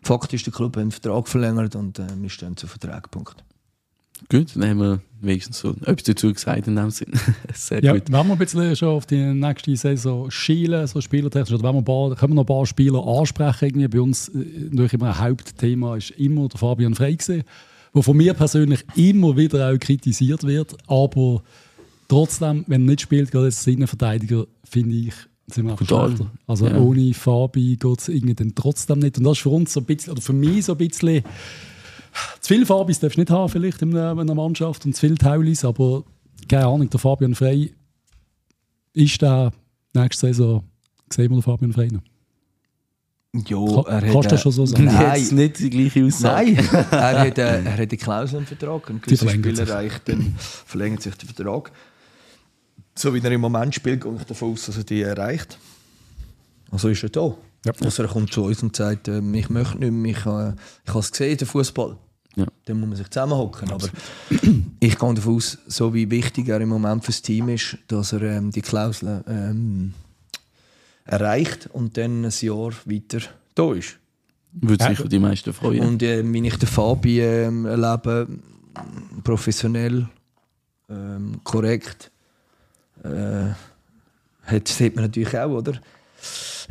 Fakt ist, der Club hat einen Vertrag verlängert und äh, wir stehen zu Vertrag. Punkt. Gut, dann haben wir wenigstens so etwas dazu gesagt in dem Sinn. Sehr Ja, gut. wenn wir ein bisschen schon auf die nächste Saison schielen, so spielertechnisch, oder wenn wir ein paar, können wir noch ein paar Spieler ansprechen. Irgendwie bei uns äh, natürlich immer ein Hauptthema ist immer der Fabian Frey gewesen, der von mir persönlich immer wieder auch kritisiert wird, aber trotzdem, wenn er nicht spielt, gerade als Innenverteidiger, finde ich, sind wir schlechter. Also Ja. ohne Fabi geht es irgendwie dann trotzdem nicht. Und das ist für uns so ein bisschen, oder für mich so ein bisschen, zu viel Fabis darfst du nicht haben vielleicht in einer, in einer Mannschaft und zu viel Taulis, aber keine Ahnung, der Fabian Frey ist der nächste Saison, sehen wir den Fabian Frey noch. Ja, Ka- kannst du das schon so sagen? Nein. Jetzt nicht die gleiche Aussage. Nein, er hat, äh, er hat eine Klausel im Vertrag. Ein gewisser Spieler reicht, dann verlängert sich der Vertrag. So wie er im Moment spielt, gehe ich davon aus, dass er die erreicht. Also ist er da. Ja. Also er kommt zu uns und sagt, äh, ich möchte nicht mehr, ich, äh, ich habe es gesehen, den Fußball. Ja. Dann muss man sich zusammenhocken. Aber ich gehe davon aus, so wie wichtig er im Moment fürs Team ist, dass er ähm, die Klausel ähm, erreicht und dann ein Jahr weiter da ist. Würde Ja. sicher die meisten freuen. Und äh, wie ich den Fabi ähm, erlebe, professionell, ähm, korrekt, äh, hat, sieht man natürlich auch, oder?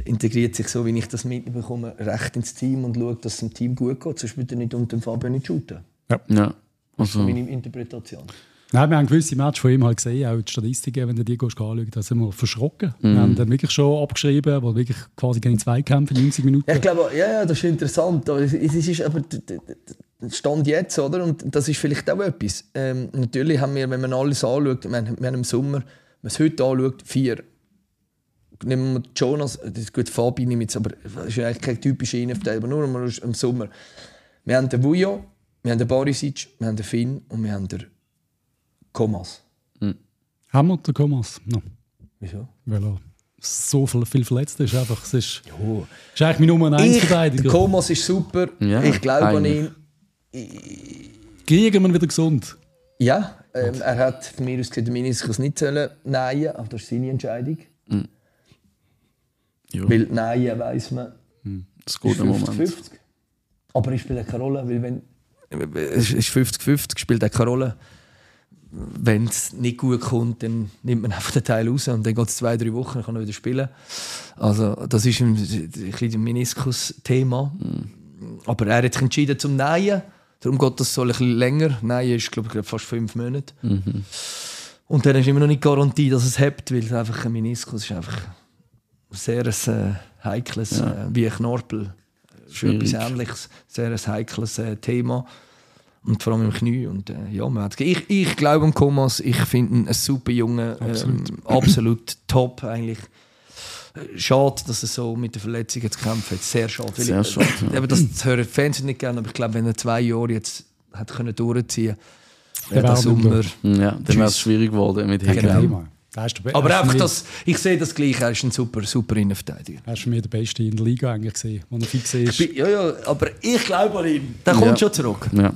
Integriert sich so, wie ich das mitbekomme, recht ins Team und schaut, dass es dem Team gut geht. Sonst würde er nicht unter dem Fabian nicht shooten. ja. Also, Meine Interpretation. Nein, wir haben gewisse Matches von ihm halt gesehen, auch die Statistiken, wenn du die anschaust, da sind wir verschrocken. Mhm. Wir haben dann wirklich schon abgeschrieben, wo wirklich quasi gegen Zweikämpfe 90 Minuten. Ich glaube, ja, ja, das ist interessant. Aber Es ist aber Stand jetzt, oder? Und das ist vielleicht auch etwas. Ähm, natürlich haben wir, wenn man alles anschaut, wir haben, wir haben im Sommer, wenn man es heute anschaut, vier. Nehmen wir Jonas, das ist gut, Fabi nehme ich jetzt, aber das ist ja eigentlich kein typischer Innenverteidiger, aber nur im Sommer. Wir haben den Vujo, wir haben den Barisic, wir haben den Finn und wir haben den Komas. Haben wir den Thomas? No. Wieso? Weil er so viel, viel verletzt ist. Einfach, es ist, Ja. ist eigentlich mein Nummer 1 Ich, der Verteidiger. Komas ist super, Ja, ich glaube an ihn. Kriegen wir wieder gesund. Ja, ähm, er hat von mir aus gesehen den Meniskus nicht sollen nähen, aber das ist seine Entscheidung. ja, Weil nähen weiss man, das ist geht im Moment. 50-50. Aber es spielt keine Rolle, weil wenn... Es ist 50-50, spielt auch keine Rolle. Wenn es nicht gut kommt, dann nimmt man einfach den Teil raus und dann geht es zwei, drei Wochen, dann kann er wieder spielen. Also das ist ein, ein ein Meniskus-Thema. Aber er hat sich entschieden zum Nähen. Darum geht das so ein bisschen länger. Nähen ist, glaube ich, fast fünf Monate. Und dann ist immer noch nicht Garantie, dass es hebt, weil es einfach ein Meniskus ist einfach sehr ein, äh, heikles, äh, wie ein Knorpel. Schwierig. etwas Ähnliches, sehr ein heikles äh, Thema. Und vor allem im Knie. Und, äh, ja, man ich, ich glaube an Komas, ich finde ihn ein super Junge, absolut, ähm, absolut top eigentlich. Äh, Schade, dass er so mit der Verletzung jetzt kämpft hat. Sehr schade. Sehr ich- schade, ja. Aber das, das hören die Fans nicht gerne, aber ich glaube, wenn er zwei Jahre jetzt hat können durchziehen Der wäre Sommer... Ja, dann wäre es schwierig geworden mit Hegel. Be- Aber er einfach das, ich sehe das gleich, er ist ein super, super Innenverteidiger. Er ist für mich der Beste in der Liga eigentlich gesehen, wo er fix ist. Ja, ja, aber ich glaube an ihn. Der kommt Ja. schon zurück. Ja.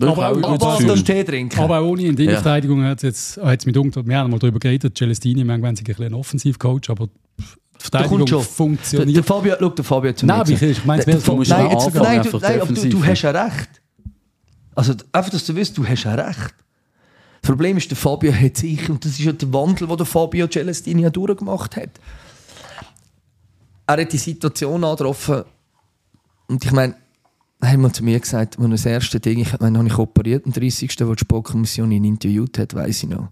Aber Aber auch- auch Aber das was ist- Tee trinken? Aber auch ohne in die Ja. Innenverteidigung hat es jetzt, hat es mit unter, wir haben mal darüber geredet, Celestini, manchmal sind sie ein ein Offensivcoach, aber die Verteidigung schon. der, funktioniert. der Fabio, schau, der Fabio hat zu Nein, ich, ich meine, Der- der- musst nein, jetzt- nein, du, nein, aber du, du hast ja recht. Also einfach, dass du weißt, du hast ja recht. Das Problem ist, der Fabio hat sich, und das ist ja der Wandel, den der Fabio Celestini ja durchgemacht hat. Er hat die Situation angetroffen und ich meine, er hat mal zu mir gesagt, als das erste Ding, ich meine, habe ich operiert, am 30. wo die Sportkommission ihn interviewt hat, weiß ich noch.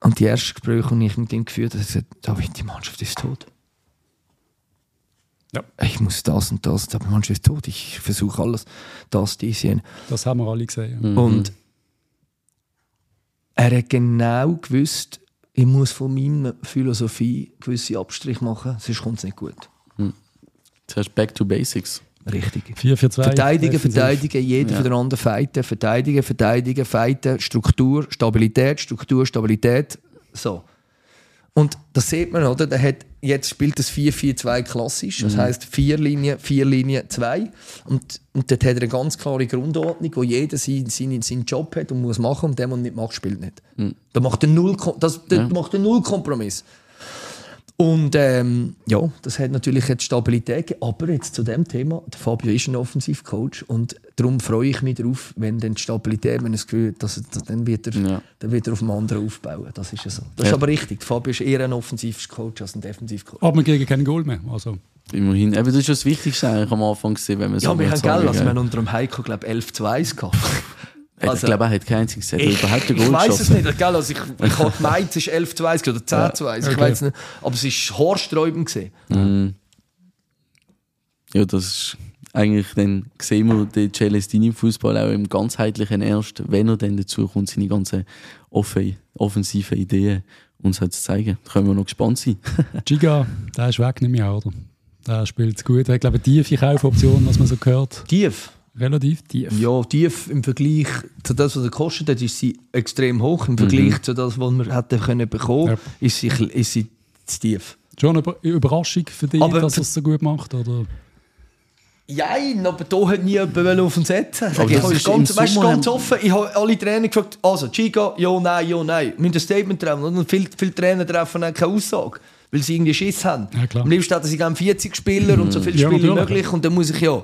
Und die ersten Gespräche, die ich mit ihm geführt habe, hat gesagt, David, die Mannschaft ist tot. Ja. Ich muss das und das, die Mannschaft ist tot. Ich versuche alles, das, dies, jenes. Das haben wir alle gesehen. Mhm. Und er hat genau gewusst, ich muss von meiner Philosophie gewisse Abstriche machen, sonst kommt es nicht gut. Zuerst back to basics. Richtig. 4 für 2. Verteidigen, verteidigen, jeder Ja. für den anderen fighten, verteidigen, verteidigen, fighten, Struktur, Stabilität, Struktur, Stabilität. So. Und das sieht man, oder? Der hat, jetzt spielt das 4-4-2 klassisch. Das heisst vier Linien, vier Linien, zwei. Und, und dort hat er eine ganz klare Grundordnung, wo jeder seinen, seinen, seinen Job hat und muss machen und der, der nicht macht, spielt nicht. Da macht er null, das, da Ja. macht er null Kompromiss. Und ähm, ja, das hat natürlich jetzt Stabilität gegeben. Aber jetzt zu dem Thema, der Fabio ist ein Offensivcoach und darum freue ich mich darauf, wenn dann die Stabilität, wenn er das Gefühl hat, dass, er- dann, wird er, Ja. dann wird er auf dem anderen aufbauen. Das ist ja so. Das Ja. ist aber richtig. Der Fabio ist eher ein Offensivcoach als ein Defensivcoach. Aber wir kriegen keinen Goal mehr. Also, Immerhin. Eben, das ist das Wichtigste eigentlich am Anfang gesehen, wenn man so Ja, wir haben gell, also wir haben unter dem Heiko, glaube ich, 11 zu 1 gehabt. Ich also- glaube, er hat kein einziges er hat überhaupt Ich weiß es nicht, gell? Also ich, ich habe gemeint, es ist 11 zu 1 oder 10 zu 1. Ich okay. weiß nicht. Aber es war haarsträubend. gewesen. Mhm. Ja, das ist eigentlich, dann sehen wir den Celestini-Fußball auch im ganzheitlichen erst, wenn er dann dazu kommt, seine ganzen offe- offensiven Ideen uns halt zu zeigen. Da können wir noch gespannt sein. Giga, der ist weg, nicht mehr, oder? Der spielt gut. Er hat, glaube ich, eine tiefe Kaufoption, was man so gehört. Tief. Relativ tief. Ja, tief im Vergleich zu das, was er kostet hat, ist sie extrem hoch. Im Vergleich zu das, was wir hätten können bekommen, Ja. ist, sie, ist sie zu tief. Schon eine Über- Überraschung für dich, Aber dass er es so gut macht? Oder? Ja, aber da hat nie jemand auf. Sag Aber ich ist ganz, weißt, ganz offen. Ich habe alle Trainer gefragt, also Chica, ja, nein, ja, nein. Wir müssen ein Statement treffen. Und viele, viele Trainer treffen auch keine Aussage, weil sie irgendwie Schiss haben. Ja, klar. Am liebsten hätten sie gerne 40 Spieler und so viele Ja, Spieler wie möglich. Und dann muss ich ja.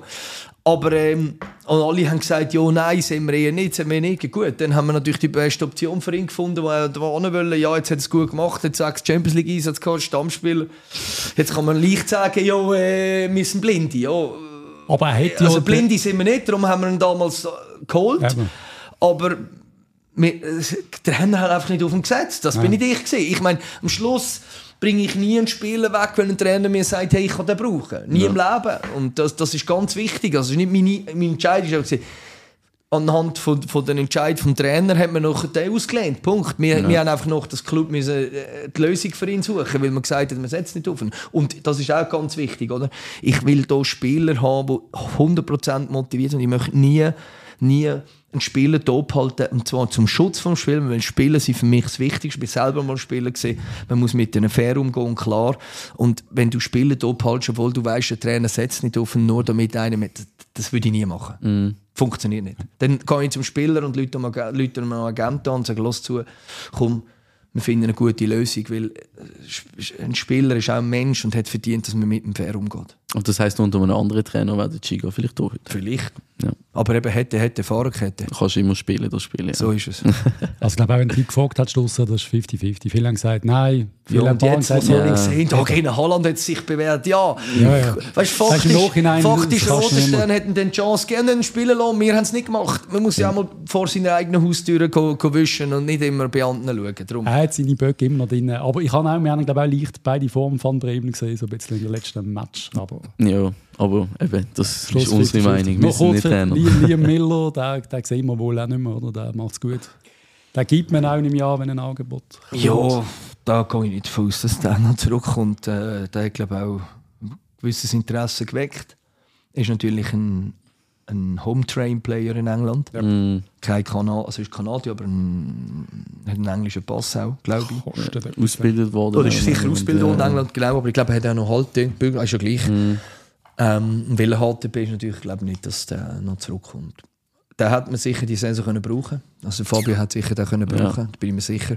Aber ähm, und alle haben gesagt, ja, nein, sehen wir eher nicht, sehen wir nicht. Gut, dann haben wir natürlich die beste Option für ihn gefunden, wo er da hin wollte. Ja, jetzt hat er es gut gemacht, hat sechs Champions League Einsatz gehabt, Stammspieler. Jetzt kann man leicht sagen, ja, äh, wir sind Blinde. Ja, Aber er ja... also Blinde sind wir nicht, darum haben wir ihn damals äh, geholt. Eben. Aber wir, äh, der hat einfach nicht auf ihn gesetzt. Das bin nicht ich gewesen. Ich meine, am Schluss bringe ich nie einen Spieler weg, wenn ein Trainer mir sagt, hey, ich kann den brauchen. Nie im Leben. Und das, das ist ganz wichtig. Also nicht meine, meine Entscheidung. ist Anhand von, von den Entscheidungen vom Trainer hat man noch den ausgelehnt. Punkt. Wir, wir haben einfach noch das Club müssen, äh, die Lösung für ihn suchen, weil man gesagt hat, man setzt nicht auf ihn. Und das ist auch ganz wichtig, oder? Ich will hier Spieler haben, die 100% motiviert sind. Ich möchte nie, nie einen Spieler hier abhalten, und zwar zum Schutz vom Spieler, weil Spieler sind für mich das Wichtigste. Ich bin selber mal Spieler gesehen. Man muss mit ihnen fair umgehen, klar. Und wenn du Spieler hier abhaltst, obwohl du weißt, der Trainer setzt nicht auf nur damit einer mit, das würde ich nie machen. Funktioniert nicht. Dann gehe ich zum Spieler und Leute mal einen Agenten an und sage, los zu, komm, wir finden eine gute Lösung, weil äh, ein Spieler ist auch ein Mensch und hat verdient, dass man mit ihm fair umgeht. Und das heisst, unter einem anderen Trainer wäre der Chico vielleicht auch heute. Vielleicht. Ja. Aber eben hätte, hätte, Fahrerkette. Du kannst immer spielen, das Spiel. Ja. So ist es. Also ich glaube, auch wenn du gefragt hast, Schluss, das ist 50-50. Viele haben gesagt, nein. Viele Ja, haben jetzt, wo gesagt, ja. ja. gesehen, da gegen Holland hat es sich bewährt, ja. Ja, ja. Weißt, du, faktisch, faktisch nicht Rotenstern hätten den Chance gerne spielen lassen, wir haben es nicht gemacht. Man muss ja auch mal vor seiner eigenen Haustür go, go wischen und nicht immer bei anderen schauen. Darum. Er hat seine Böcke immer noch drin. Aber ich habe auch, wir haben, glaube ich, auch leicht beide Formen von Bremen gesehen, so ein bisschen in der letzten Match. Aber Ja, aber eben, das Schluss ist unsere 50-50. Meinung. Wir sind nicht Trainer. Liam, Miller, den, den sehen wir wohl auch nicht mehr, oder? Der macht es gut. Den gibt man auch im Jahr, wenn ein Angebot kommt. Ja, da gehe ich nicht davon aus, dass der noch zurückkommt. Äh, der hat, glaube ich, auch ein gewisses Interesse geweckt. Ist natürlich ein, ein Home-Train-Player in England. Mm, Kein Kanal, also ist Kanadier, aber ein, hat einen englischen Pass auch, glaube ich. Ausgebildet worden. Oder ist sicher ausgebildet worden in England, genau, aber ich glaube, er hat auch noch Halt, Bügel, ist ja gleich. Ähm, weil halt ist natürlich, glaube ich nicht, dass der noch zurückkommt. Den hat man sicher die Saison können brauchen. Also Fabio hat sicher den können Ja. brauchen, da bin ich mir sicher.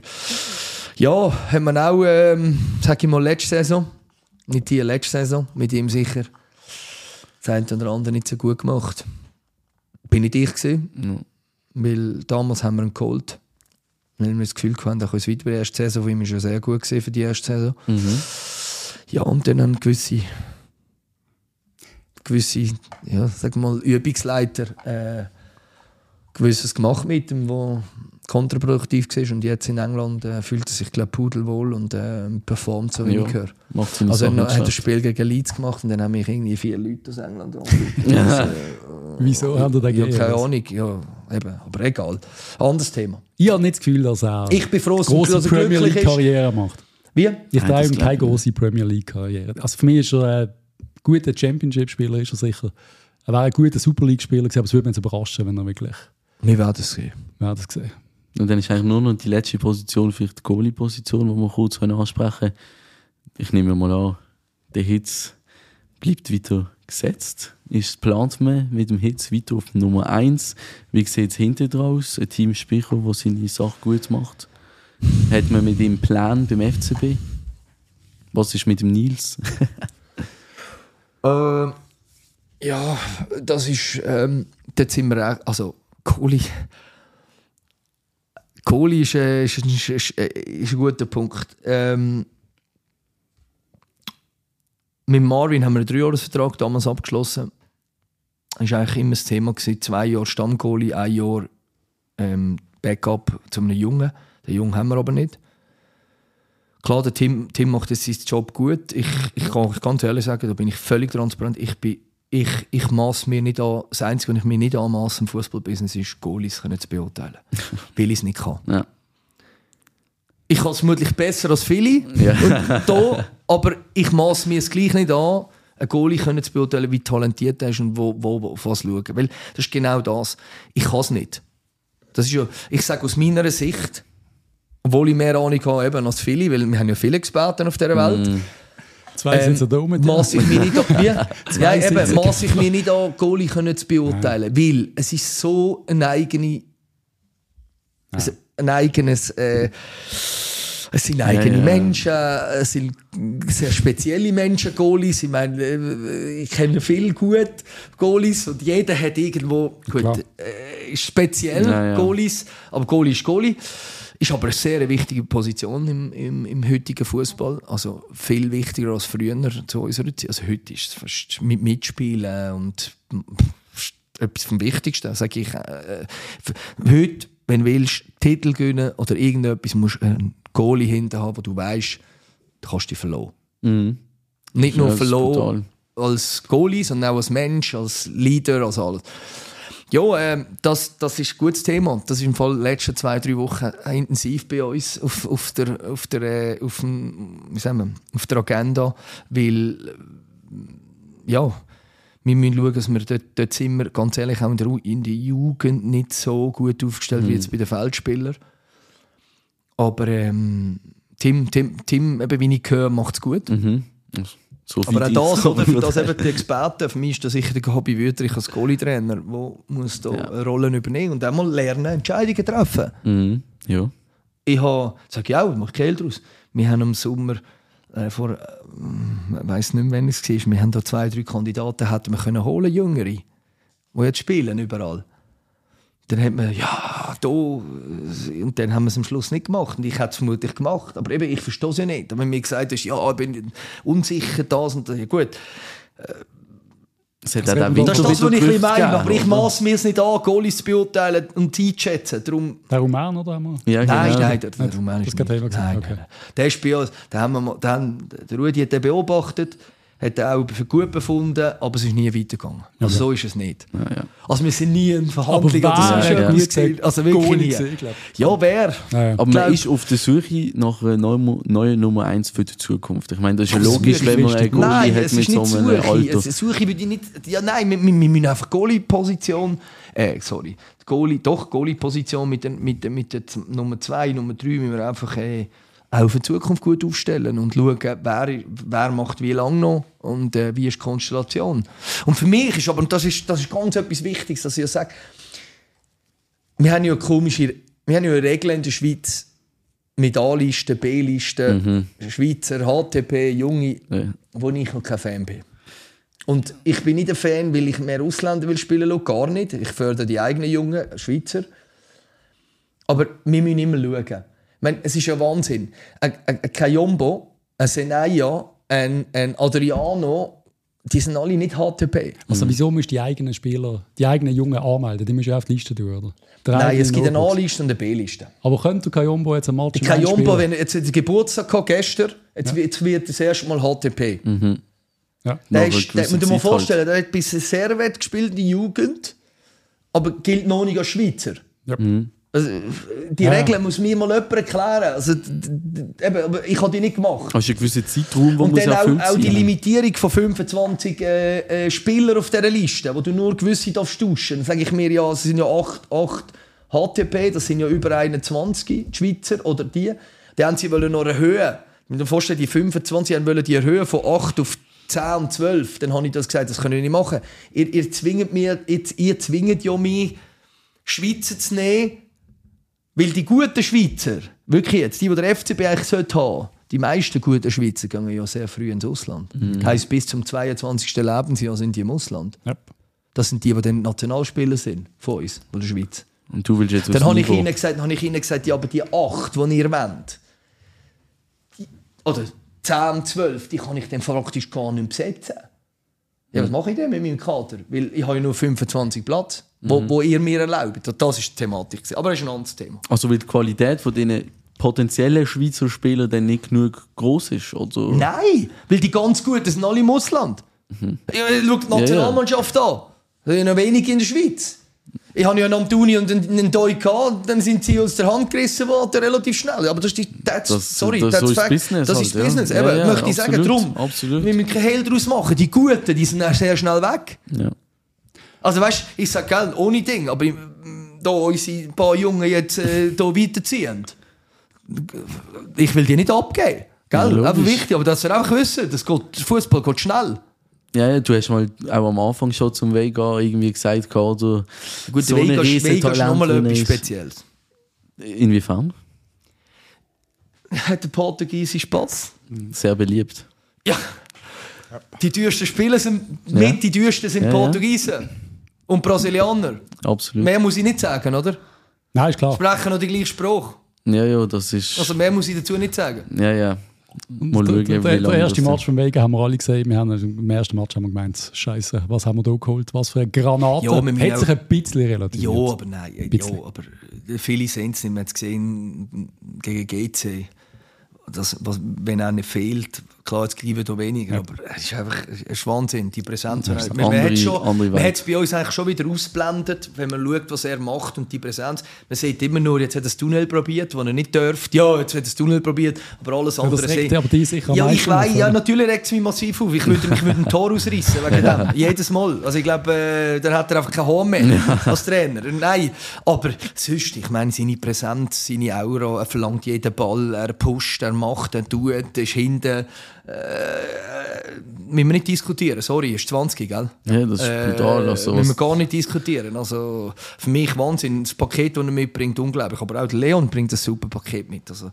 Ja, haben wir auch, ähm, sag ich mal, letzte Saison, nicht die letzte Saison, mit ihm sicher das eine oder andere nicht so gut gemacht. Bin nicht ich gewesen, Ja. weil damals haben wir ihn geholt. Weil wir das Gefühl hatten, er kann es weiter bei der ersten Saison, für ihn war schon sehr gut gewesen für die erste Saison. Mhm. Ja, und dann haben gewisse, gewisse ja, sag mal, Übungsleiter äh, gewisses gemacht mit ihm, wo kontraproduktiv war und jetzt in England äh, fühlt er sich glaube pudelwohl und äh, performt so wie Ja. ich höre. Also er hat das geschafft. Spiel gegen Leeds gemacht und dann haben mich irgendwie vier Leute aus England. Also, Wieso haben den ja, gegeben? keine Ahnung, ja, eben, aber egal. Anderes Thema. Ich habe nicht das Gefühl, dass er Ich bin froh, dass große dass er Premier. League-Karriere macht. Wie? Ich glaube keine große Premier League-Karriere. Also für mich ist er ein guter Championship-Spieler, ist er sicher. Er wäre ein guter Super League-Spieler gewesen, aber es würde mich jetzt überraschen, wenn er wirklich. Wir werden es sehen. Wir haben das gesehen. Und dann ist eigentlich nur noch die letzte Position, vielleicht die Goalie-Position, die wir kurz können ansprechen können. Ich nehme mal an, der Hitz bleibt weiter gesetzt. Ist plant man mit dem Hitz weiter auf Nummer 1? Wie sieht es hinten draus? Ein Team Spicher, der seine Sache gut macht. Hat man mit ihm einen Plan beim FCB? Was ist mit dem Nils? Äh, ja, das ist. Ähm, dort sind wir auch. Also, Kohli. Kohli ist, äh, ist, ist, ist, äh, ist ein guter Punkt. Ähm, mit Marvin haben wir einen Dreijahresvertrag damals abgeschlossen. Das war eigentlich immer das Thema. Gewesen. Zwei Jahre Stammgoalie, ein Jahr ähm, Backup zu einem Jungen. Den Jungen haben wir aber nicht. Klar, der Tim, Tim macht jetzt seinen Job gut. Ich, ich kann euch ganz ehrlich sagen, da bin ich völlig transparent. Ich, bin, ich, ich maß mir nicht an, das Einzige, was ich mir nicht anmaße im Fußballbusiness, ist, Goalies können zu beurteilen. weil ich es nicht kann. Ja. Ich kann es vermutlich besser als viele. Ja. Und da, aber ich maß mir es gleich nicht an, einen Goalie können zu beurteilen, wie talentiert er ist und wo, wo, wo, auf was schauen. Weil das ist genau das. Ich kann es nicht. Das ist ja, ich sage aus meiner Sicht, obwohl ich mehr Ahnung habe eben als viele, weil wir haben ja viele Experten auf dieser Welt, Zwei sind so da dir. maß ich mir nicht an, ja, ja, sind eben, maß ich mir nicht an, Goalie können zu beurteilen, weil es ist so eine eigene, es- ein eigenes, äh, es sind eigene ja. Menschen, es sind sehr spezielle Menschen, Goalies. Ich meine, äh, ich kenne viel gut Goalies und jeder hat irgendwo, gut, äh, ist speziell Ja, ja. Goalies, aber Goalie ist Goalie. Ist aber eine sehr wichtige Position im, im, im heutigen Fußball. Also viel wichtiger als früher zu unserer Zeit. Also heute ist es fast mit Mitspielen und etwas vom Wichtigsten. Sage ich, äh, heute, wenn du willst, Titel gewinnen oder irgendetwas, musst du einen Goalie hinter haben, wo du weißt, du kannst dich verloren. Mhm. Nicht nur verloren als Goalie, sondern auch als Mensch, als Leader, als alles. Ja, ähm, das, das ist ein gutes Thema. Das ist im Fall letzten zwei, drei Wochen intensiv bei uns auf, auf, der, auf, der, äh, auf, dem, wie sagen wir, auf der Agenda, weil äh, ja, wir müssen schauen, dass wir dort, dort sind wir, ganz ehrlich, auch in der, in der Jugend nicht so gut aufgestellt wie jetzt bei den Feldspielern. Aber ähm, Tim, Tim, Tim, eben, wie ich höre, macht es gut. Mhm. So Aber auch das, oder? Für das eben die Experten, für mich ist das sicher der Gabi Wüterich als Goalie-Trainer, der muss da Ja. eine Rolle übernehmen und einmal lernen, Entscheidungen treffen. Mhm. Ja. Ich habe, sage ich auch, ich mache Kehl draus. Wir haben im Sommer, äh, vor, äh, ich weiss nicht mehr, wann es war, wir haben da zwei, drei Kandidaten hätten wir können holen, Jüngere, die jetzt spielen überall. Dann hat man, ja, da, äh, und dann haben wir es am Schluss nicht gemacht. Und ich hätte es vermutlich gemacht. Aber eben, ich verstehe es ja nicht. Und wenn mir gesagt ist, ja, ich bin unsicher, das und das, ja gut. Hat Das auch man Das ist das, was ich meine. gegeben, Aber ich maß mir es nicht an, Goalies zu beurteilen und einzuschätzen. Darum Der Rumänen oder einmal? Ja, genau. Nein, nein, der, der Nicht? Rumän ist Das nicht. Nein, okay. nein, nein. Der ist bei uns, den haben wir den, der Rudi hat den beobachtet, hat den auch für gut befunden, aber es ist nie weitergegangen. Also so ist es nicht. Ja, ja. Also wir sind nie in Verhandlungen Aber oder wer so ja. gesehen. Also wirklich nie. gesehen, Ja, wer? Ja, ja. Aber man ist auf der Suche nach einer neuen, neuen Nummer 1 für die Zukunft. Ich meine, das ist ja logisch, wenn man einen. Goalie Nein, hat mit ist so nicht einem Suche. Alter. Es- Suche würde ich nicht. Ja, nein, wir, wir, wir müssen einfach Goalie-Position. Äh, sorry. Die Goalie, doch, Goalie-Position mit, der- mit, der- mit der Nummer 2, Nummer 3 müssen wir einfach äh, auch für die Zukunft gut aufstellen und schauen, wer, wer macht wie lange noch und äh, wie ist die Konstellation. Und für mich ist aber, und das ist, das ist ganz etwas Wichtiges, dass ich ja sage, wir haben ja eine komische, wir haben ja eine Regel in der Schweiz mit A-Listen, B-Listen, Schweizer, HTP, Junge, Ja. wo ich noch kein Fan bin. Und ich bin nicht ein Fan, weil ich mehr Ausländer will spielen will, gar nicht. Ich fördere die eigenen Jungen, Schweizer. Aber wir müssen immer schauen. Ich meine, es ist ja Wahnsinn. Ein, ein, ein Kayombo, ein Senaya, ein, ein Adriano die sind alle nicht HTP. Also wieso musst du die eigenen Spieler, die eigenen Jungen anmelden? Die musst du ja auf die Liste tun, oder? Der Nein, es gibt eine. A-Liste und eine B-Liste. Aber könnte Kayombo jetzt ein Match Die Kayombo, spielen? wenn er jetzt Geburtstag gehabt, gestern, jetzt, wird- jetzt wird das erste Mal HTP. Ja. Der Nach einer ist, der, gewissen muss dir mal vorstellen, der hat bis Servet gespielt in der Jugend, aber gilt noch nicht als Schweizer. Ja. Also, die Ja. Regeln muss mir mal jemand erklären. Also, eben, ich habe die nicht gemacht. Hast du einen gewissen Zeitraum, wo Und dann auch, auch die? Limitierung von 25 äh, äh, Spielern auf dieser Liste, wo du nur gewisse darfst tauschen. Dann sage ich mir ja, es sind ja 8, 8 HTP, das sind ja über 21 die Schweizer oder die. Die haben sie wollen noch erhöhen. Wenn du vorstellst, die 25 haben wollen die erhöhen von 8 auf 10 und 12. Dann habe ich das gesagt, das können wir nicht machen. Ihr, ihr zwingt mir, ihr, ihr zwingt ja mich, Schweizer zu nehmen, weil die guten Schweizer, wirklich jetzt, die, die der FCB eigentlich sollte haben, die meisten guten Schweizer gehen ja sehr früh ins Ausland. Heißt, bis zum 22. Lebensjahr sind die im Ausland. Ja. Das sind die, die dann Nationalspieler sind von uns, von der Schweiz. Und du willst jetzt Dann habe ich, ihnen gesagt, dann habe ich ihnen gesagt, ja, aber die acht, die ihr wollt, die, oder 10, 12, die kann ich dann praktisch gar nicht besetzen. Ja, was mache ich denn mit meinem Kader? Weil ich habe ja nur 25 Platz, wo, wo ihr mir erlaubt. Und Das ist die Thematik. Aber das ist ein anderes Thema. Also weil die Qualität von diesen potenziellen Schweizer Spielern dann nicht genug groß ist, oder? Nein, weil die ganz Guten sind alle im Ausland. Ja, schau die Nationalmannschaft an. Da sind noch wenige in der Schweiz. Ich habe ja einen Antoni und einen, Doi gehabt, dann sind sie aus der Hand gerissen worden, relativ schnell. Aber das ist die, that's, Das- sorry, das- that's so ist fact. Business Das halt, ist ja. Business. Ja, Eben, ja, möchte ich sagen, absolut, drum. absolut. Wir müssen kein Hehl daraus machen. Die Guten, die sind sehr schnell weg. Ja. Also weißt du, ich sage, gell, ohne Ding, aber da unsere paar Jungen jetzt äh, da weiterziehen, ich will die nicht abgeben. Ja, Gell? logisch. aber wichtig, aber dass wir einfach wissen, das geht, Fußball geht schnell. Ja, ja, du hast mal auch am Anfang schon zum Vega irgendwie gesagt, oder Gut, so Vega, Vega ist nochmal etwas. Spezielles. Inwiefern? Hat der portugiesische Pass? Sehr beliebt. Ja. Die teuersten Spieler sind mit die teuersten sind Ja, ja. Portugiesen und Brasilianer. Absolut. Mehr muss ich nicht sagen, oder? Nein, ist klar. Sprechen noch den gleichen Spruch. Ja, ja, das ist. Also mehr muss ich dazu nicht sagen. ja, ja. Mal schauen, der, erste Match vom Vega haben wir alle gesehen. Wir haben im ersten Match haben wir gemeint, Scheiße, was haben wir da geholt? Was für eine Granate. Ja, wir Hat sich ein bisschen relativiert. Ja, aber nein. Ja, aber viele sehen es nicht. Man hat es gesehen gegen GC. Das, was, wenn er nicht fehlt, klar, jetzt geben da weniger, aber es ist einfach es ist Wahnsinn, die Präsenz. Man, andere- hat schon, man hat es bei uns eigentlich schon wieder ausblendet, wenn man schaut, was er macht und die Präsenz. Man sieht immer nur, jetzt hat er das Tunnel probiert, das er nicht dürfte. Ja, jetzt hat er das Tunnel probiert, aber alles andere das regt aber die sicher Ja, ich weiß, ja, natürlich regt es mich massiv auf. Ich würde, ich würde ein Tor ausreißen wegen dem. Jedes Mal. Also ich glaube, äh, dann hat er einfach kein Horn mehr als Trainer. Nein, aber sonst, ich meine, seine Präsenz, seine Aura, er verlangt jeden Ball, er pusht, er macht, er tut, er ist hinten. Äh, müssen wir nicht diskutieren. Sorry, ist 20, gell? Ja, das ist brutal. Also, müssen wir gar nicht diskutieren. Also, für mich Wahnsinn. Das Paket, das er mitbringt, unglaublich. Aber auch Leon bringt ein super Paket mit. Also,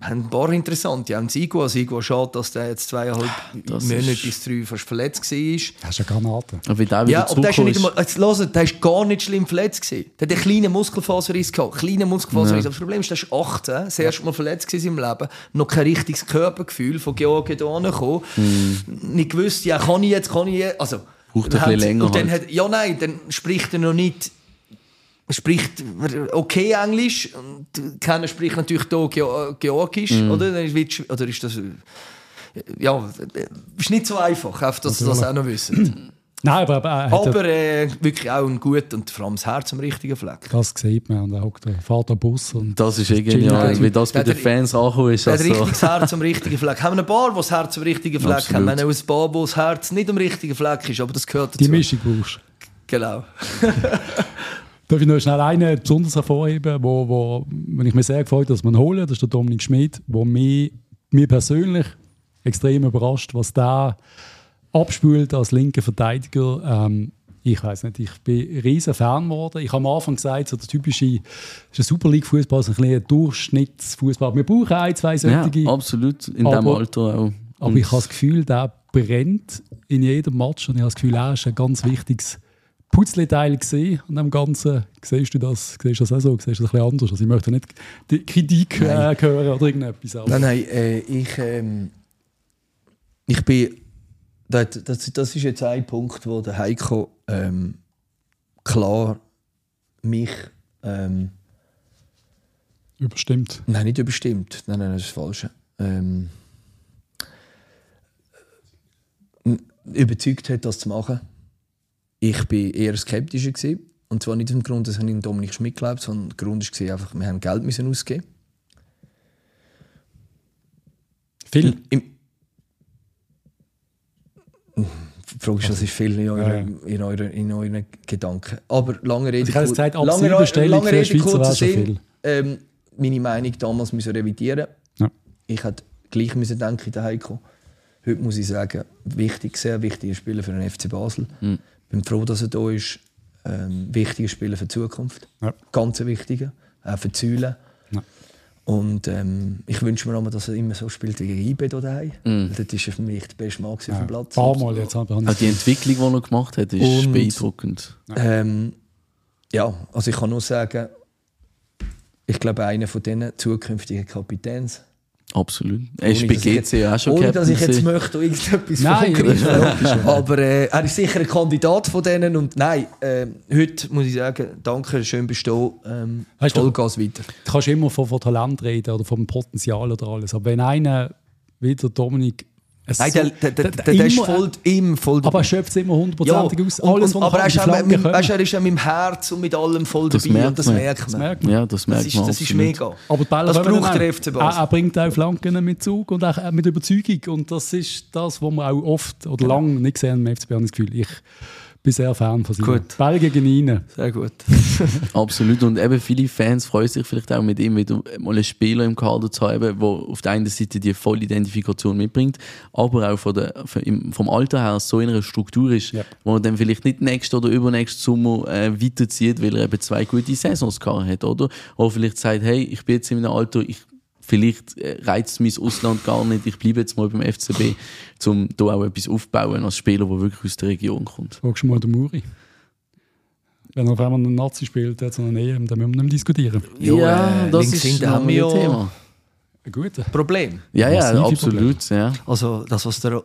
haben ein paar interessante. Auch ein Sigo. Sigo, schade, dass der jetzt zweieinhalb Das Monate ist- bis drei fast verletzt war. Das ist eine Granate. Aber wie der Ja, aber der ist ja nicht einmal, jetzt hört, der ist gar nicht schlimm verletzt gewesen. Der hat einen kleinen Muskelfaserriss gehabt, kleinen Muskelfaserriss. Aber das Problem ist, der ist 18, das erste Mal verletzt in seinem Leben, noch kein richtiges Körpergefühl von Georgien da angekommen. Nicht gewusst, ja, kann ich jetzt, kann ich jetzt, also. Braucht ein bisschen länger Und dann halt. hat, ja, nein, dann spricht er noch nicht, spricht okay Englisch, und keiner spricht natürlich hier Geo- Georgisch, oder? Dann ist wie- Oder ist das, ja, ist nicht so einfach, dass ihr das auch noch wissen. Nein, aber, aber er hat ja- Aber äh, wirklich auch ein gut und vor allem das Herz am richtigen Fleck. das sieht man. Und hockt der der Bus. Und Das ist eh genial. Wie das bei Der den hat- Fans angekommen ist. Er hat Also, richtig das Herz am richtigen Fleck. Haben wir ein paar, die das Herz am richtigen Fleck Absolut. haben. Wir haben auch ein paar, wo das Herz nicht am richtigen Fleck ist, aber das gehört dazu. die Mischung brauchst Genau. Darf ich noch schnell einen besonders hervorheben, wo, wo wenn ich mich sehr gefreut dass ihn holen, das ist der Dominik Schmid, wo mich, mir persönlich extrem überrascht, was der abspült als linker Verteidiger. Ähm, ich weiß nicht, ich bin riesen Fan geworden. Ich habe am Anfang gesagt, so der typische ist ein Super League Fußball, so ein bisschen Durchschnittsfußball. Wir brauchen ein, zwei ja, solche. absolut. In Aber- diesem Alter auch. Aber ich habe das Gefühl, der brennt in jedem Match und ich habe das Gefühl, er ist ein ganz wichtiges Putzleteil gesehen und am Ganzen siehst du das, siehst du das auch so, siehst du das ein bisschen anders. Also ich möchte nicht die Kritik äh, hören oder irgendetwas. Aber Nein, nein, äh, ich, ähm, ich bin das, das, das ist jetzt ein Punkt, wo der Heiko ähm, klar mich ähm, Überstimmt. Nein, nicht überstimmt. Nein, nein, das ist das Falsche. Ähm, überzeugt hat, das zu machen. Ich war eher skeptischer. Gewesen. Und zwar nicht aus dem Grund, dass ich an Dominik Schmidt glaubt, sondern der Grund war einfach, wir haben Geld müssen ausgeben. Viel. Im die Frage ist, das ist viel in, eurer, Ja, ja. in, eurer, in euren Gedanken. Aber lange Rede, Ich habe gesagt, ab lange, lange Rede, Schweizer kurzer Sinn. viel. Ähm, meine Meinung damals müssen revidieren. Ja. Ich hätte gleich müssen denken, der Heiko. Heute muss ich sagen, wichtig, sehr wichtiger Spieler für den FC Basel. Mhm. Bin froh, dass er da ist. Ähm, wichtiger Spieler für die Zukunft. Ja. Ganz ein wichtiger. Auch für die Säule. Ja. Und ähm, ich wünsche mir auch, dass er immer so spielt wie gegen IB hier daheim. Mhm. Das war für mich der beste Mann auf dem Platz. Ein paar Mal jetzt. Aber Auch die Entwicklung, die er gemacht hat, ist Und- beeindruckend. Ähm, ja, also ich kann nur sagen, ich glaube, einer von diesen zukünftigen Kapitäns. Absolut. Er ist Ohne, bei dass ich GC auch schon Ohne dass ich jetzt möchte irgendetwas Nein, vorgreifen. Aber äh, er ist sicher ein Kandidat von denen. Und nein, äh, heute muss ich sagen, danke, schön bestehen. Ähm, Weißt du- Vollgas weiter. Du kannst immer von, von Talent reden oder vom Potenzial oder alles. Aber wenn einer wie der Dominik. Es Nein, der, der, der, der, der ist immer- voll, ihm voll Aber er schöpft es immer hundertprozentig aus. Alles, und, was aber er er ist, mit, weißt, er ist auch mit dem Herz und mit allem voll Das dabei. merkt und das man. merkt Das man. merkt man. Ja, das merkt Das ist, man das ist mega. Aber Bälle Das braucht der. FC er, Basel. er bringt auch Flanken mit Zug und auch mit Überzeugung. Und das ist das, was man auch oft oder lange nicht gesehen im FCB, habe ich das Gefühl. Ich bin sehr Fan von Gut. Ball gegen ihn. Sehr gut. Absolut. Und eben viele Fans freuen sich vielleicht auch mit ihm wieder mal einen Spieler im Kader zu haben, der auf der einen Seite die volle Identifikation mitbringt, aber auch von der, vom Alter her so in einer Struktur ist, Ja. wo man dann vielleicht nicht nächsten oder übernächsten Sommer äh, weiterzieht, weil er eben zwei gute Saisons gehabt hat, oder? Oder vielleicht sagt, hey, ich bin jetzt in einem Alter, ich Vielleicht äh, reizt mein Ausland gar nicht. Ich bleibe jetzt mal beim FCB, um da auch etwas aufzubauen als Spieler, der wirklich aus der Region kommt. Fragst du mal den Muri. Wenn er auf einmal einen Nazi spielt, hat so eine EM, dann müssen wir nicht diskutieren. Ja, äh, links hinten haben wir noch ein ja- Ein guter. Problem. Ja, ja, absolut. Ja. Also, das, was der.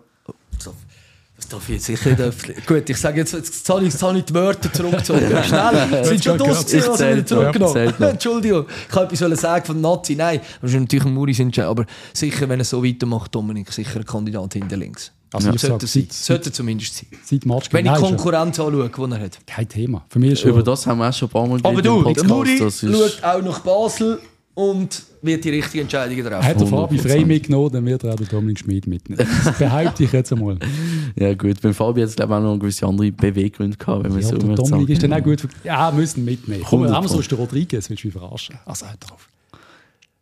Das darf ich jetzt sicher nicht. Gut, ich sage jetzt, jetzt zahle ich, zahle ich die Wörter zurückgezogen. Schnell, sind schon Ich draussen, zähl also wieder zurückgenommen. noch. Entschuldigung, ich kann etwas wollen sagen von Nazi. Nein, das ist natürlich ein Muri, sind schon- aber sicher, wenn er so weitermacht, Dominik, sicher ein Kandidat hinter links. Also ich sollte, seit- sollte zumindest sein. Seit Match Wenn ich schon Konkurrenz anschaue, die er hat. Kein Thema. Für mich Über das haben wir auch schon ein paar Mal Aber geredet du, der Podcast. Muri schaut auch nach Basel und wird die richtigen Entscheidungen treffen. Hat der Fabi 100%. frei mitgenommen, dann wird er auch den Dominik Schmid mitnehmen. Das behaupte ich jetzt einmal. Ja gut, beim Fabi hat es glaube ich auch noch gewisse andere Beweggründe gehabt, wenn man Ja, so der Dominik sagen. ist dann auch gut. Ja, müssen mitnehmen. Komm, 100 haben wir sonst den Rodriguez, willst du mich verarschen? Also, hör drauf.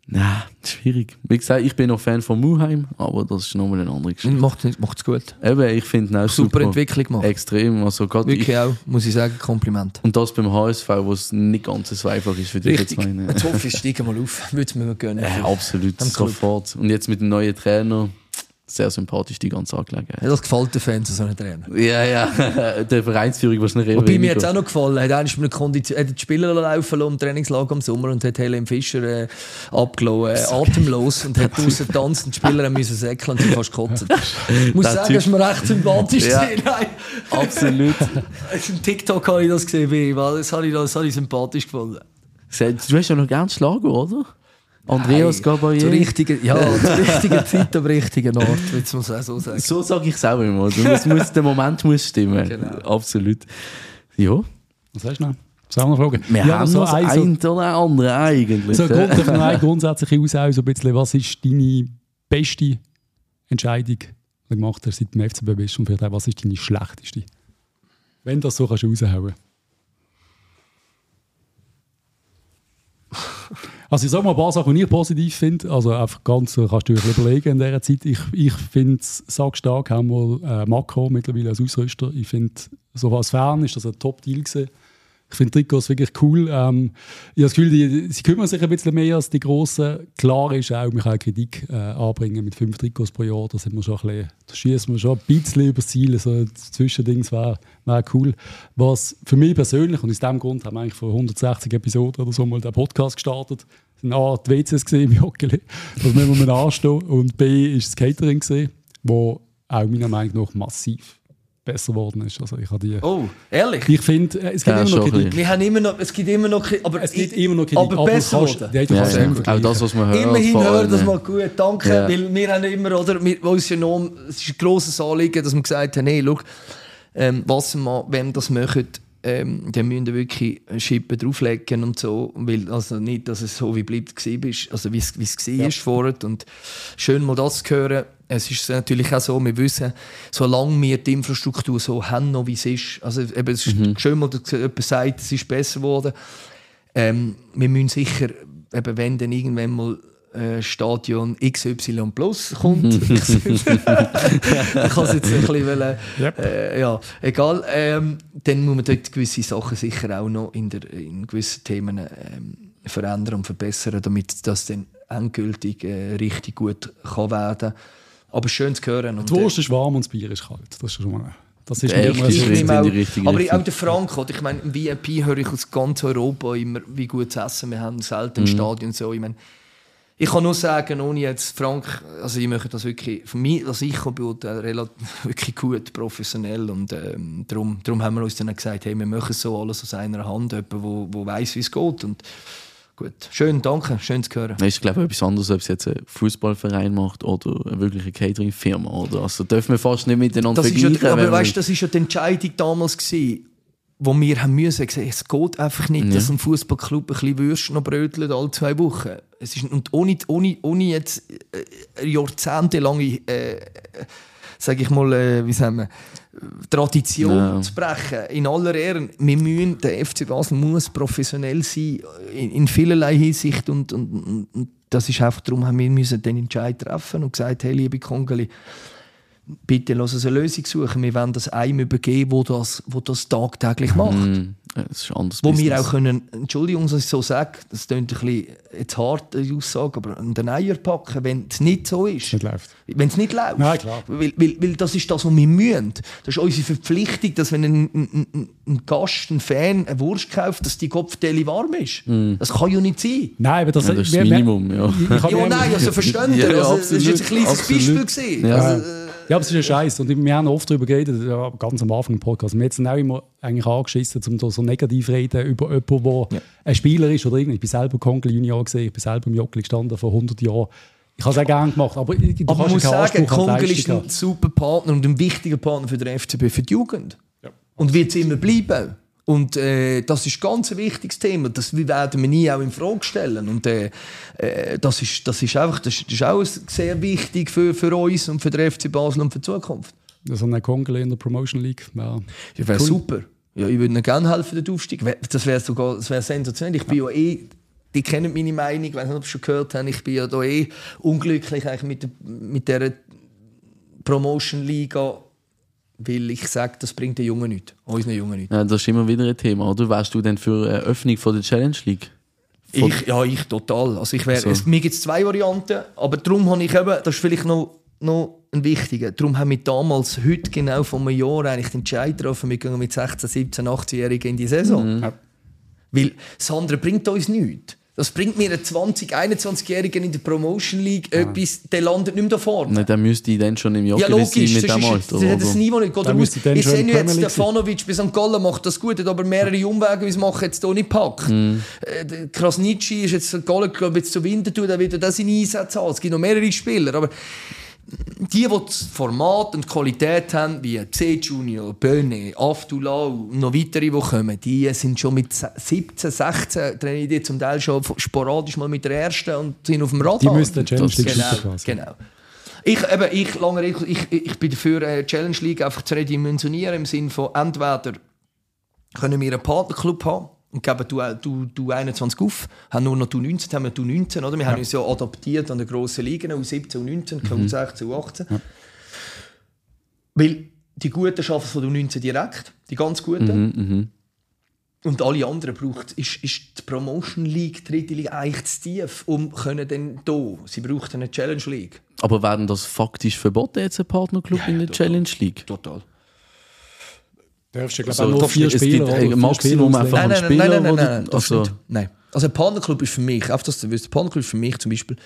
Nein, schwierig. Wie gesagt, ich bin noch Fan von Muheim, aber das ist nochmal eine andere Geschichte. Macht es gut. Eben, ich finde auch Super super. Entwicklung gemacht. Extrem. Also gerade Wirklich ich, auch, muss ich sagen, Kompliment. und das beim HSV, wo es nicht ganz so einfach ist für dich Richtig. jetzt meine. Jetzt hoffe ich, ich steige mal auf. Würde es mir gönnen. Ja, absolut, sofort. Und jetzt mit dem neuen Trainer, sehr sympathisch die ganze Angelegenheit. Ja, das gefällt den Fans, so einen Trainer. Ja, ja, der Vereinsführung wahrscheinlich eher Wobei mir jetzt auch noch gefallen hat, einmal mit Kondition, hat die Spieler laufen lassen im Trainingslager im Sommer und hat Helen Fischer äh, abgelassen, äh, atemlos und hat draußen die Spieler haben müssen säckeln und sie fast kotzen. Ich muss sagen, Typ- das ist mir recht sympathisch Ja. gesehen. Nein. Absolut. Dem TikTok habe ich das gesehen, das habe ich, das habe ich sympathisch gefunden. Du hast ja noch gern Schlager, oder? Andreas Nein, Gabayé. Zur richtigen, ja, zur richtigen Zeit, am richtigen Ort, würde man so sagen. So sage ich es auch immer. Also, es muss, der Moment muss stimmen. Genau. Absolut. Ja, Was sagst du noch? Was haben wir Fragen? wir Ja, haben so noch ein- das so- ein oder andere eigentlich. So eine grundsätzliche Aussage, so ein bisschen, was ist deine beste Entscheidung, die du gemacht hast, seit du im FCB bist und vielleicht auch, was ist deine schlechteste? Wenn du das so kannst raushauen. Also ich sage mal ein paar Sachen, die ich positiv finde. Also einfach ganz, äh, kannst du dir überlegen in dieser Zeit. Ich, ich finde es sackstark, haben wir äh, Makro mittlerweile als Ausrüster. Ich finde, so als Fan ist das ein Top-Deal gewesen. Ich finde Trikots wirklich cool. Ähm, ich habe das Gefühl, die, sie kümmern sich ein bisschen mehr als die Grossen. Klar ist auch, man kann Kritik äh, anbringen mit fünf Trikots pro Jahr. Da, sind wir schon ein bisschen, da schießen wir schon ein bisschen übers Ziel. So Zwischendings wäre wär cool. Was für mich persönlich, und aus diesem Grund haben wir eigentlich vor 160 Episoden oder so mal den Podcast gestartet, sind A, die WCs gesehen im Joggeli, das müssen wir anstehen. Und B, ist das Catering gesehen, wo auch meiner Meinung nach massiv besser geworden ist. Also ich, habe die, Oh, ehrlich? ich finde, äh, es gibt Ja, immer noch Kritik. Wir haben immer noch, es gibt immer noch, Kri- aber Es gibt immer noch Kritik, aber besser kannst, geworden. ja, Ja, ja. Auch das, was man hört. Immerhin allem. das mal gut, danke. Ja. Weil wir haben immer, oder, wir, uns ja noch, es ist ein grosses Anliegen, dass wir gesagt haben, hey, schau, ähm, was wir, wenn das machen, ähm, dann müssen wir wirklich Schippen drauflegen und so, weil, also nicht, dass es so wie bleibt war, also wie es war vorher und schön mal das zu hören. Es ist natürlich auch so, wir wissen, solange wir die Infrastruktur so haben, noch wie es ist, also eben, es ist schön mal, dass jemand sagt, es ist besser geworden, ähm, wir müssen sicher, eben, wenn dann irgendwann mal äh, Stadion XY Plus kommt, ich kann es jetzt ein bisschen, wollen, Yep. äh, ja, egal, ähm, dann muss man dort gewisse Sachen sicher auch noch in, der, in gewissen Themen ähm, verändern und verbessern, damit das dann endgültig äh, richtig gut kann werden Aber schön zu hören. Und, Die Wurst ist warm und das Bier ist kalt. Das ist schon mal... Das ist erste immer so- in die richtige aber auch der Frank, oder? ich meine, im VIP höre ich aus ganz Europa immer, wie gut zu essen wir haben, selten im Mhm. Stadion so. Ich meine, ich kann nur sagen, ohne jetzt Frank, also ich möchte das wirklich, für mich, was ich beurteilen, relativ, wirklich gut, professionell und ähm, darum, darum haben wir uns dann gesagt, hey, wir machen so alles aus einer Hand, jemand, wo, wo weiß, wie es geht und gut, schön, danke, schön zu hören. Es ist, glaube ich, etwas anderes, ob es jetzt ein Fußballverein macht oder eine wirkliche Catering-Firma. Oder? Also dürfen wir fast nicht miteinander Das ist ja, vergleichen. aber weißt, wir- das ist ja die Entscheidung damals gewesen, wo wir haben müssen es geht einfach nicht, dass ein Fußballclub ein bisschen Würstchen noch brötelt alle zwei Wochen. Es ist, und ohne, ohne, ohne jetzt äh, jahrzehntelange, äh, sage ich mal, äh, wie sagen wir, Tradition Ja. zu brechen. In aller Ehren, wir müssen, der FC Basel muss professionell sein in, in vielerlei Hinsicht und, und, und, das ist einfach darum, haben wir müssen den Entscheid treffen und gesagt, hey, liebe Kongeli, bitte lass uns eine Lösung suchen. Wir wollen das einem übergeben, wo das, wo das tagtäglich macht. Hm, es ist ein anderes Wo wir Business. auch können, Entschuldigung, dass ich so sage, das klingt ein bisschen jetzt hart, die Aussage, aber an den Eier packen, wenn es nicht so ist. nicht läuft. Wenn es nicht läuft. Nein, klar. Weil, weil, weil das ist das, was wir müssen. Das ist unsere Verpflichtung, dass wenn ein, ein, ein, Gast, ein Fan eine Wurst kauft, dass die Kopfdelle warm ist. Das kann ja nicht sein. Nein, aber das, Ja, das ist wir- das wir- Minimum, ja. Ja, nein, also verstehen Ja, also, das ist jetzt ein kleines absolut. Beispiel. Gewesen. Ja. Also, Ja, aber es ist ja scheiße. Und wir haben oft darüber geredet, ja, ganz am Anfang im Podcast. Wir haben jetzt auch immer eigentlich angeschissen, um so negativ reden über jemanden, der ein Spieler ist oder irgendwie. Ich bin selber Kongel Junior gesehen, ich bin selber im Jockli gestanden vor 100 Jahren. Ich habe es auch gerne gemacht, aber du Aber man muss sagen, Kongel ist ein super Partner und ein wichtiger Partner für den FCB, für die Jugend. Ja. Und wird es immer bleiben. Und äh, das ist ganz ein wichtiges Thema. Das werden wir nie auch in Frage stellen. Und äh, äh, das, ist, das ist einfach, das ist, das ist auch sehr wichtig für, für uns und für den FC Basel und für die Zukunft. So ein Kongel in der Promotion League. Ja. Ja, wäre Cool. super. Ja, ich würde ihnen gerne helfen, den Aufstieg. Wär- Das wäre sogar das wär sensationell. Ich bin ja eh, die kennen meine Meinung, ich weiß nicht, ob sie schon gehört haben, ich bin ja da eh unglücklich eigentlich mit, mit dieser Promotion-Liga, weil ich sage, das bringt den Jungen nichts, unseren Jungen nichts. Ja, das ist immer wieder ein Thema, oder? Wärst du denn für eine Öffnung von der Challenge League? Von- Ich, ja, ich total. Also ich wär, So. es, mir gibt es zwei Varianten, aber darum habe ich eben, das ist vielleicht noch, noch ein wichtiger, darum haben wir damals, heute genau vor einem Jahr eigentlich den Entscheid getroffen, wir gehen mit 16, 17, 18-Jährigen in die Saison. Ja. Weil das andere bringt uns nichts. Das bringt mir einen 20-, 21-Jährigen in der Promotion League etwas, der landet nicht mehr da vorne. Nein, dann müsste ich dann schon im Ja, Joggeli logisch, sein mit dem ist, Alter. das, das, das oder? Niveau nicht. Dann Ich schon sehe der jetzt, sein. Stefanovic bis St. Gallen macht das gut, hat aber mehrere Umwege, wie es machen jetzt hier nicht packt. Mhm. Äh, der Krasnitschi ist jetzt St. Gallen, glaube ich, jetzt zu Winterthur, der wieder das in Einsätze haben. Es gibt noch mehrere Spieler, aber die, die das Format und die Qualität haben, wie C. Junior, Böne, Aftulau und noch weitere, die kommen, die sind schon mit 17, 16, trainieren die zum Teil schon sporadisch mal mit der ersten und sind auf dem Radar. Die müssten die Challenge League genau, genau. Ich, eben, ich, lange Rede, ich, ich bin dafür, äh, Challenge League einfach zu redimensionieren im Sinne von entweder können wir einen Partnerclub haben und geben du, du, du 21 auf, haben nur noch du 19, haben wir du 19, oder? Wir haben uns ja adaptiert an den grossen Ligen, U17 und 19, U16 und U18. Weil die Guten schaffen von U19 direkt, die ganz Guten. Mhm, Und alle anderen braucht, ist, ist die Promotion League, die dritte Liga, eigentlich zu tief, um können dann da. Sie braucht eine Challenge League. Aber werden das faktisch verboten, jetzt ein Partnerclub in der Challenge League? Total. Darfst du, glaube ich, So, auch nur vier Spieler gibt oder ein vier Maximum einfach- Nein, nein, nein, Spieler nein, nein, nein, nein, das also- nicht. nein. Also ein Partnerclub ist für mich, einfach dass du weißt, ein Partnerclub ist für mich zum Beispiel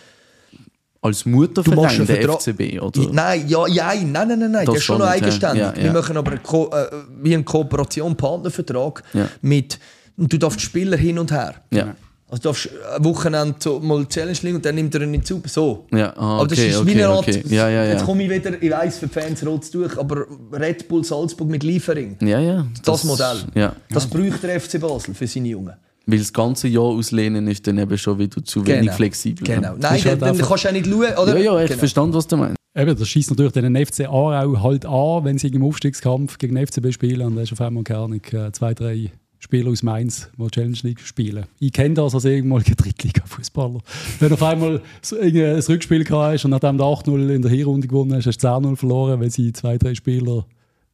Als Du machst Mutterverein einen der FCB, oder? Nein, ja, ja, nein, nein, nein, nein. Das Das ist schon noch eigenständig. Ja, ja. Wir machen aber eine Ko äh, wie eine Kooperation, Partnervertrag Ja. mit. Und du darfst Spieler hin und her. Ja. Also du darfst ein Wochenende so mal Challenge League und dann nimmt er ihn nicht zu. So. Ja, ah, aber das okay, ist wie okay, eine Art. okay. Ja, ja, ja. Jetzt komme ich wieder, ich weiss, für die Fans rot durch, aber Red Bull Salzburg mit Liefering. Ja, ja. Das, Modell. Ja. Das braucht der FC Basel für seine Jungen. Weil das ganze Jahr auslehnen ist dann eben schon wieder zu wenig Genau. flexibel. Genau. Ja. Nein, dann, halt dann einfach- kannst du auch nicht schauen. Oder? Ja, ja, ich Genau. verstand, was du meinst. Eben, das schießt natürlich den FC Aarau halt an, wenn sie im Aufstiegskampf gegen den FCB spielen. Und da ist auf einmal keine Ahnung, äh, zwei, drei Spieler aus Mainz, die Challenge League spielen. Ich kenne das als ehemaliger Drittliga-Fußballer. Wenn auf einmal ein Rückspiel gehabt hast und nachdem du 8-0 in der Hinrunde gewonnen hast, hast du 10-0 verloren, weil sie zwei, drei Spieler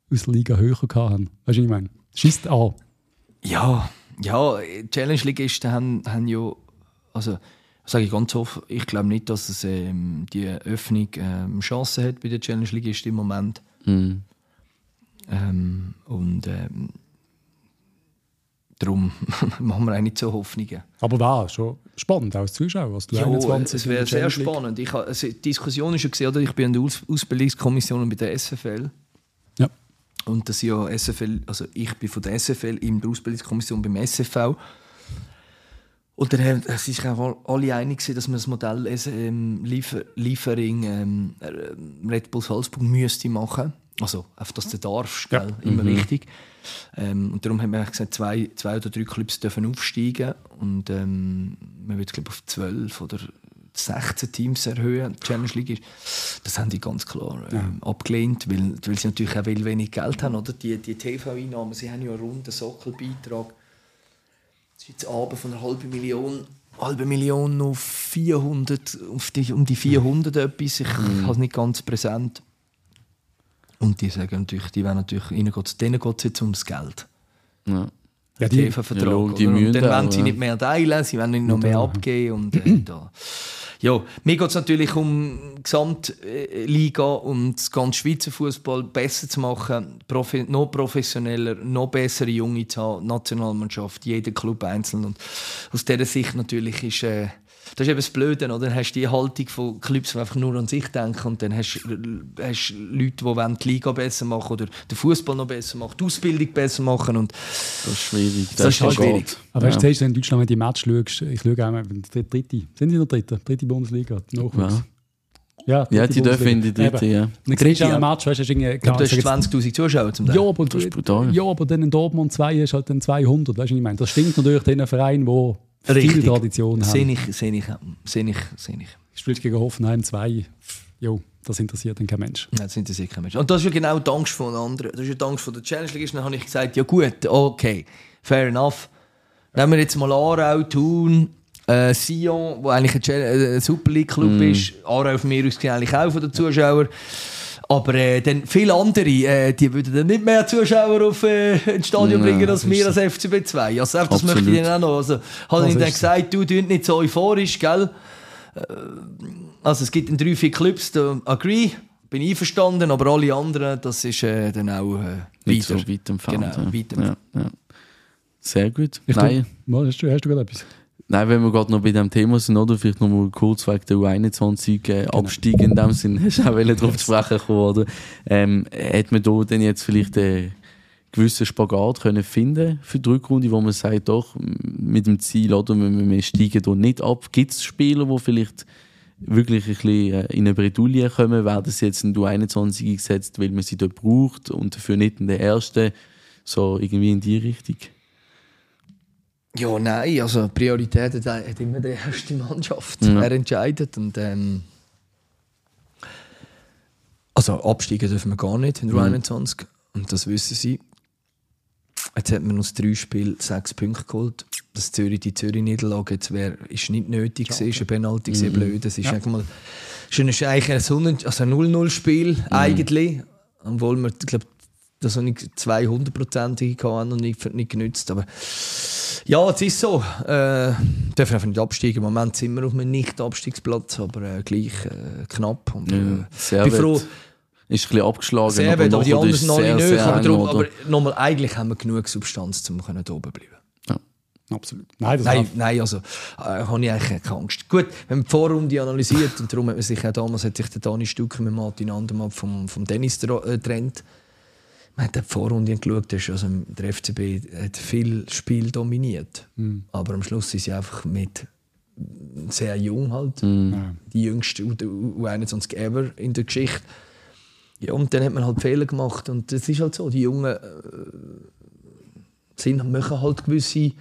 aus der Liga höher gehabt haben. Weißt du, was ich meine? Schießt an. Ja, ja, Challenge Ligisten haben, haben ja, also sage ich ganz offen, ich glaube nicht, dass es ähm, die Öffnung ähm, Chancen hat bei den Challenge Ligisten im Moment. Mhm. Ähm, und ähm, darum machen wir auch nicht so Hoffnungen. Aber war schon spannend als Zuschauer. Als du Ja, 21 es wäre sehr spannend. Ich, also, die Diskussion ist schon gesehen, oder? ich bin in der Aus Ausbildungskommission bei der SFL. Ja. Und das ja SFL, also ich bin von der SFL in der Ausbildungskommission beim SFV. Und dann haben sich auch alle einig, dass man das Modell ähm, Liefer Liefering ähm, äh, Red Bull Salzburg müsste machen. Also, einfach, dass du darfst, Ja. gell? immer wichtig. Ähm, und darum haben wir gesagt, zwei, zwei oder drei Clubs dürfen aufsteigen. Und ähm, man wird, glaube auf 12 oder 16 Teams erhöhen. Die Challenge League ist, das haben die ganz klar ähm, abgelehnt, weil, weil sie natürlich auch wenig Geld haben. Oder? Die, die TV-Einnahmen, sie haben ja einen runden Sockelbeitrag. Das ist jetzt Abend von einer halben Million, halbe Million auf 400, auf die, um die 400 etwas. Ich habe es nicht ganz präsent. Und die sagen natürlich, die wollen natürlich, ihnen geht's, denen geht es jetzt ums Geld. Ja. Ja, die, TV-Vertrag. Ja, die und dann auch, wollen sie nicht mehr teilen, sie wollen nicht noch mehr abgeben. Und, äh, da. Ja, mir geht es natürlich um die Gesamtliga und das ganze Schweizer Fußball besser zu machen, profi noch professioneller, noch bessere Junge zu haben, Nationalmannschaft, jeder Club einzeln. Und aus dieser Sicht natürlich ist. Äh, das ist eben das Blöde, oder? Dann hast du die Haltung von Clubs, die einfach nur an sich denken und dann hast du Leute, die wollen die Liga besser machen oder den Fußball noch besser machen, die Ausbildung besser machen und Das ist schwierig. Das ist halt schon schwierig. gut. Aber weißt du, ja. siehst du in Deutschland, wenn du die Match schaust, ich schaue auch mal, wenn die dritte, sind sie in der dritten? Dritte Bundesliga, Nachwuchs. Ja, ja, die dürfen in die dritte, ja. Und dann siehst du Ja. Match, weißt du, hast irgendwie, Ich glaube, du hast jetzt- 20'000 Zuschauer zum Teil. ja, aber, Das ist brutal. ja, aber dann in Dortmund 2 ist halt dann 200, weißt du, was ich meine? Das stimmt natürlich den Verein, der viel Richtig. Tradition Sehe ich, sehe ich, sehe ich, sehe ich. Du spielst gegen Hoffenheim 2, jo, das interessiert dann kein Mensch. Nein, Das interessiert kein Mensch. Und das ist ja genau die Angst von anderen. Das ist ja die Angst von der Challenge League. Dann habe ich gesagt, ja gut, okay, fair enough. Nehmen wir jetzt mal Aarau, Thun, äh, Sion, wo eigentlich ein, äh, Super League Club ist. Aarau von mir aus eigentlich auch von den Zuschauern. Aber äh, dann viele andere, äh, die würden dann nicht mehr Zuschauer auf äh, ins Stadion Ja, bringen als wir als FCB 2. Also das Absolut. möchte ich dann auch noch. Also habe ich dann gesagt, du tut nicht so euphorisch, gell? Also es gibt in drei, vier Clubs, da agree, bin einverstanden, aber alle anderen, das ist äh, dann auch äh, Nicht weiter. so weit entfernt. Genau, ja. weit ja, ja. Sehr gut. Ich Nein, hast, du, hast du gerade etwas? Nein, wenn wir gerade noch bei dem Thema sind, oder? Vielleicht noch mal kurz wegen der U21 äh, Genau. Abstieg in dem Sinn, hast du auch drauf zu sprechen kommen, oder? Ähm, hat man da denn jetzt vielleicht einen gewissen Spagat können finden für die Rückrunde, wo man sagt, doch, mit dem Ziel, oder, wir, wir steigen da nicht ab. Gibt es Spieler, die vielleicht wirklich ein bisschen äh, in eine Bredouille kommen, werden sie jetzt in die U21 gesetzt, weil man sie dort braucht und dafür nicht in der ersten, so irgendwie in die Richtung? Ja, nein, also Priorität hat, immer die erste Mannschaft. Ja. Er entscheidet und ähm, also absteigen dürfen wir gar nicht in der 21 und das wissen sie. Jetzt hat man aus drei Spielen sechs Punkte geholt. Das Zürich, die Zürich-Niederlage jetzt wär, ist nicht nötig gewesen, ist ein Penalty gewesen, blöd. Es ist eigentlich mal, ist eigentlich ein, Sonnen- also ein 0-0-Spiel eigentlich, obwohl wir, glaube, das noch nicht 200-prozentig hatten und nicht, nicht genützt. Aber ja, es ist so. Äh, dürfen einfach nicht absteigen. Im Moment sind wir auf einem Nicht-Abstiegsplatz, aber äh, gleich äh, knapp. Und, äh, Ja, sehr bin froh, Ist ein bisschen abgeschlagen. sehr weit, aber die anderen sehr, nicht. sehr Aber, darum, aber nochmal, eigentlich haben wir genug Substanz, um können da oben bleiben. Absolut. Nein, das Nein, nein also äh, habe ich eigentlich keine Angst. Gut, wenn man die Vorrunde analysiert, und darum hat man sich auch damals hat sich der Dani Stücker mit Martin Andermatt vom, vom Dennis äh, getrennt. Man hat die Vorrunde geschaut, ist also der FCB hat viel Spiel dominiert. Aber am Schluss sind sie einfach mit sehr jung halt, Ja. die jüngste U- U- U21 ever in der Geschichte. Ja, und dann hat man halt Fehler gemacht und das ist halt so, die Jungen äh, sind, machen halt gewisse,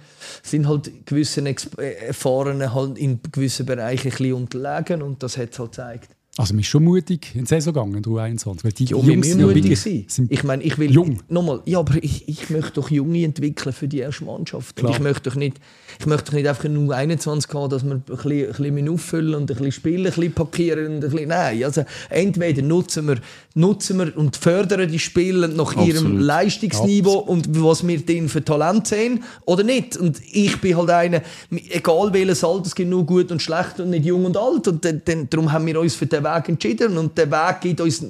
sind halt gewissen Exp äh, Erfahrenen halt in gewissen Bereichen ein bisschen unterlegen und das hat es halt gezeigt. Also, man ist schon mutig in die Saison gegangen, du 21. Weil die Ja, wir Jungs sind mutig sind Ich meine, ich will jung. nochmal, ja, aber ich, ich möchte doch Junge entwickeln für die erste Mannschaft. Und ich möchte doch nicht, ich möchte doch nicht einfach nur 21 haben, dass wir ein bisschen, ein bisschen auffüllen und ein bisschen spielen, ein bisschen parkieren und ein bisschen, nein, also entweder nutzen wir, nutzen wir und fördern die Spieler nach ihrem Absolut. Leistungsniveau und was wir denen für Talent sehen oder nicht. Und ich bin halt einer, egal welches Alter, es gibt nur gut und schlecht und nicht jung und alt und dann, dann, darum haben wir uns für den Weg entschieden und der Weg gibt uns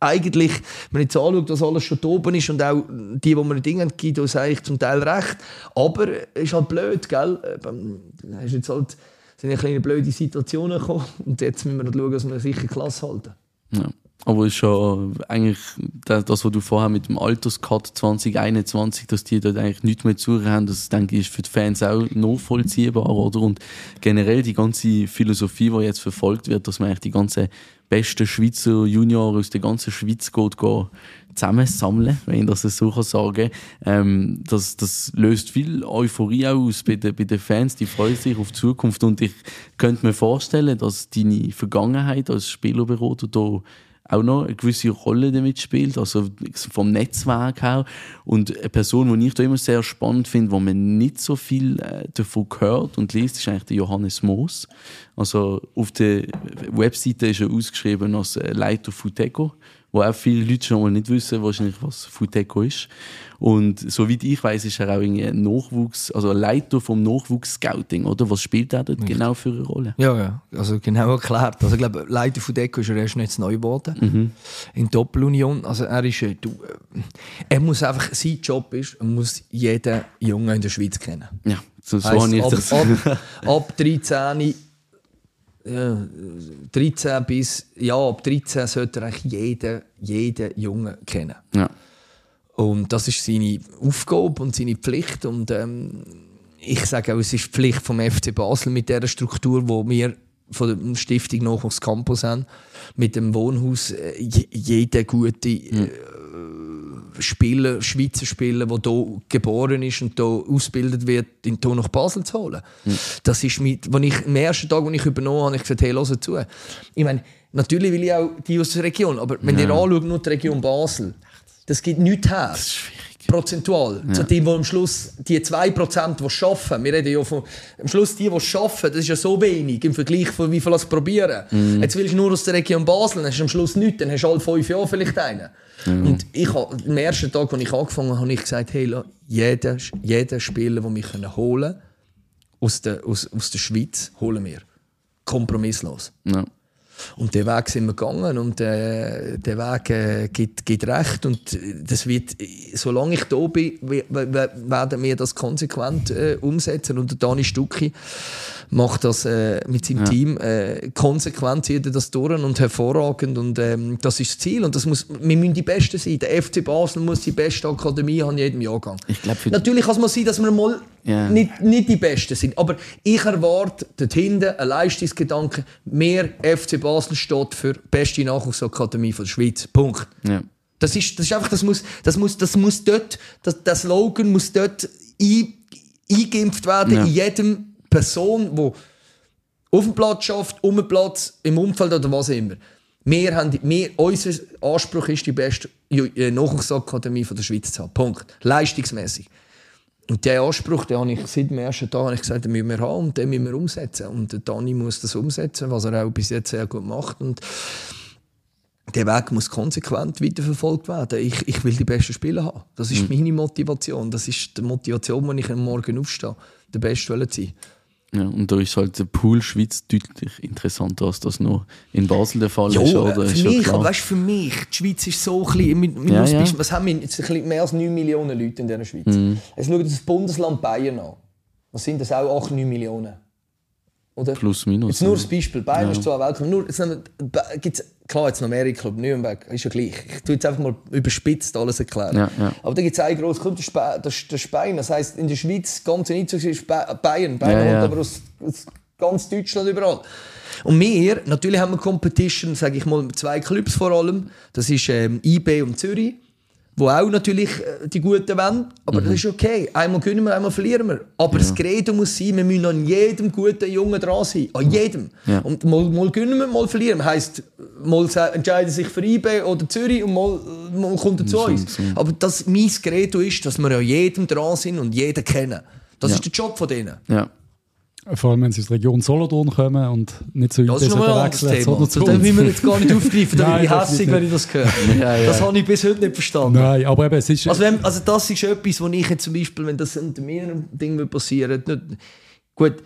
eigentlich, wenn man jetzt anschaut, dass alles schon oben ist und auch die, die wir Dinge gibt uns eigentlich zum Teil recht. Aber es ist halt blöd, gell? Da hast jetzt halt, sind ja kleine blöde Situationen gekommen und jetzt müssen wir schauen, dass wir sicher Klasse halten. Ja. Aber ist schon eigentlich das, was du vorher mit dem Alterscut 2021, dass die dort eigentlich nichts mehr zu haben, das denke ich, ist für die Fans auch nachvollziehbar, oder? Und generell die ganze Philosophie, die jetzt verfolgt wird, dass man eigentlich die ganzen besten Schweizer Junioren aus der ganzen Schweiz geht, geht zusammensammeln, wenn ich das so sagen ähm, das, das löst viel Euphorie aus bei den, bei den Fans, die freuen sich auf die Zukunft und ich könnte mir vorstellen, dass deine Vergangenheit als Spielerberater da auch noch eine gewisse Rolle damit spielt, also vom Netzwerk her. Und eine Person, die ich da immer sehr spannend finde, wo man nicht so viel äh, davon hört und liest, ist eigentlich der Johannes Moos. Also auf der Webseite ist er ausgeschrieben als äh, Leiter Futeco, wo auch viele Leute schon mal nicht wissen, wahrscheinlich, was Futeco ist. Und soweit ich weiß, ist er auch irgendwie ein Nachwuchs, also ein Leiter vom Nachwuchs-Scouting, oder? Was spielt er dort genau für eine Rolle? Ja, ja, also genau erklärt. Also ich glaube, Leiter von Deco ist er erst jetzt neu geworden. In Doppelunion. Also er ist, äh, du, äh, er muss einfach, sein Job ist, er muss jeden Jungen in der Schweiz kennen. Ja, so, so Heisst, habe ich ab, das. ab, ab 13, ja, 13 bis, ja, ab 13 sollte er eigentlich jeden, jeden Jungen kennen. ja. Und das ist seine Aufgabe und seine Pflicht. Und ähm, ich sage auch, es ist die Pflicht vom FC Basel mit der Struktur, wo wir von der Stiftung Nachwuchs Campus haben, mit dem Wohnhaus, äh, je- jeder gute äh, Spieler, Schweizer Spieler, der hier geboren ist und hier ausgebildet wird, in hier nach Basel zu holen. Das ist mit, wenn ich, am ersten Tag, als ich übernommen habe, ich gesagt, hey, hör zu. Ich meine, natürlich will ich auch die aus der Region, aber wenn ihr anschaut, nur die Region Basel, das gibt nichts her. Prozentual. Zu dem, die am Schluss die 2%, die arbeiten, wir reden ja von, am Schluss die, die arbeiten, das ist ja so wenig im Vergleich von wie viel das probieren. Jetzt willst du nur aus der Region Basel, dann hast du am Schluss nichts, dann hast du alle fünf Jahre vielleicht einen. Und ich habe, am ersten Tag, als ich angefangen habe, habe ich gesagt, hey, la, jeder, jeder Spieler, den wir können holen aus der, aus, aus der Schweiz, holen wir. Kompromisslos. Ja. Und den Weg sind wir gegangen und äh, der Weg äh, gibt, gibt recht und das wird, solange ich da bin, we- we- werden wir das konsequent äh, umsetzen. Und der Dani Stucki macht das äh, mit seinem Team äh, konsequent zieht er das durch und hervorragend und ähm, das ist das Ziel und das muss, wir müssen die Besten sein. Der FC Basel muss die beste Akademie haben in jedem Jahrgang. Ich glaub, Natürlich kann es mal sein, dass wir mal Ja. nicht, nicht die Besten sind, aber ich erwarte dort hinten einen Leistungsgedanke. Mehr FC Basel steht für beste Nachwuchsakademie von der Schweiz. Punkt. Ja. Das ist, das ist einfach, das muss, das muss, das muss dort, das, der Slogan muss dort ein, eingeimpft werden Ja. in jedem Person, die auf dem Platz schafft, um den Platz, im Umfeld oder was immer. Wir haben, wir, unser Anspruch ist, die beste äh, Nachwuchsakademie von der Schweiz zu haben. Punkt. Leistungsmäßig. Und diesen Anspruch, den habe ich seit dem ersten Tag habe ich gesagt, den müssen wir haben und den müssen wir umsetzen. Und der Dani muss das umsetzen, was er auch bis jetzt sehr gut macht. Und der Weg muss konsequent weiterverfolgt werden. Ich, ich will die besten Spieler haben. Das ist meine Motivation. Das ist die Motivation, wenn ich am Morgen aufstehe, der Beste wollen sein. Ja, und da ist halt der Pool Schweiz deutlich interessanter, als das noch in Basel der Fall Ja, ist. Oder? für Ist ja mich, aber weißt, für mich, die Schweiz ist so klein. Wir, wir Ja, ja. Was haben wir? Jetzt mehr als 9 Millionen Leute in dieser Schweiz. Mhm. Jetzt schaut das Bundesland Bayern an. Was sind das auch 8, 9 Millionen? Oder? Plus, minus. Jetzt nur ja. das Beispiel. Bayern ist zwar Weltcup. Nur, Ba- gibt's, klar, jetzt noch mehrere Club. Nürnberg ist ja gleich. Ich tue jetzt einfach mal überspitzt alles erklären. Ja, ja. Aber da gibt es einen grossen Club, das ist Ba- das heisst, in der Schweiz, ganz nicht so, ist Ba- Bayern. Bayern ja. aber aus, aus ganz Deutschland überall. Und wir, natürlich haben wir Competition, sage ich mal, mit zwei Clubs vor allem. Das ist ähm, IB und Zürich, wo auch natürlich äh, die Guten wollen. Aber Mhm. das ist okay. Einmal gewinnen wir, einmal verlieren wir. Aber das Credo muss sein, wir müssen an jedem guten Jungen dran sein. An jedem. Ja. Und mal, mal gewinnen wir, mal verlieren wir. Heisst, mal entscheiden sich für IB oder Zürich und mal, mal kommt er zu uns. Aber das, mein Credo ist, dass wir an jedem dran sind und jeden kennen. Das Ja. ist der Job von denen. Ja. Vor allem, wenn sie aus der Region Solothurn kommen und nicht zu Das ist nochmal ein anderes Thema. sondern zu das uns. müssen wir jetzt gar nicht aufgreifen, da bin ich nicht. wenn ich das höre. Ja, ja. Das habe ich bis heute nicht verstanden. Nein, aber eben, es ist... Also, wenn, also das ist etwas, wo ich jetzt zum Beispiel, wenn das unter meinem Ding würde passieren nicht, gut,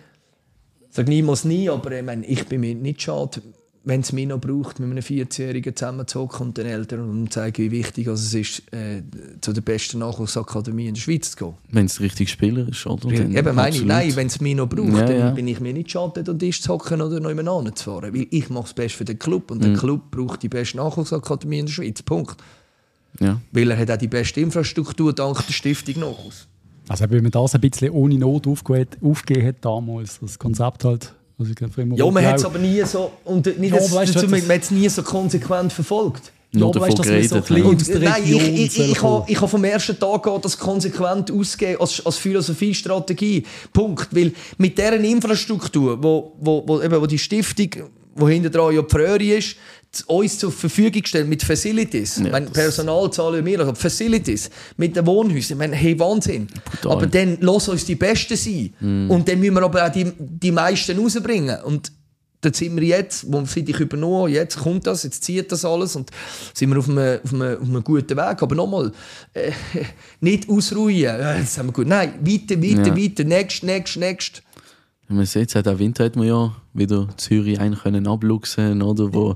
sag niemals nie, aber ich, meine, ich bin mir nicht schade, wenn es mich noch braucht, mit einem 14-Jährigen zusammenzocken und den Eltern und zeigen, wie wichtig es ist, äh, zu der besten Nachwuchsakademie in der Schweiz zu gehen. Wenn es der richtige Spieler ist, oder? Eben meine ich, nein, wenn es mich noch braucht, Ja, dann ja. bin ich mir nicht schade, dort den Tisch zu hocken oder noch jemanden zu fahren. Weil ich mache das Beste für den Club und der Mhm. Club braucht die beste Nachwuchsakademie in der Schweiz. Punkt. Ja. Weil er hat auch die beste Infrastruktur dank der Stiftung Nachwuchs. Also wenn man das ein bisschen ohne Not aufgegeben hat damals, das Konzept halt. Also ich glaube, Ja, man hat es aber nie so, und nicht, Ja, dass- aber weißt dazu, das- man hat es nie so konsequent verfolgt. Ja, Nur davon weißt dass so geredet, ja. aus der Nein, ich, ich, ich, habe, ich habe vom ersten Tag an das konsequent ausgeben als, als Philosophiestrategie. Punkt. Weil mit dieser Infrastruktur, wo, wo, wo, eben, wo die Stiftung, wo hinter dran ja die Pröri ist, uns zur Verfügung stellt mit Facilities. meine, das- Personal zahlen wir, aber Facilities. Mit den Wohnhäusern. Ich meine, hey, Wahnsinn. Brutal. Aber dann lass uns die Besten sein. Und dann müssen wir aber auch die, die meisten rausbringen. Und da sind wir jetzt, wo seit ich übernommen habe, jetzt kommt das, jetzt zieht das alles und sind wir auf einem, auf einem, auf einem guten Weg. Aber nochmal, äh, nicht ausruhen, ja, jetzt haben wir gut. Nein, weiter, weiter, Ja. weiter, next, next, next. Wenn man sieht, seit auch Winter hat man ja wieder Zürich einen können abluchsen, oder? Wo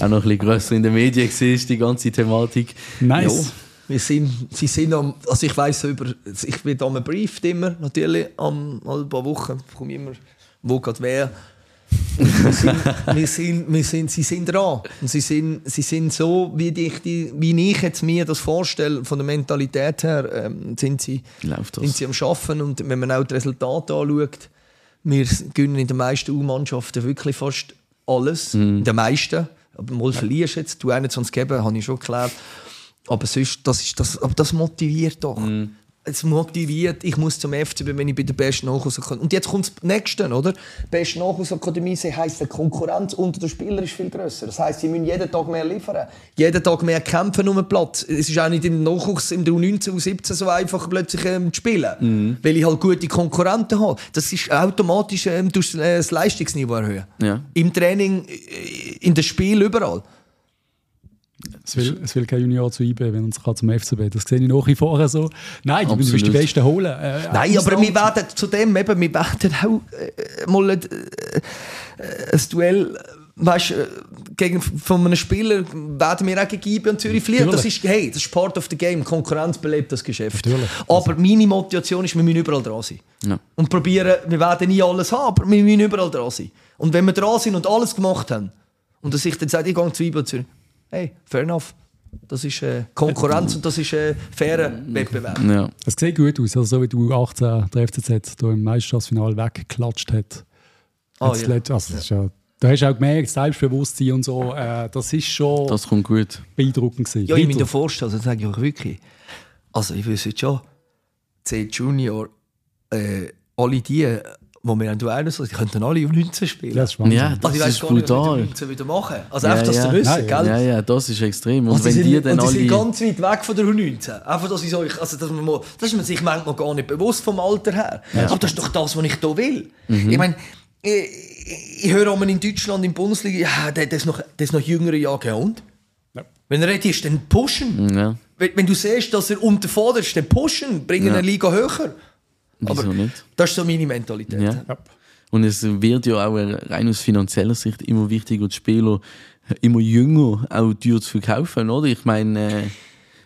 auch noch ein bisschen grösser in den Medien war, die ganze Thematik. Nice. Wir sind, sie sind am, also ich so über, ich werde am brieft immer, natürlich, am, alle paar Wochen komme ich immer, wo geht wer. Wir sind, wir sind, wir sind, sie sind dran. Und sie sind, sie sind so, wie ich, die, wie ich jetzt mir das vorstelle, von der Mentalität her, ähm, sind, sie, Läuft das. sind sie am Arbeiten. Und wenn man auch die Resultate anschaut, wir gewinnen in den meisten U-Mannschaften wirklich fast alles. In den meisten. Aber mal verlierst jetzt, du 21 geben, habe ich schon geklärt. Aber sonst, das, ist, das, aber das motiviert doch. Es motiviert, ich muss zum FCB, wenn ich bei der besten Nachwuchsakademie... Und jetzt kommt das Nächste, oder? Die beste Nachwuchsakademie heisst, die Konkurrenz unter den Spielern ist viel grösser. Das heisst, sie müssen jeden Tag mehr liefern. Jeden Tag mehr kämpfen um den Platz. Es ist auch nicht im Nachwuchs, im U19, U17 so einfach plötzlich ähm, zu spielen. Weil ich halt gute Konkurrenten habe. Das ist automatisch ähm, äh, das Leistungsniveau erhöhen. Ja. Im Training, äh, in den Spielen, überall. Es will, es will kein Junior zu IB, wenn er zum FCB. Das sehe ich nach wie vor so. Nein, du musst die Absolut. Besten holen. Äh, Nein, aber wir werden zu dem eben, wir werden auch äh, mal ein, äh, ein Duell weißt, äh, gegen, von einem Spieler werden wir auch gegen IB und Zürich verlieren. Das ist, hey, das ist part of the game. Konkurrenz belebt das Geschäft. Natürlich. Aber meine Motivation ist, wir müssen überall dran sein. Ja. Und probieren, wir werden nie alles haben, aber wir müssen überall dran sein. Und wenn wir dran sind und alles gemacht haben, und dass ich dann sage, ich gehe zu IB und Zürich, hey, fair enough. Das ist äh, Konkurrenz und das ist äh, fairer Wettbewerb. Ja. Es sieht gut aus, also so wie du 18 der FCZ da im Meisterschaftsfinale weggeklatscht hat. Ah, ja. let- also, das ist ja, da hast du auch gemerkt, Selbstbewusstsein und so, äh, das ist schon Das kommt gut. beeindruckend gewesen. Ja, ich mir vorstellen, das sage ich euch wirklich. Also ich weiß jetzt schon, C Junior, äh, alle die, wo wir haben Duell so, die könnten alle um 19 spielen. Ja, das ist. Ja, also das ich weiss ist gar nicht, was wir brutal. 19 wieder machen. Also Ja, einfach, dass ja. ihr wisst, Nein, gell? Ja, ja, das ist extrem. Und Also wenn die die sind, dann und die sind alle. ganz weit weg von der U19. Einfach, dass ich euch, also, dass man mal, das ist man sich manchmal gar nicht bewusst vom Alter her. Aber das ist doch das, was ich hier will. Mhm. Ich meine, ich, ich höre auch mal in Deutschland, in der Bundesliga, ja, der, der, ist noch, der ist noch jüngere Jahre und? Ja. Wenn er ready ist, dann pushen. Ja, Wenn, wenn du siehst, dass er unterfordert ist, dann pushen, bringen Ja. eine Liga höher. Wieso Aber- nicht? Das ist so meine Mentalität. Ja. Ja. Und es wird ja auch rein aus finanzieller Sicht immer wichtiger, die Spieler immer jünger auch teuer zu verkaufen, oder? Ich meine, äh,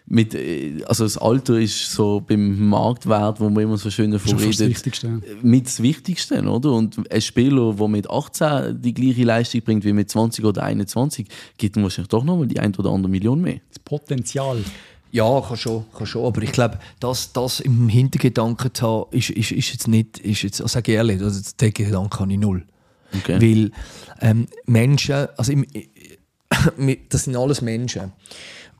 mit, äh, also das Alter ist so beim Marktwert, wo man immer so schön davon fast das redet, Wichtigste. mit das Wichtigste, oder? Und ein Spieler, der mit 18 die gleiche Leistung bringt wie mit 20 oder 21, gibt ihm wahrscheinlich doch nochmal die ein oder andere Million mehr. Das Potenzial. Ja, kann schon, kann schon. Aber ich glaube, das, das im Hintergedanken zu haben, ist, ist, ist jetzt nicht, ist jetzt, also sage ich ehrlich, also den Gedanken habe ich null. Okay. Weil ähm, Menschen, also im, das sind alles Menschen.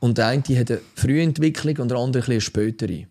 Und der eine hat eine frühe Entwicklung und der andere eine spätere.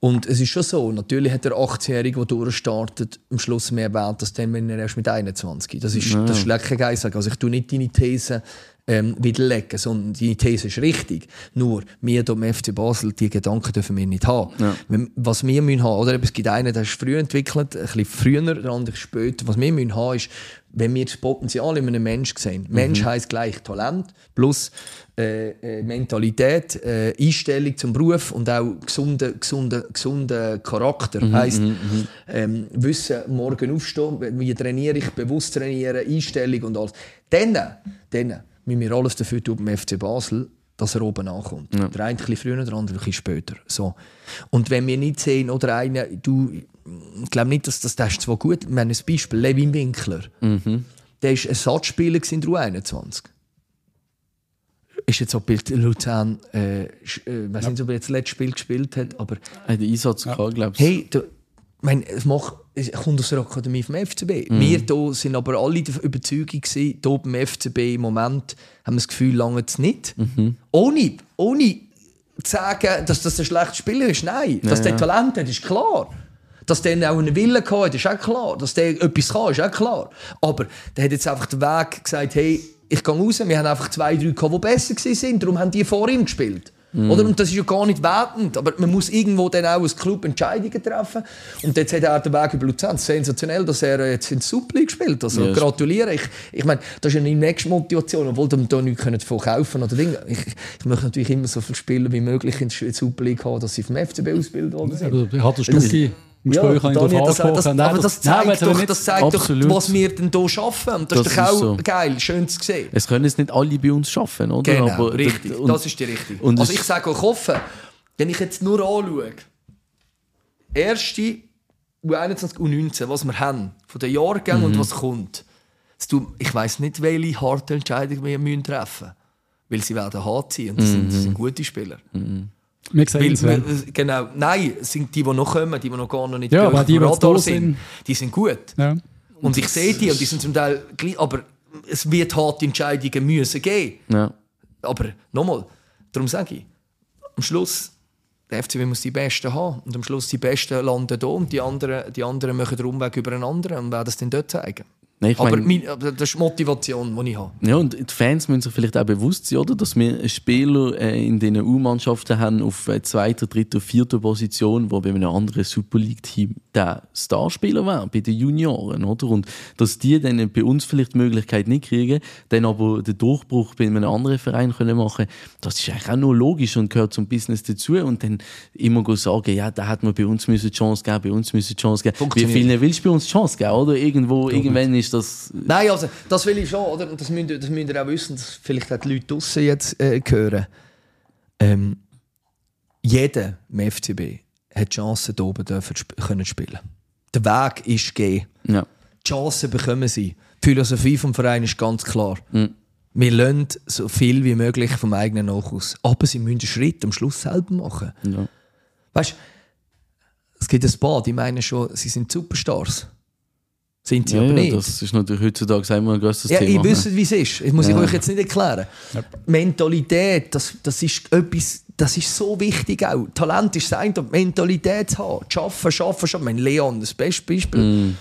Und es ist schon so, natürlich hat der 18-Jährige, der durchstartet, am Schluss mehr Wert als dann, wenn er erst mit 21. Das ist, das ist lecker geil. Also ich tue nicht deine These ähm, widerlegen, sondern deine These ist richtig. Nur, wir hier im FC Basel, die Gedanken dürfen wir nicht haben. Wenn- Was wir müssen haben, oder? Es gibt einen, der ist früh entwickelt, ein bisschen früher, der andere später. Was wir müssen haben, ist, wenn wir das Potenzial in einem Menschen sehen. Mensch heisst gleich Talent plus äh, äh, Mentalität, äh, Einstellung zum Beruf und auch gesunder gesunde, gesunde Charakter. heisst, ähm, wissen, morgen aufstehen, wie trainiere ich, bewusst trainieren, Einstellung und alles. Dann, dann müssen wir alles dafür tun beim FC Basel, dass er oben ankommt. Der eine ein bisschen früher, der andere ein bisschen später. So. Und wenn wir nicht sehen, oder einer, du, ich glaube nicht, dass das, das ist zwar gut, wir haben ein Beispiel, Levin Winkler. Der war Ersatzspieler in der U21. Ist jetzt auch bei Luzern, äh, sch- äh, ich weiß nicht, ob er jetzt das letzte Spiel gespielt hat, aber Er hat den Einsatz gehabt, glaube ich. Hey, du, ich meine, es macht, kommt aus der Akademie vom FCB. Wir hier sind aber alle der Überzeugung hier beim FCB im Moment haben wir das Gefühl, lange es nicht. Ohne, ohne zu sagen, dass das ein schlechter Spieler ist. Nein, dass der Talent hat, ist klar. Dass der auch einen Willen hat, ist auch klar. Dass der etwas kann, ist auch klar. Aber der hat jetzt einfach den Weg gesagt, hey, ich gehe raus, wir haben einfach zwei, drei gehabt, die besser waren, darum haben die vor ihm gespielt. Oder? Und das ist ja gar nicht wertend, aber man muss irgendwo dann auch als Club Entscheidungen treffen. Und jetzt hat er den Weg über Luzern. Sensationell, dass er jetzt in der Super League spielt. Also Ja, gratuliere. Ich, ich meine, das ist ja die nächste Motivation, obwohl wir da nichts können davon kaufen oder Dinge. Ich, ich möchte natürlich immer so viele Spieler wie möglich in der Super League haben, dass sie vom FCB ausbilden worden sind. Aber ich hatte Stucki im Ja, habe ich darauf das, das, angesprochen. aber Nein, das nein, zeigt, aber doch, das zeigt Absolut. doch, was wir denn hier schaffen. Und das, Das ist doch auch so. geil, schön zu sehen. Es können es nicht alle bei uns schaffen, oder? Genau, Aber- richtig. und- das ist die richtige. und also ich sage auch hoffe, wenn ich jetzt nur anschaue, erste U21, U19, was wir haben, von den Jahrgängen Mhm. und was kommt, tut- ich weiß nicht, welche harte Entscheidungen wir müssen treffen müssen. Weil sie werden hart sein und das, sind, Mhm. das sind gute Spieler. Wir sehen Weil, es, wenn- weil- genau, nein, es sind die, die noch kommen, die, die noch gar noch nicht Ja, aber die, die Radar da sind, sind. die sind gut. ja. Und ich sehe die und die sind zum Teil gleich, aber es wird harte Entscheidungen müssen geben. Ja. Aber nochmal, darum sage ich, am Schluss, der FCB muss die Besten haben. Und am Schluss die Besten landen hier und die anderen, die anderen machen den Umweg über einen anderen und werden es dann dort zeigen. Nein, aber, mein- aber das ist die Motivation, die ich habe. Ja, und die Fans müssen sich vielleicht auch bewusst sein, oder? dass wir Spieler äh, in den U-Mannschaften haben auf äh, zweiter, dritter, vierter Position, wo bei einem anderen Super League-Team der Starspieler wäre, bei den Junioren. Oder? Und dass die dann bei uns vielleicht die Möglichkeit nicht kriegen, dann aber den Durchbruch bei einem anderen Verein können machen das ist eigentlich auch nur logisch und gehört zum Business dazu. Und dann immer sagen, ja, da hat man bei uns müssen die Chance geben, bei uns müssen die Chance geben. Wie vielen willst du bei uns die Chance geben? Oder? Irgendwo, irgendwann ist das Nein, also, das will ich schon, oder? Und das müsst, ihr- das müsst ihr auch wissen, dass vielleicht auch die Leute draussen jetzt äh, hören. Ähm, jeder im FCB hat die Chance, hier oben dürfen können spielen. Der Weg ist gegeben. ja. Die Chancen bekommen sie. Die Philosophie vom Verein ist ganz klar. Wir lassen so viel wie möglich vom eigenen Nachhaus. Aber sie müssen einen Schritt am Schluss selber machen. Ja. Weißt du, es gibt ein paar, die meinen schon, sie sind Superstars. Sind sie Ja, aber ja, nicht. das ist natürlich heutzutage immer ein grosses Ja, Thema. ich wüsste, wie es ist. Das muss ich Ja. euch jetzt nicht erklären. Mentalität, das, das ist etwas, das ist so wichtig auch. Talent ist das eine, aber Mentalität zu haben. Schaffen, schaffen, schaffen. Ich meine, Leon, das beste Beispiel. Mm.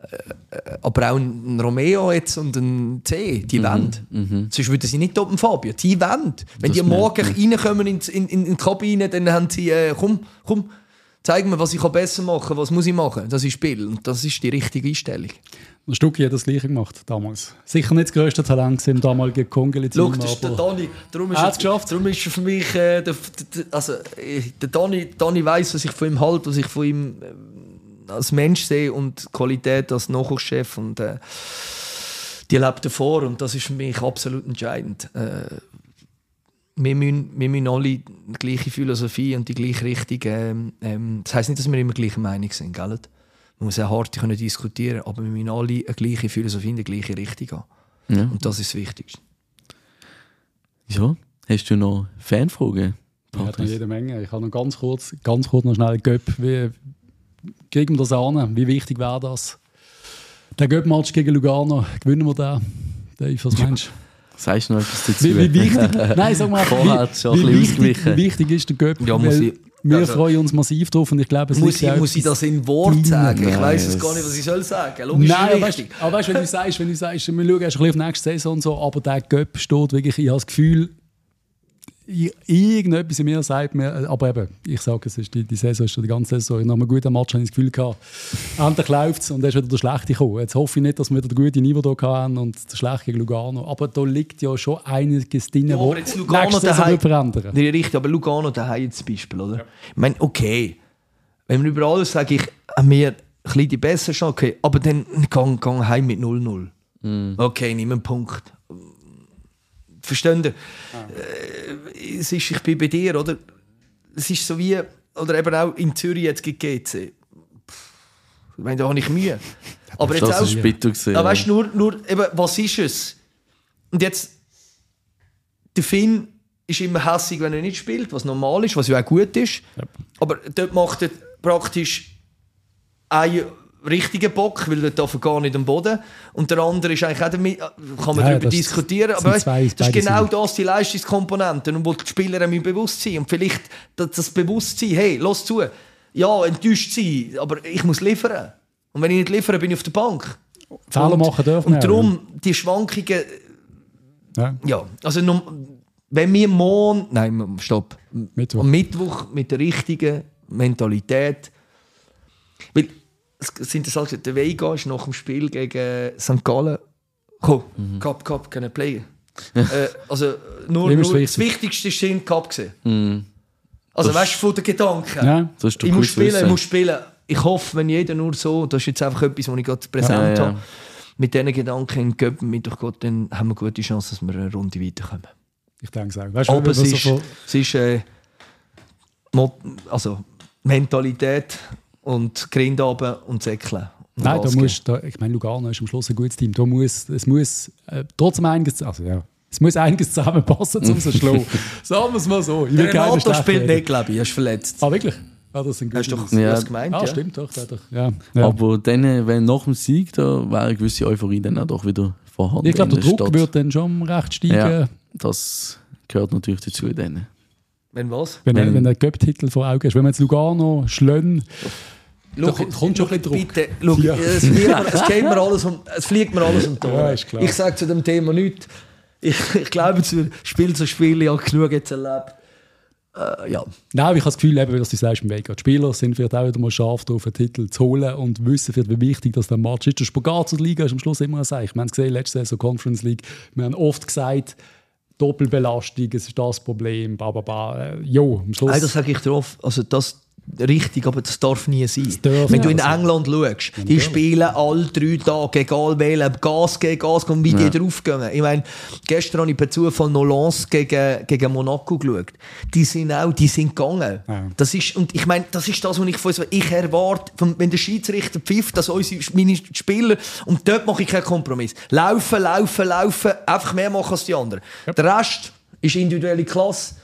Äh, äh, aber auch ein Romeo jetzt und ein C, die Mhm, wollen. Sonst würden sie nicht oben Fabio. Die wollen. Wenn Das die morgen reinkommen in, in, in, in die Kabine, dann haben sie, äh, komm, komm, zeig mir, was ich besser machen kann, was muss ich machen. Das ist Spiel. Und das ist die richtige Einstellung. Der Stucki hat das Gleiche gemacht damals. Sicher nicht das grösste Talent im damaligen Kongeli-Team. Schau, das ist der Dani. Darum ist, Er geschafft. darum ist er für mich. Äh, der, der, also, äh, der Dani, Dani weiss, was ich von ihm halte, was ich von ihm äh, als Mensch sehe und die Qualität als Nachwuchschef und äh, die lebt davor und das ist für mich absolut entscheidend. Äh, wir müssen, wir müssen alle die gleiche Philosophie und die gleiche Richtung. Ähm, ähm, das heisst nicht, dass wir immer gleicher Meinung sind, gell? Man muss auch hart können diskutieren, aber wir müssen alle eine gleiche Philosophie in die gleiche Richtung gehen. Ja. Und das ist das Wichtigste. ja. Hast du noch Fanfragen? Ich habe noch Patrice? jede Menge. Ich habe noch ganz kurz, ganz kurz noch schnell Göpp. Wie kriegen wir das an? Wie wichtig wäre das? Der Göpp-Match gegen Lugano, gewinnen wir den? Dave, was meinst du? Sagst du noch etwas dazu? Wie, wie wichtig? Nein, sag mal, wie, wie, wichtig, wichtig ist der Göpp? Ja, muss Weil ich- wir also- freuen uns massiv drauf und ich glaube, es Muss liegt ich, auch muss ich das in Wort sagen? Ich weiß es gar nicht, was ich soll sagen. Logisch Nein, weißt, aber weißt, wenn du sagst, wenn du sagst, wir schauen erst ein bisschen auf nächste Saison und so, aber der Göpp steht wirklich, ich habe das Gefühl, irgendetwas in mir sagt mir, aber eben, ich sage, es ist die, die Saison ist schon die ganze Saison, nach einem guten Match habe ich das Gefühl gehabt, endlich läuft es und dann ist wieder der Schlechte gekommen. Jetzt hoffe ich nicht, dass wir wieder das gute Niveau hier haben und der Schlechte gegen Lugano, aber da liegt ja schon einiges drin, Ja, wo aber jetzt Lugano daheim- wird verändern. Nee, richtig, aber Lugano daheim jetzt zum Beispiel, oder? Ich meine, okay, wenn wir über alles sage ich, haben wir ein bisschen die bessere Chance, okay, aber dann gang, gang heim mit 0-0. Okay, nimm einen Punkt. Verstehen ihr? Äh, es ist, ich bin bei dir, oder? Es ist so wie, oder eben auch in Zürich jetzt GC. Ich meine, da habe ich Mühe. Aber jetzt Das auch, gewesen. ja, weißt du, nur, nur eben, was ist es? Und jetzt, der Finn ist immer hässig, wenn er nicht spielt, was normal ist, was ja auch gut ist. Aber dort macht er praktisch einen richtigen Bock, weil er darf gar nicht am Boden. Und der andere ist eigentlich auch damit, kann man Ja, darüber diskutieren. sind Aber weißt, zwei- das ist genau Seiten. das, die Leistungskomponenten, und wo die Spieler müssen bewusst sein Und vielleicht das, Bewusstsein, hey, lass zu, ja, enttäuscht sein, aber ich muss liefern. Und wenn ich nicht liefere, bin ich auf der Bank. Fehler machen dürfen Und darum, die Schwankungen, Ja. ja, also wenn wir morgen, nein, stopp, Mittwoch. am Mittwoch mit der richtigen Mentalität, weil sind das also, der Vega ist nach dem Spiel gegen St. Gallen, komm, Cup, Cup, können play. äh, also nur, nur das wichtig. Wichtigste ist in Cup gesehen. Mhm. Also Das- weißt du, von den Gedanken. Ja. Das ist doch Ich muss spielen, ich wissen. muss spielen. Ich hoffe, wenn jeder nur so, das ist jetzt einfach etwas, was ich gerade präsent Ja, ja. habe, mit diesen Gedanken in Göppen mit durch Gott, dann haben wir gute Chance, dass wir eine Runde weiterkommen. Ich denke es auch. Weißt Aber es so ist, von- es ist äh, also Mentalität und Grind runter und Säckeln. Nein, da musst, da, ich meine, Lugano ist am Schluss ein gutes Team. Da muss, es muss äh, trotzdem einiges, also ja, es muss einiges zusammenpassen, um zu schlagen. Sagen wir es mal so. Ich will Der Renato spielt nicht, glaube ich. Er ist verletzt. Ah, wirklich? Ah, das sind Hast du doch. Ja. das gemeint? Ah, ja? stimmt doch. Doch. Ja. Ja. Aber dann, wenn nach dem Sieg, da wäre eine gewisse Euphorie dann auch doch wieder vorhanden. ich glaube, der Druck Stadt. wird dann schon recht steigen, Ja, das gehört natürlich dazu. Dann. Wenn was? wenn, Wenn- wenn der Göpp-Titel vor Augen ist. Wenn man jetzt Lugano, Schlönn, da Schau, kommt schon ein bisschen Druck. Bitte, schau, Ja. es, fliegt mir, es, geht mir alles um, es fliegt mir alles um die Ohren. Ja. Ich sage zu dem Thema nichts. Ich, ich glaube, zu Spiel zu Spiel, ich habe genug jetzt erlebt. Äh, ja. Nein, ich habe das Gefühl, eben, dass du sagst, im Weg geht. Die Spieler sind vielleicht auch wieder mal scharf darauf, einen Titel zu holen und wissen, vielleicht, wie wichtig das der Match ist. Der Spagat zur Liga ist am Schluss immer ein Seich. Wir haben es gesehen, letzte Saison Conference League. Wir haben oft gesagt, Doppelbelastung, es ist das Problem, bla bla bla. Äh, Jo, am Schluss. Nein, das sage ich drauf. Also das richtig, aber das darf nie sein. darf Wenn du in nicht sein. England schaust, die spielen alle drei Tage, egal wählen, Gas gegen Gas und wie die draufgehen. Ich meine, gestern habe ich per Zufall noch Lens gegen, gegen Monaco geschaut. Die sind auch, die sind gegangen. Ja. Das ist, und ich meine, das ist das, was ich von uns, ich erwarte, wenn der Schiedsrichter pfifft, dass unsere, meine Spieler, und dort mache ich keinen Kompromiss. Laufen, laufen, laufen, einfach mehr machen als die anderen. Der Rest ist individuelle Klasse,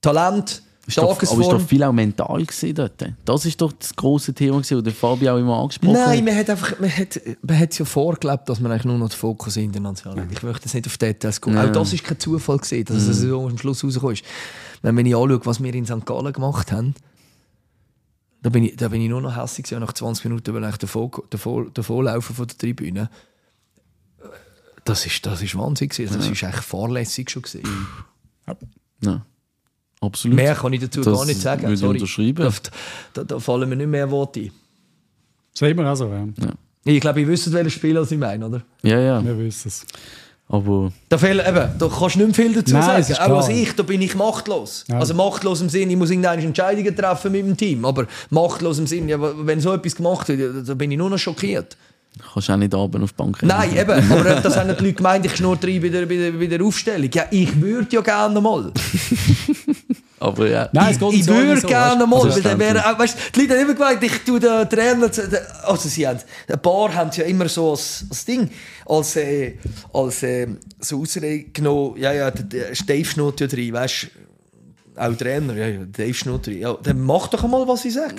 Talent, Doch, aber ist Tagesform. doch viel auch mental dort. Das ist doch das grosse Thema, gewesen, das der Fabi auch immer angesprochen Nein, hat. man hat einfach, man hat, man hat ja vorgelebt, dass man eigentlich nur noch den Fokus international hat. Ich möchte jetzt nicht auf Details. Ja. Auch das ist kein Zufall gewesen, dass es so am Schluss rausgekommen ist. Wenn ich anschaue, was wir in St. Gallen gemacht haben, da bin ich, da bin ich nur noch hässlich. Nach 20 Minuten bin ich davor, davor, davor laufen von der Tribüne. Das ist, das ist Wahnsinn gewesen. Das ist echt fahrlässig schon gewesen. Ja. Absolut. Mehr kann ich dazu Das gar nicht sagen. würde ich Sorry. unterschreiben. Da, da, da fallen mir nicht mehr Worte ein. Sehen wir auch so, ja. Ich glaube, ihr wisst, welches Spiel ich meine, oder? Ja, ja. Wir wissen es. Aber Da, fehlen, eben, da kannst du nicht mehr viel dazu Nein, sagen. es ist Auch als ich, da bin ich machtlos. Ja. Also machtlos im Sinne, ich muss irgendeine Entscheidungen treffen mit dem Team. Aber machtlos im Sinne, ja, wenn so etwas gemacht wird, ja, da bin ich nur noch schockiert. kannst du auch nicht abends auf die Bank Nein, eben. Aber das haben die Leute gemeint, ich schnurre rein bei der, bei, der, bei der Aufstellung. Ja, ich würde ja gerne mal. Aber ja. Nein, es geht ich allen würde so, gerne mal. Also weil dann wäre, auch, weißt, die Leute haben immer gemeint, ich tue den Trainer. zu- den- Also, sie haben, ein paar haben es ja immer so als, als Ding, als, äh, als äh, so Ausrede genommen. Ja, ja, der, der Dave schnurrt ja drin, weißt du. Auch Trainer, ja, ja, Dave schnurrt drin. Ja, dann mach doch einmal, was ich sage.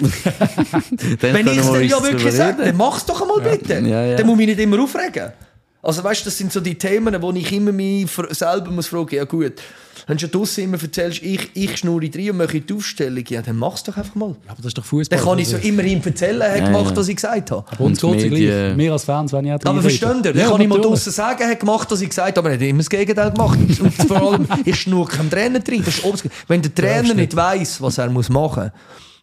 Wenn ich es ja wirklich sage, dann mach's doch einmal bitte. Ja, ja. Dann muss ich mich nicht immer aufregen. Also weißt, das sind so die Themen, wo ich immer mich selber muss fragen, ja gut, wenn du draussen immer erzählst, ich, ich schnurre rein und mache die Aufstellung, ja, dann mach's doch einfach mal. Aber das ist doch Fußball. Dann kann ich so immerhin erzählen, er hat Ja, gemacht, ja. was ich gesagt habe. Aber uns Und geht es gleich. Wir als Fans, wenn ich auch Aber versteht ihr? Dann Ja, kann ich mal draussen sagen, er hat gemacht, was ich gesagt habe, aber er hat immer das Gegenteil gemacht. Und vor allem, ich schnurre keinem Trainer rein. Das ist obs- Wenn der Trainer nicht weiss, was er muss machen muss,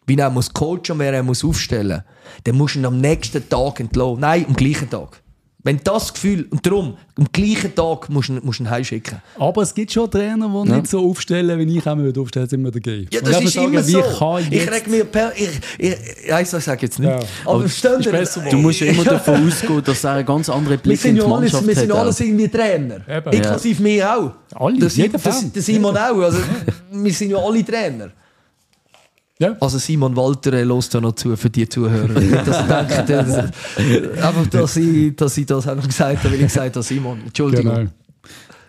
wie er muss coachen und wer er muss aufstellen dann musst du ihn am nächsten Tag entlassen. Nein, am gleichen Tag. Wenn das Gefühl, und darum, am gleichen Tag musst du ihn, musst du ihn heimschicken. Aber es gibt schon Trainer, die nicht so aufstellen, wie ich auch würde aufstellen, sind immer dagegen. Ja, das ich ist würde immer sagen, so. Ich jetzt... reg mir per... Ich, ich, ich weiss, was ich sage jetzt nicht. Ja. Aber ihr? besser Du musst ja immer davon ausgehen, dass er einen ganz anderen Wir Blick in sind die ja alles, Mannschaft wir sind hat. ja alles irgendwie Trainer. Eben. Inklusive mir auch. Alle, der, jeder der, Fan. der Simon auch. Also, wir sind ja alle Trainer. Ja. Also Simon Walter lässt da noch zu für die Zuhörer. Sie denken, dass, einfach, dass ich, dass ich das auch noch gesagt habe, weil ich gesagt habe, Simon. Entschuldigung. Genau.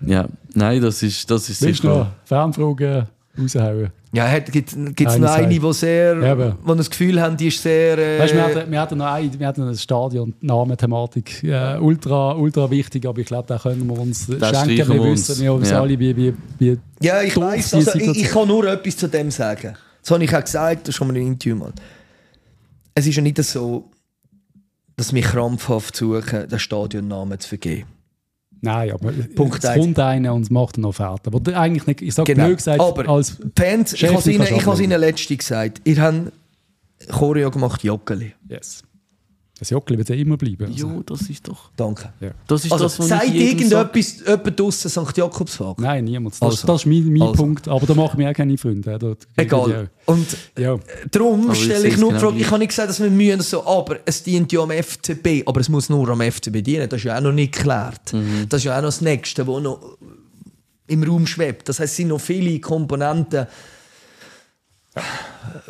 Ja, nein, das ist, das ist Willst du noch sicher. Fernfragen raushauen? Ja, gibt es Eine noch eine, die sehr, Eben. wo das Gefühl haben, die ist sehr. Äh, Weißt, wir, hatten, wir hatten noch ein, wir hatten ein Stadion, Namenthematik, äh, ultra, ultra wichtig, aber ich glaube, da können wir uns schenken. streichen Wir wir wissen ja, uns Ja. alle, wie, wie, wie Ja, ich weiß. Also, ich, ich kann nur etwas zu dem sagen. Das habe ich auch gesagt, das schon mal im Interview mal. Es ist ja nicht so, dass wir krampfhaft suchen, den Stadionnamen zu vergeben. Nein, aber Punkt es kommt einer und es macht noch fertig. Aber eigentlich nicht, ich sage Genau. blöd gesagt, Aber als Fans, ich Chef, habe es ihnen, kannst ich habe es ablehnen. ihnen letztens gesagt. Ihr habt Choreo gemacht, Joggeli. yes. Das Jockeli wird ja immer bleiben. Also. Jo, das ist doch. Danke. Das ist Also, das, was sag. irgendetwas jemand draussen St. Jakobsweg? Nein, niemand. Das, Also. das ist mein, mein Also. Punkt. Aber da machen wir auch keine Freunde. Da- Egal. Und Ja. darum Aber ich stelle ich nur die genau Frage, ich habe nicht gesagt, dass wir mühen so, aber es dient ja am FCB, aber es muss nur am FCB dienen. Das ist ja auch noch nicht geklärt. Mhm. Das ist ja auch noch das Nächste, was noch im Raum schwebt. Das heißt, es sind noch viele Komponenten,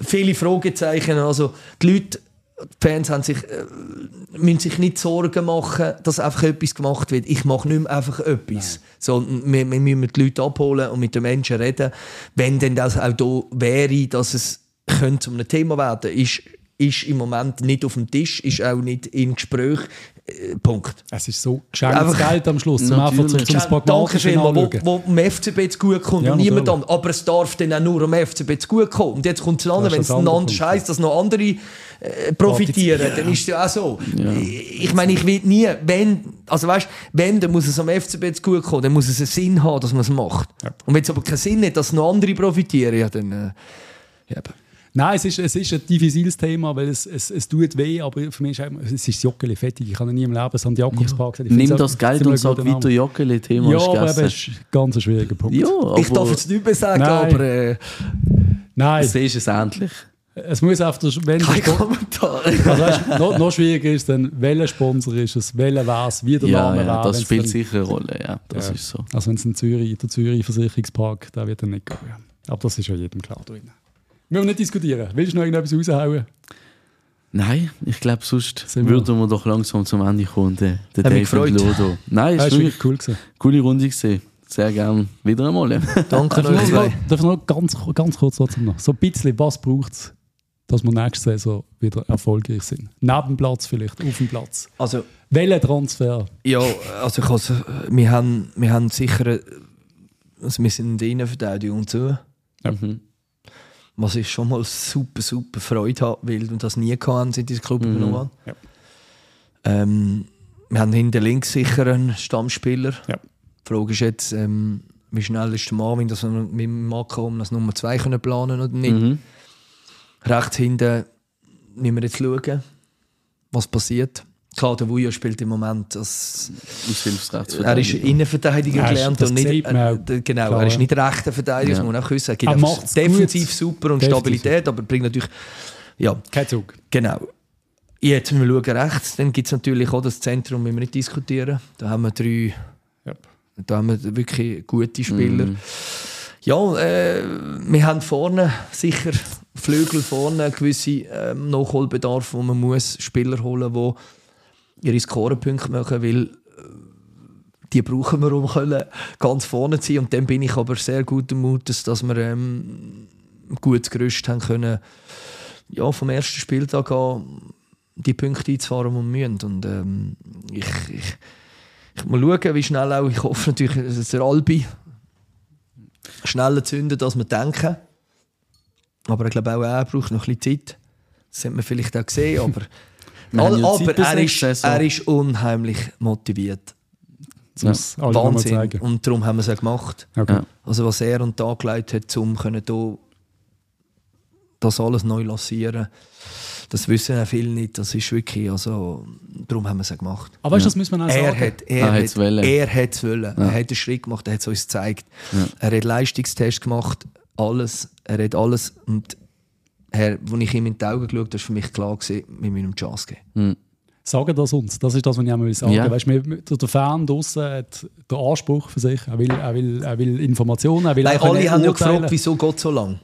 viele Fragezeichen. Also die Leute, die Fans haben sich, äh, müssen sich nicht Sorgen machen, dass einfach etwas gemacht wird. Ich mache nicht mehr einfach etwas. Sondern wir, wir müssen die Leute abholen und mit den Menschen reden. Wenn denn das auch da wäre, dass es könnte zu einem Thema werden ist, ist im Moment nicht auf dem Tisch, ist auch nicht im Gespräch. Äh, Punkt. Es ist so geschenktes Geld am Schluss, zum einfach zum, zum Danke Pragmatischen vielmals, wo, wo dem FCB zu gut kommt Ja, und niemand anderem. Aber es darf dann auch nur am FCB zu gut kommen. Und jetzt kommt es an, Das ist wenn es das ein andere anderes Punkt. heisst, dass noch andere äh, profitieren, dann ist es ja auch so. Ich ich meine, ich will nie, wenn, also weißt, wenn, dann muss es am FCB zu gut kommen, dann muss es einen Sinn haben, dass man es macht. Ja. Und wenn es aber keinen Sinn hat, dass noch andere profitieren, ja, dann, äh, ja. Nein, es ist, es ist ein diffiziles Thema, weil es, es, es tut weh, aber für mich ist einfach- es ist das Joggeli fertig. Ich kann ja nie im Leben St. Jakobspark gesagt. Ich Nimm es das Geld und sag weiter Joggeli, Thema Ja, ist aber es ist ein ganz schwieriger Punkt. Ja, aber Ich darf jetzt nicht mehr sagen, Nein. aber äh, Nein, siehst es endlich. es muss auf der, wenn kein der Spon- Kommentar. also, weißt, noch, noch schwieriger ist dann, welcher Sponsor ist es, welcher war es, wie der Ja, Name ja, war. das spielt dann, sicher eine Rolle, ja, das Ja. ist so. Also wenn es ein Zürich, der Zürich Versicherungspark, der wird dann nicht gehen. Ja. Aber das ist ja jedem klar drin. Müssen wir nicht diskutieren. Willst du noch irgendetwas raushauen? Nein, ich glaube, sonst Sind wir- würden wir doch langsam zum Ende kommen. Der, der Dave und gefreut. Lodo. Nein, Das es war war wirklich cool. Gewesen. coole Runde. Gewesen. Sehr gerne wieder einmal. Danke Darf euch zwei. darf ich noch ganz, ganz kurz trotzdem noch? So ein bisschen, was braucht es, dass wir nächste Saison wieder erfolgreich sind? Neben dem Platz vielleicht, auf dem Platz. Also, Welcher Transfer? Ja, also ich has, wir, haben, wir haben sicher, also wir sind in der Innenverteidigung zu, Mhm. Was ich schon mal super, super Freude habe, weil wir das nie hatten, seit ich den Club übernommen habe. Ja. Ähm, wir haben hinter links sicher einen Stammspieler. Ja. Die Frage ist jetzt, ähm, wie schnell ist der Marvin, dass wir mit Marco um das Nummer 2 können planen oder nicht. Mhm. Rechts hinten müssen wir jetzt schauen, was passiert. Klar, der Vujo spielt im Moment als Aus er ist. Innenverteidiger Ja, gelernt das und nicht, äh, genau, Klar, er ist nicht rechter Verteidiger, das Ja. muss man auch wissen. Er gibt Er defensiv gut. super und Defensiv Stabilität, aber bringt natürlich, ja, Kein Zug. genau. Jetzt müssen wir schauen rechts, dann gibt es natürlich auch das Zentrum, müssen wir nicht diskutieren. Da haben wir drei, Ja. da haben wir wirklich gute Spieler. Mhm. Ja, äh, wir haben vorne sicher Flügel vorne gewisse ähm, Nachholbedarf, wo man muss Spieler holen, die ihre Scorepunkte machen, weil äh, die brauchen wir, um können ganz vorne zu sein. Und dann bin ich aber sehr guter Mutes, dass wir ähm, ein gutes Gerüst haben können, ja, vom ersten Spieltag an die Punkte einzufahren, die wir müssen. Und ähm, ich, ich, ich muss schauen, wie schnell auch, ich hoffe natürlich, dass der Albi schneller zündet, als wir denken. Aber ich glaube auch er braucht noch ein bisschen Zeit. Das hat man vielleicht auch gesehen, aber, Wir ja aber er, ist, er ist unheimlich motiviert. Das nochmal Wahnsinn. Und darum haben wir es auch gemacht. Okay. Ja. Also was er und Tag geleitet hat, um können da das alles neu lancieren, das wissen ja viele nicht. Das ist wirklich, also darum haben wir es auch gemacht. Aber weißt du, das muss man auch Er sagen. hat, er, Er hat, hat's wollen. er hat's wollen. Er hat einen Schritt gemacht, er hat es uns gezeigt. Er hat Leistungstest gemacht, alles. Er hat alles. Und er, als ich ihm in die Augen geschaut habe, war für mich klar, gewesen, wir müssen ihm die Chance geben. Sagen das uns. Das ist das, was ich auch sagen Ja. will. Weißt, wir- der Fan draussen hat den Anspruch für sich. Er will, er will, er will Informationen, er will Nein, alle haben ja gefragt, wieso geht so lang?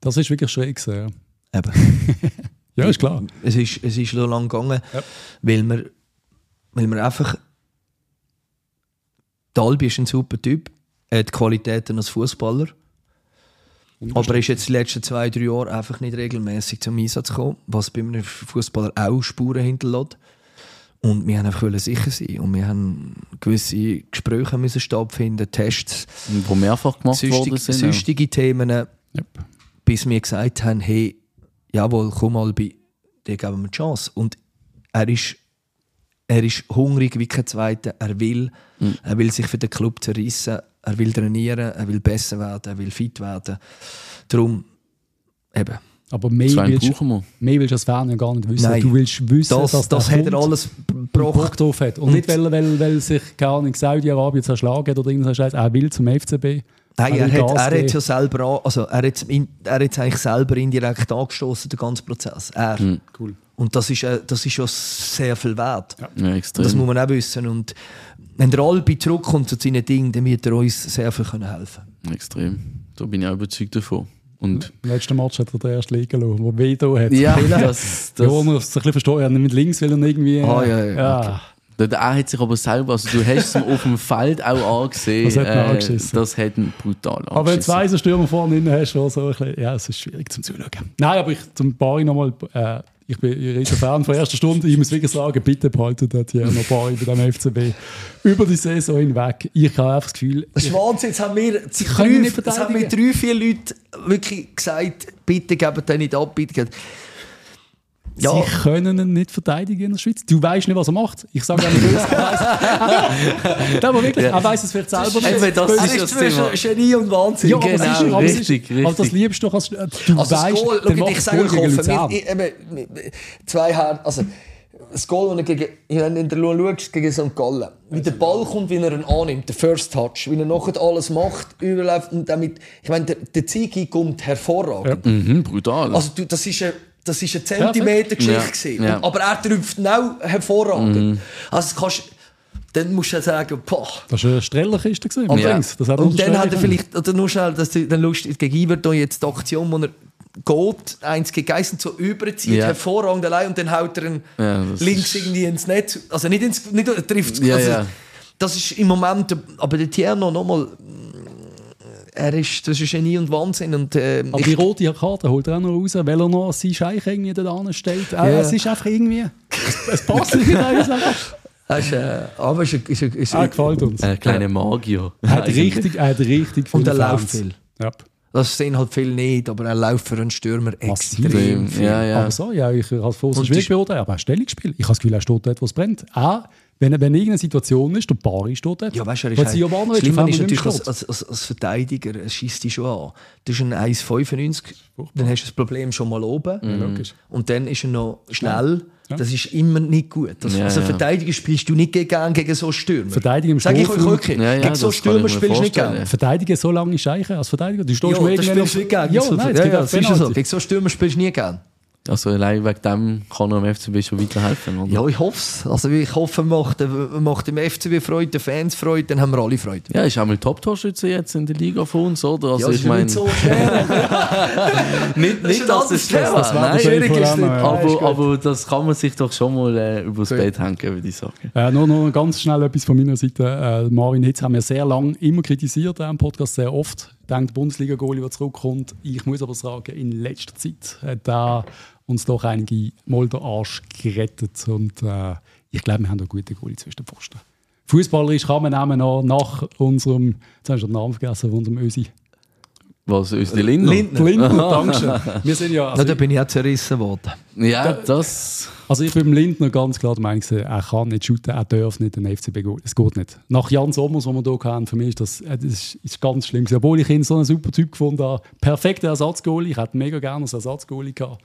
Das ist wirklich schräg gewesen, Eben. ja. ja, ist klar. Es ist, es ist so lang gegangen, Ja. weil, wir, weil wir einfach. Dalby ist ein super Typ. Er hat Qualitäten als Fußballer. Aber er ist jetzt die letzten zwei, drei Jahre einfach nicht regelmäßig zum Einsatz gekommen, was bei einem Fußballer auch Spuren hinterlässt. Und wir haben einfach sicher sein. Und wir haben gewisse Gespräche müssen stattfinden, Tests, Die mehrfach gemacht worden süchtig, sind. süchtige Themen, Yep. bis wir gesagt haben, hey, jawohl, komm mal bei, dir geben wir eine Chance. Und er ist, er ist hungrig wie kein Zweiter. Er will, er will sich für den Club zerrissen, er will trainieren, er will besser werden, er will fit werden. Darum, eben, Aber mehr willst, brauchen wir. mehr willst du als Fan ja gar nicht wissen. Nein. Du willst wissen, das, dass das hat er alles und gebracht. drauf hat. Und, nicht, weil, weil, weil sich keine Ahnung, Saudi-Arabien zerschlagen hat oder irgendwas Scheiß. Er will zum FCB. Nein, er hat, er hat ja selber, an- also er hat, in, er hat eigentlich selber indirekt angestoßen, den ganzen Prozess. Er. Cool. Und das ist, äh, das ist schon sehr viel wert. Ja, extrem. Das muss man auch wissen. Und wenn der Albi zurückkommt zu seinen Dingen, dann wird er uns sehr viel können helfen Extrem. Da bin ich auch überzeugt davon. Und Im letzten Match hat er den ersten liegen lassen, wo Vedo hat. ja, das, Ja, das, wo man es ein bisschen versteht, er hat nicht mit links will und irgendwie. Ah, ja, ja, ja. Der- Er hat sich aber selber, also du hast es ihm auf dem Feld auch angesehen, Das hat ihn äh, angeschissen. das hat ihn brutal angeschissen. Aber wenn du zwei so Stürmer vorne drin hast, schon so ein bisschen, ja, es ist schwierig zum Zuschauen. Nein, aber ich, zum Bari nochmal, äh, ich bin ein riesen Fan von erster Stunde. Ich muss wirklich sagen, bitte behaltet den Thierry Bari bei dem FCB über die Saison hinweg. Ich habe einfach das Gefühl, Wahnsinn. Jetzt haben wir, drei, haben wir drei, vier Leute wirklich gesagt, bitte gebt den nicht ab. Bitte gebt. Ja, sie können ihn nicht verteidigen in der Schweiz. Du weißt nicht, was er macht. Ich sage ja nicht, er aber wirklich, er weiß es vielleicht selber nicht. Eben, das es ist das zwischen Thema. Genie und Wahnsinn. ja, aber Genau, es ist, aber es ist, richtig, Aber das richtig. liebst du doch als du Also das weißt, Goal, der macht ich sage Goal gegen offen, Luzern. wir- ich- eben, zwei Herren, also das Goal, das er gegen, wenn du in der Luan schaust, gegen St. Gallen, wie der Ball kommt, wie er ihn annimmt, der First Touch, wie er nachher alles macht, überläuft und damit, ich meine, der, der Zigi kommt hervorragend. Mhm, brutal. Also du, das ist eine, das ist eine Zentimeter-Geschichte Ja, ja. Aber er ihn auch hervorragend. Also das kannst, dann musst du ja sagen, boah. Das war eine Strellerkiste. Das hat Und dann hat er vielleicht, oder nur schnell, dass du dann lustig gegen Iverton jetzt die Aktion, wo er geht, eins gegen eins und so überzieht, Ja. hervorragend allein und dann haut er ihn Ja, links irgendwie ins Netz. Also nicht ins, nicht, er trifft Ja, also, ja. Das ist im Moment, aber der Tierno nochmal, er ist, das ist Genie und Wahnsinn und äh, Aber ich- die rote Karte holt er auch noch raus, weil er noch sein Scheich irgendwie da dran steht. Äh, Ja. Es ist einfach irgendwie. Es, es passt nicht er ist, äh, aber ist, ist, ist, ist, Er gefällt uns. Ein kleiner Magier. Er hat richtig, er hat richtig Und viele er läuft viel. Ja. Das sehen halt viele nicht, aber er läuft für einen Stürmer Massiv. extrem viel. Ja, ja. Aber so, ja, ich habe es vorher Und schwierig beurteilen, aber er hat Stellungsspiel. Ich habe das Gefühl, er steht dort, wo es brennt. Auch wenn, wenn irgendeine Situation ist, der Bari steht dort. Ja, weißt du, er ist Jovanovic Schlimmer auf ist natürlich nicht als, als, als, als Verteidiger, er schießt dich schon an. Das ist ein 1,95, dann hast du das Problem schon mal oben. Logisch. Und dann ist er noch schnell. Das ist immer nicht gut. Das, Ja, also ja. Verteidiger spielst du nicht gern gegen so Stürmer. Verteidigen im Sag ich euch wirklich. Ja, ja, gegen so Stürmer spielst du nicht gern. Verteidigen so lange Scheiche als Verteidiger. Du stehst Ja, das spielst du nicht gern. Ja, So- nein, ja, ja, das ist so. Gegen so Stürmer spielst du nie gern. Also allein wegen dem kann er am FCB schon weiterhelfen, oder? Ja, ich hoffe es. Also ich hoffe, man macht, man macht dem FCB Freude, den Fans Freude, dann haben wir alle Freude. Ja, ist auch mal Top-Torschütze jetzt in der Liga von uns, oder? Also ja, ich meine, nicht so schwer. nicht, Das ist Thema. Das war nein, schwierig ist nicht. aber, aber das kann man sich doch schon mal äh, übers. Bett hängen, würde ich sagen. Äh, nur noch ganz schnell etwas von meiner Seite. Äh, Marvin Hitz haben wir sehr lange immer kritisiert, äh, im Podcast sehr oft. Denkt Bundesliga-Goalie, der zurückkommt. Ich muss aber sagen, in letzter Zeit hat er uns doch einige Mal den Arsch gerettet. Und äh, ich glaube, wir haben einen guten Goalie zwischen den Pfosten. Fußballerisch kann man nehmen nach, nach unserem, jetzt habe ich den Namen vergessen, von unserem Ösi. Was, uns die Lindner? Lindner. Lindner, Dankeschön. Wir sind ja, also, da bin ich auch zerrissen worden. Ja, das... Also ich bin beim Lindner ganz klar der Meinung, er kann nicht shooten, er darf nicht den FCB gehen. Es geht nicht. Nach Jan Sommers, den wir hier hatten, für mich ist das, äh, das ist, ist ganz schlimm. Obwohl ich ihn so einen super Typ gefunden habe. Perfekter Ersatzgoalie. Ich hätte mega gerne als Ersatzgoalie gehabt.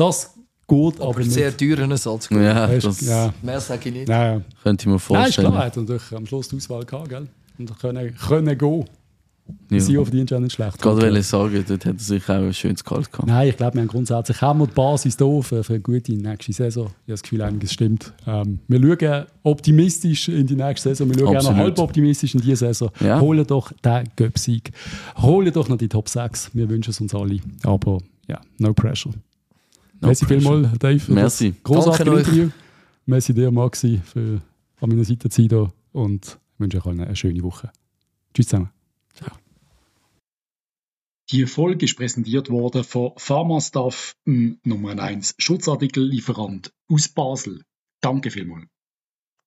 Das geht aber, Aber nicht. sehr teuren Ersatz. Ja, Weißt du, das ja. Mehr sage ich nicht. Ja, ja. könnte ich mir Nein, ist vorstellen. klar, er hat natürlich am Schluss die Auswahl gehabt, gell? Und können, können gehen. Ja. Sie verdient ja nicht schlecht. Gerade wollte sagen, dort hat er sich auch ein schönes Gehalt gehabt. Nein, ich glaube, wir haben grundsätzlich haben wir die Basis da für, für eine gute nächste Saison. Ich habe das Gefühl, einiges stimmt. Ähm, wir schauen optimistisch in die nächste Saison. Wir schauen auch noch halb optimistisch in diese Saison. Ja. Holen doch den Göpsieg. Holen doch noch die Top 6. Wir wünschen es uns alle. Aber ja, no pressure. No Merci vielmals, Dave. für Merci. das Großartige Danke euch. Interview. Merci dir, Maxi, für an meiner Seite zu sein. hier. Und ich wünsche euch allen eine schöne Woche. Tschüss zusammen. Die Folge ist präsentiert worden von Pharmastaff, dem Nummer 1 Schutzartikellieferant aus Basel. Danke vielmals.